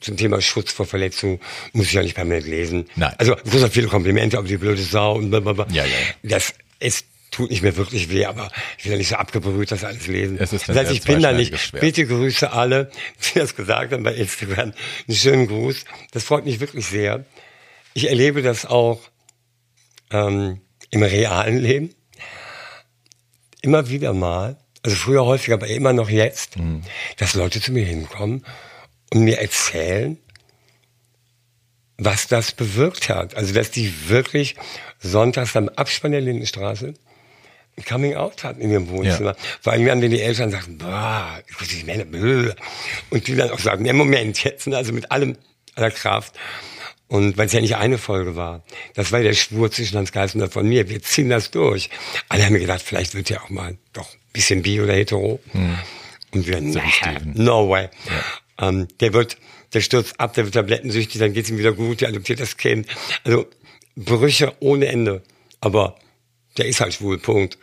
zum Thema Schutz vor Verletzungen muss ich ja nicht permanent lesen. Nein. Also, ich muss viele Komplimente, aber die blöde Sau und blablabla. Ja, ja. Das, es tut nicht mehr wirklich weh, aber ich will ja nicht so abgebrüht das alles lesen. Es ist das heißt, ich bin da nicht. Schwert. Bitte grüße alle, die das gesagt haben bei Instagram. Einen schönen Gruß. Das freut mich wirklich sehr. Ich erlebe das auch ähm, im realen Leben. Immer wieder mal, also früher häufiger, aber immer noch jetzt, Mhm. dass Leute zu mir hinkommen und mir erzählen, was das bewirkt hat. Also, dass die wirklich sonntags am Abspann der Lindenstraße ein Coming Out hatten in ihrem Wohnzimmer. Ja. Vor allem dann, wenn die Eltern sagten, boah, die Männer, bläh. und die dann auch sagen, ja, Moment, jetzt, ne, also mit allem, aller Kraft. Und weil es ja nicht eine Folge war, das war der Schwur zwischen Hans Geisler und von mir, wir ziehen das durch. Alle haben mir gedacht, vielleicht wird ja auch mal doch ein bisschen bi oder hetero. Und wir, nah, Steven. no way. Ähm, der wird, der stürzt ab, der wird tablettensüchtig, dann geht's ihm wieder gut, der adoptiert das Kind. Also Brüche ohne Ende. Aber der ist halt schwul, Punkt.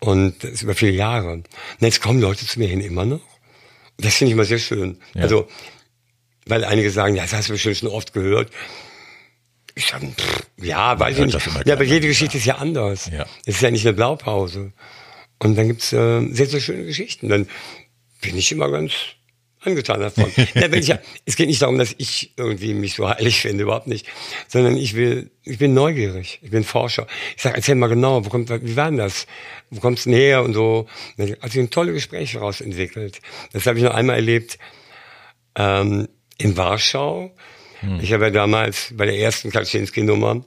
Und das ist über viele Jahre. Und jetzt kommen Leute zu mir hin immer noch. Das finde ich immer sehr schön. Ja. Also, weil einige sagen, ja, das hast du bestimmt schon oft gehört. Ich sage, pff, ja, weiß ich nicht. Ja, aber jede Geschichte ist ja anders. Ja. Es ist ja nicht eine Blaupause. Und dann gibt's äh, sehr, sehr schöne Geschichten. Dann bin ich immer ganz angetan davon. ja, ich, es geht nicht darum, dass ich irgendwie mich so heilig finde, überhaupt nicht, sondern ich will, ich bin neugierig, ich bin Forscher. Ich sage, erzähl mal genau, wo kommt, wie war denn das? Wo kommst du näher und so? Also ein tolle Gespräche daraus entwickelt. Das habe ich noch einmal erlebt ähm, in Warschau. Hm. Ich habe ja damals bei der ersten Kaczynski-Nummer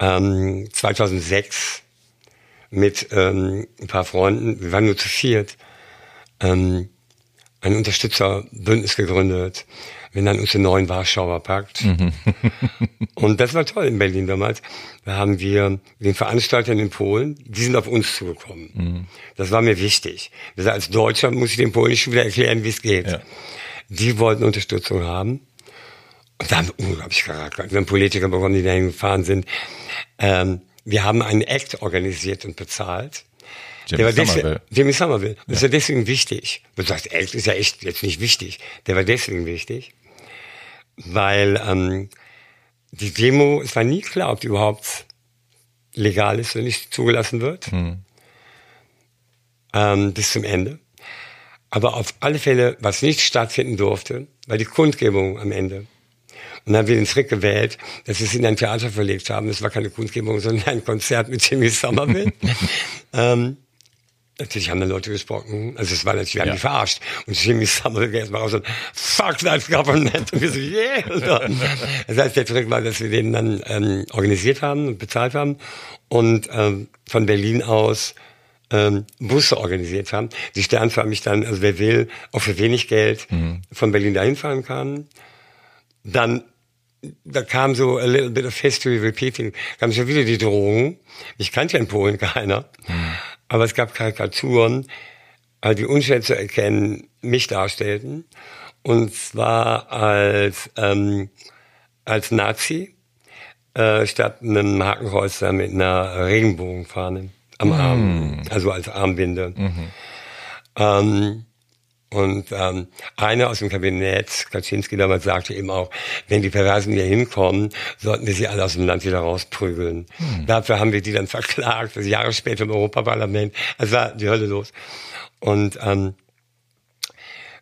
ähm, 2006 mit ähm, ein paar Freunden, wir waren nur zu viert, ähm, ein Unterstützerbündnis gegründet. Wir nannten uns den neuen Warschauer Pakt. Mhm. und das war toll in Berlin damals. Da haben wir den Veranstaltern in Polen, die sind auf uns zugekommen. Mhm. Das war mir wichtig. Also als Deutscher muss ich den Polen nicht wieder erklären, wie es geht. Ja. Die wollten Unterstützung haben. Und da haben wir unglaublich gerackert. Wir haben Politiker bekommen, die dahin gefahren sind. Ähm, wir haben einen Act organisiert und bezahlt. Jimmy der war Somerville. Deswegen, Jimmy Somerville. Das ja. ist ja deswegen wichtig. Du sagst, Act ist ja echt jetzt nicht wichtig. Der war deswegen wichtig, weil ähm, die Demo, es war nie klar, ob die überhaupt legal ist wenn nicht zugelassen wird. Hm. Ähm, bis zum Ende. Aber auf alle Fälle, was nicht stattfinden durfte, war die Kundgebung am Ende. Und dann haben wir den Trick gewählt, dass wir es in ein Theater verlegt haben. Es war keine Kundgebung, sondern ein Konzert mit Jimmy Somerville. ähm, Natürlich haben dann Leute gesprochen. Also es war natürlich, wir haben ja. die verarscht. Und Jimmy Somerville erstmal raus und fuck that government. Und wir so, yeah. das heißt, der Trick war, dass wir den dann ähm, organisiert haben und bezahlt haben. Und ähm, von Berlin aus ähm, Busse organisiert haben, die sternförmig dann, also wer will, auch für wenig Geld mhm. von Berlin dahin fahren kann. Dann da kam so a little bit of history repeating, kam schon wieder die Drohung. Ich kannte ja in Polen keiner, mhm. Aber es gab Karikaturen, die unschwer zu erkennen mich darstellten. Und zwar als, ähm, als Nazi, äh, statt einem Hakenkreuz mit einer Regenbogenfahne am mhm. Arm, also als Armbinde. Mhm. Ähm, und ähm, einer aus dem Kabinett, Kaczynski damals, sagte eben auch, wenn die Perversen hier hinkommen, sollten wir sie alle aus dem Land wieder rausprügeln. Hm. Dafür haben wir die dann verklagt, also Jahre später im Europaparlament. Also war die Hölle los. Und ähm,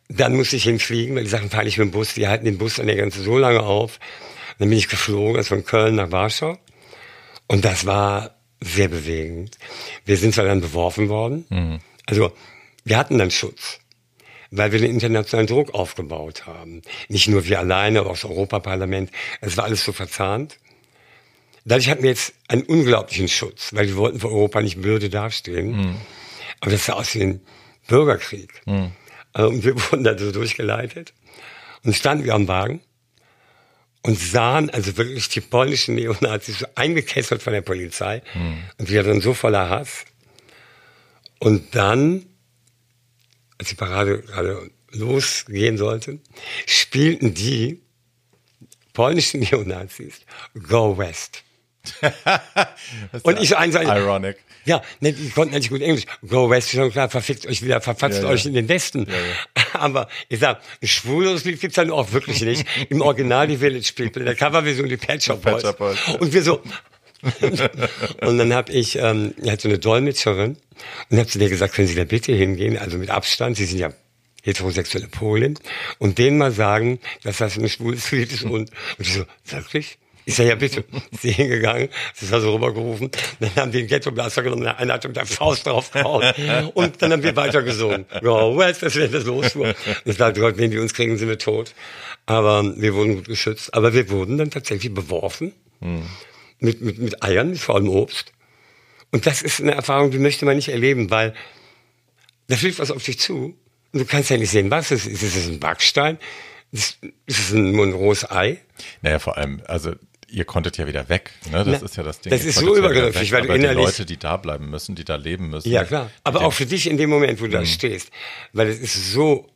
dann musste ich hinfliegen, weil die Sachen fahre ich mit dem Bus, die halten den Bus an der Grenze so lange auf. Dann bin ich geflogen, also von Köln nach Warschau. Und das war sehr bewegend. Wir sind zwar dann beworfen worden. Mhm. Also wir hatten dann Schutz weil wir den internationalen Druck aufgebaut haben. Nicht nur wir alleine, aber auch das Europaparlament. Es war alles so verzahnt. Dadurch hatten wir jetzt einen unglaublichen Schutz, weil wir wollten für Europa nicht blöde dastehen. Mhm. Aber das sah aus wie ein Bürgerkrieg. Mhm. Und wir wurden da so durchgeleitet. Und standen wir am Wagen und sahen also wirklich die polnischen Neonazis so eingekesselt von der Polizei. Mhm. Und wir dann so voller Hass. Und dann als die Parade gerade losgehen sollte, spielten die polnischen Neonazis Go West. und ich so eins, Ironic. Ja, ne, die konnten nicht gut Englisch. Go West, schon klar, verfickt euch wieder, verfatzt ja, euch ja. in den Westen. Ja, Aber ich sag, ein schwules Lied gibt's dann auch wirklich nicht. Im Original die Village People, in der Coverversion die Pet Shop. Boys. Und wir so, und dann habe ich, ähm, ich hatte so eine Dolmetscherin und habe zu der gesagt, können Sie da bitte hingehen, also mit Abstand, Sie sind ja heterosexuelle Polin, und denen mal sagen, dass das ein schwules Lied ist und, und ich so, wirklich? Ich sag, ja bitte. Sie hingegangen, sie ist also rübergerufen, dann haben die einen Ghetto-Blaster genommen, einer hat mit der Faust draufgehauen und dann haben wir weitergesungen. Ja, West, das wird das los. Und ich dachte, Gott, wenn die uns kriegen, sind wir tot. Aber wir wurden gut geschützt. Aber wir wurden dann tatsächlich beworfen. Hm mit, mit, mit Eiern, vor allem Obst. Und das ist eine Erfahrung, die möchte man nicht erleben, weil da fliegt was auf dich zu und du kannst ja nicht sehen, was es ist. Ist es ein Backstein? Ist, ist es ein rohes Ei? Naja, vor allem, also ihr konntet ja wieder weg. Ne? Das Na, ist ja das Ding. Das ist so übergriffig, ja weil du innerlich... die Leute, die da bleiben müssen, die da leben müssen. Ja, klar. Aber auch für dich in dem Moment, wo du da mhm. stehst. Weil es ist so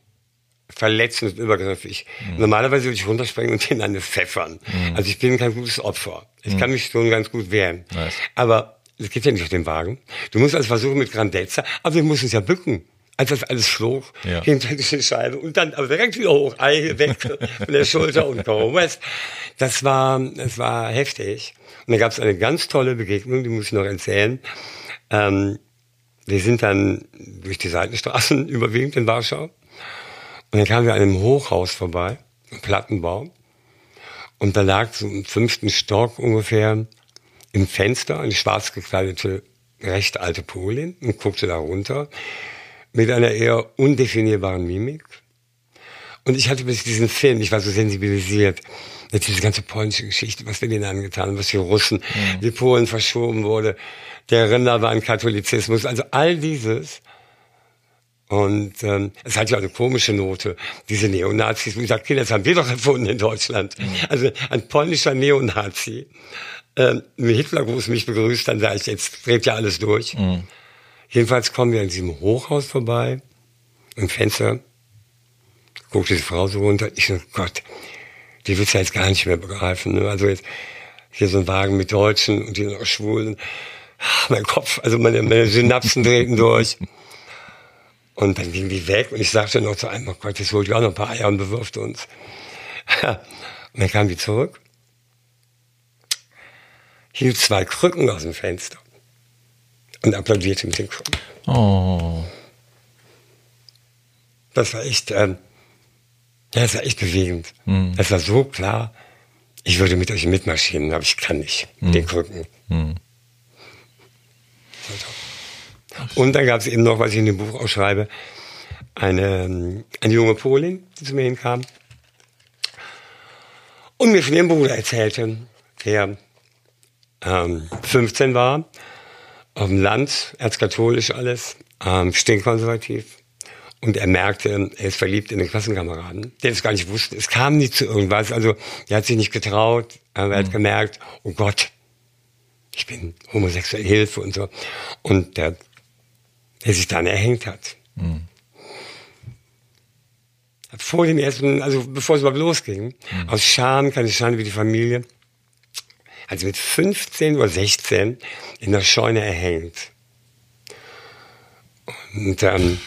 verletzend und übergriffig. Mhm. Normalerweise würde ich runterspringen und den eine pfeffern. Mhm. Also ich bin kein gutes Opfer. Ich mhm. kann mich schon ganz gut wehren. Nice. Aber es geht ja nicht auf den Wagen. Du musst also versuchen mit Grandezza, aber wir mussten uns ja bücken. Als das alles flog, ja. hinter die Scheibe und dann aber direkt wieder hoch, Ei weg von der Schulter und go west. Das war, das war heftig. Und da gab es eine ganz tolle Begegnung, die muss ich noch erzählen. Ähm, wir sind dann durch die Seitenstraßen überwiegend in Warschau Und dann kamen wir an einem Hochhaus vorbei, einem Plattenbau. Und da lag so im fünften Stock ungefähr im Fenster eine schwarz gekleidete, recht alte Polin und guckte da runter mit einer eher undefinierbaren Mimik. Und ich hatte bis diesen Film, ich war so sensibilisiert, jetzt diese ganze polnische Geschichte, was wir denen angetan haben, was die Russen, mhm. die Polen verschoben wurde, der Rinder war ein Katholizismus, also all dieses. Und ähm, es hat ja eine komische Note, diese Neonazis. Wie gesagt, das haben wir doch erfunden in Deutschland. Mhm. Also ein polnischer Neonazi. Ähm, Hitlergruß mich begrüßt, dann sage ich, jetzt dreht ja alles durch. Mhm. Jedenfalls kommen wir an diesem Hochhaus vorbei, im Fenster, guckt diese Frau so runter. Ich so, Gott, die willst du jetzt gar nicht mehr begreifen. Ne? Also jetzt hier so ein Wagen mit Deutschen und die noch Schwulen. Ach, mein Kopf, also meine, meine Synapsen drehten durch. Und dann ging die weg und ich sagte noch zu einem, oh Gott, jetzt holt ihr auch noch ein paar Eier und bewirft uns. und dann kam die zurück, hielt zwei Krücken aus dem Fenster und applaudierte mit den Krücken. Oh. Das war echt, ähm, ja, das war echt bewegend. Mhm. Das war so klar, ich würde mit euch mitmarschieren, aber ich kann nicht. Mhm. Den Krücken. Mhm. Und dann gab es eben noch, was ich in dem Buch auch schreibe, eine, eine junge Polin, die zu mir hinkam und mir von ihrem Bruder erzählte, der ähm, 15 war, auf dem Land, erzkatholisch alles, ähm, stinkkonservativ, und er merkte, er ist verliebt in den Klassenkameraden, der das gar nicht wusste. Es kam nie zu irgendwas. Also er hat sich nicht getraut, aber er hat mhm. gemerkt, oh Gott, ich bin homosexuell, Hilfe und so. Und der, der sich dann erhängt hat. Mhm. Vor dem ersten, also bevor es überhaupt losging, mhm. aus Scham, keine Schande wie die Familie, hat sie mit 15 oder 16 in der Scheune erhängt. Und ähm,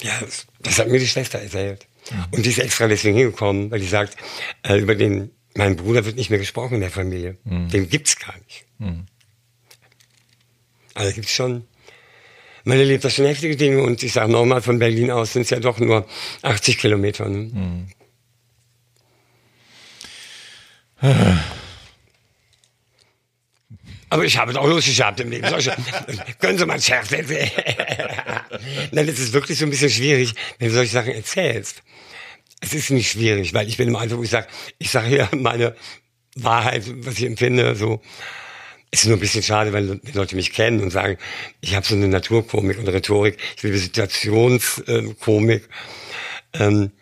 ja, das, hat mir die Schwester erzählt. Mhm. Und die ist extra deswegen hingekommen, weil die sagt, äh, über den, mein Bruder wird nicht mehr gesprochen in der Familie. Mhm. Den gibt's gar nicht. Mhm. Also gibt's schon, man erlebt da schon heftige Dinge und ich sage nochmal, von Berlin aus sind es ja doch nur 80 Kilometer. Ne? Mhm. Aber ich habe doch lustig gehabt im Leben. Können Sie mal Scherz erzählen? Nein, es ist wirklich so ein bisschen schwierig, wenn du solche Sachen erzählst. Es ist nicht schwierig, weil ich bin im Alter, wo ich sage, ich sage ja meine Wahrheit, was ich empfinde, so. Es ist nur ein bisschen schade, wenn Leute mich kennen und sagen, ich habe so eine Naturkomik und Rhetorik, ich liebe Situationskomik. Ähm,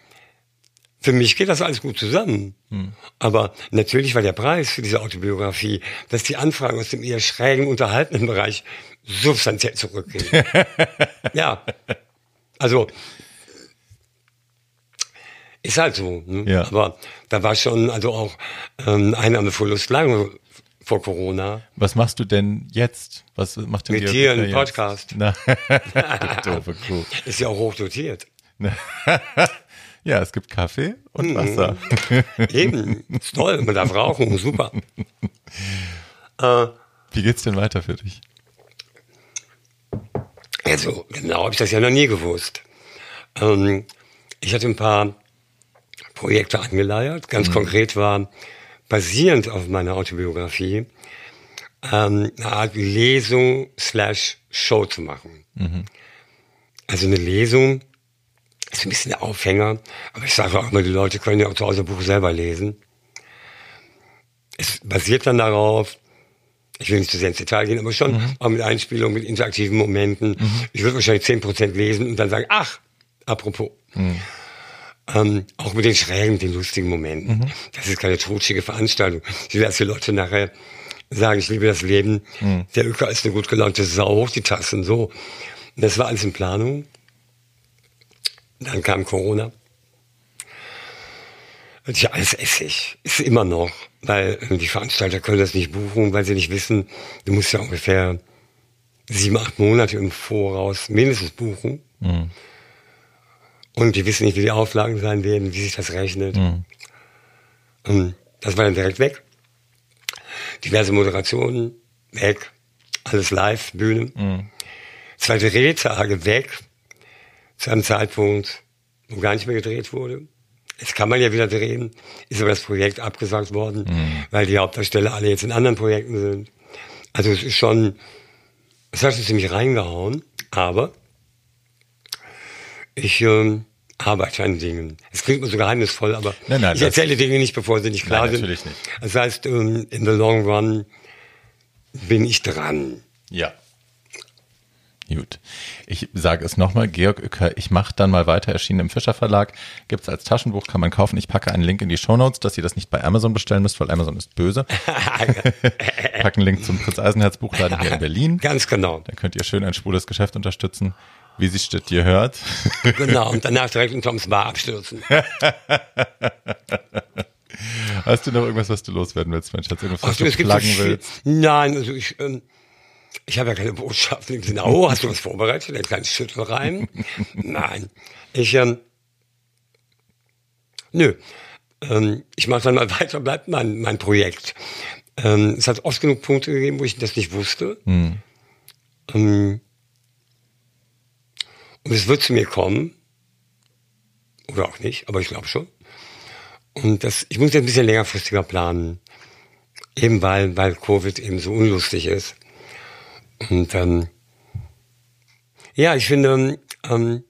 für mich geht das alles gut zusammen. Hm. Aber natürlich war der Preis für diese Autobiografie, dass die Anfragen aus dem eher schrägen, unterhaltenen Bereich substanziell zurückgehen. ja. Also, ist halt so. Ne? Ja. Aber da war schon also auch ähm, Einnahmeverlust lange vor Corona. Was machst du denn jetzt? Was macht denn Mit dir einen Podcast. Na, doofe Kuh. Ist ja auch hochdotiert. Ja, es gibt Kaffee und mhm. Wasser. Eben, ist toll, man darf rauchen, super. Äh, Wie geht's denn weiter für dich? Also, genau habe ich das ja noch nie gewusst. Ähm, ich hatte ein paar Projekte angeleiert. Ganz mhm. konkret war, basierend auf meiner Autobiografie, ähm, eine Art Lesung slash Show zu machen. Mhm. Also eine Lesung, ist ein bisschen der Aufhänger. Aber ich sage auch immer, die Leute können ja auch zu Hause Buch selber lesen. Es basiert dann darauf, ich will nicht zu sehr ins Detail gehen, aber schon mhm. auch mit Einspielung, mit interaktiven Momenten. Mhm. Ich würde wahrscheinlich zehn Prozent lesen und dann sagen, ach, apropos. Ähm, auch mit den schrägen, den lustigen Momenten. Mhm. Das ist keine trutschige Veranstaltung. Ich will, dass die Leute nachher sagen, ich liebe das Leben. Mhm. Der Öker ist eine gut gelaunte Sau, hoch die Tassen, so. Und das war alles in Planung. Dann kam Corona. Und ja, alles Essig. Ist immer noch. Weil die Veranstalter können das nicht buchen, weil sie nicht wissen, du musst ja ungefähr sieben, acht Monate im Voraus mindestens buchen. Mhm. Und die wissen nicht, wie die Auflagen sein werden, wie sich das rechnet. Mhm. Und das war dann direkt weg. Diverse Moderationen weg. Alles live, Bühne. Mhm. Zwei Drehtage weg zu einem Zeitpunkt, wo gar nicht mehr gedreht wurde. Jetzt kann man ja wieder drehen, ist aber das Projekt abgesagt worden, mhm. weil die Hauptdarsteller alle jetzt in anderen Projekten sind. Also es ist schon, es hat schon ziemlich reingehauen, aber ich ähm, arbeite an Dingen. Es klingt mir so geheimnisvoll, aber nein, nein, ich erzähle Dinge nicht, bevor sie nicht klar nein, sind. Natürlich nicht. Das heißt, ähm, in the long run bin ich dran. Ja. Gut. Ich sage es nochmal, Georg Uecker, ich mache dann mal weiter, erschienen im Fischer Verlag, gibt es als Taschenbuch, kann man kaufen. Ich packe einen Link in die Shownotes, dass ihr das nicht bei Amazon bestellen müsst, weil Amazon ist böse. Packen Link zum Prinz Eisenherz Buchladen hier in Berlin. Ganz genau. Dann könnt ihr schön ein schwules Geschäft unterstützen, wie sich das dir hört. genau, und danach direkt in Toms Bar abstürzen. Hast du noch irgendwas, was du loswerden willst, mein Schatz? Irgendwas, was Ach, du flaggen so willst? Nein, also ich... Ähm ich habe ja keine Botschaft im Sinne, oh, hast du was vorbereitet? Ein kleines Schüttelreim? Nein. Ich, ähm, nö. Ähm, ich mache dann mal weiter, bleibt mein, mein Projekt. Ähm, es hat oft genug Punkte gegeben, wo ich das nicht wusste. Mhm. Ähm, und es wird zu mir kommen. Oder auch nicht, aber ich glaube schon. Und das, ich muss jetzt ein bisschen längerfristiger planen. Eben weil, weil Covid eben so unlustig ist. Und ähm, ja, ich finde, ähm,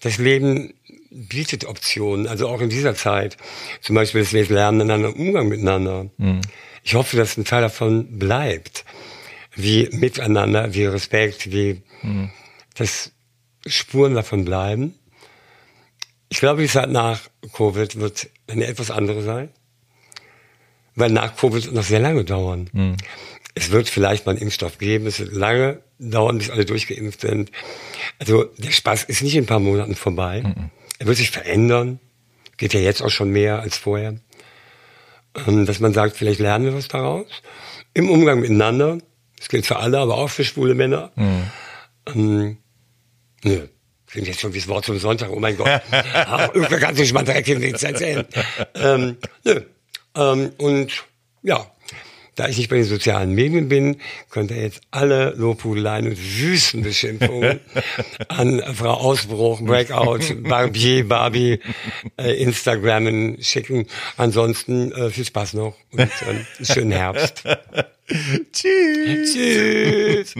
das Leben bietet Optionen, also auch in dieser Zeit. Zum Beispiel das Lernen in einem Umgang miteinander. Mhm. Ich hoffe, dass ein Teil davon bleibt. Wie miteinander, wie Respekt, wie mhm. dass Spuren davon bleiben. Ich glaube, die Zeit nach Covid wird eine etwas andere sein. Weil nach Covid wird noch sehr lange dauern. Mhm. Es wird vielleicht mal einen Impfstoff geben, es wird lange dauern, bis alle durchgeimpft sind. Also der Spaß ist nicht in ein paar Monaten vorbei. Mhm. Er wird sich verändern, geht ja jetzt auch schon mehr als vorher. Ähm, dass man sagt, vielleicht lernen wir was daraus. Im Umgang miteinander, das gilt für alle, aber auch für schwule Männer. Mhm. Nö. Klingt jetzt schon wie das Wort zum Sonntag, oh mein Gott. Irgendwer kann sich mal in den erzählen. Ähm, nö. Ähm, und ja, da ich nicht bei den sozialen Medien bin, könnt ihr jetzt alle Lobhudeleien und Wüstenbeschimpfungen an Frau Ausbruch, Breakout, Barbier, Barbie, äh, Instagrammen schicken. Ansonsten äh, viel Spaß noch und äh, schönen Herbst. Tschüss. Tschüss.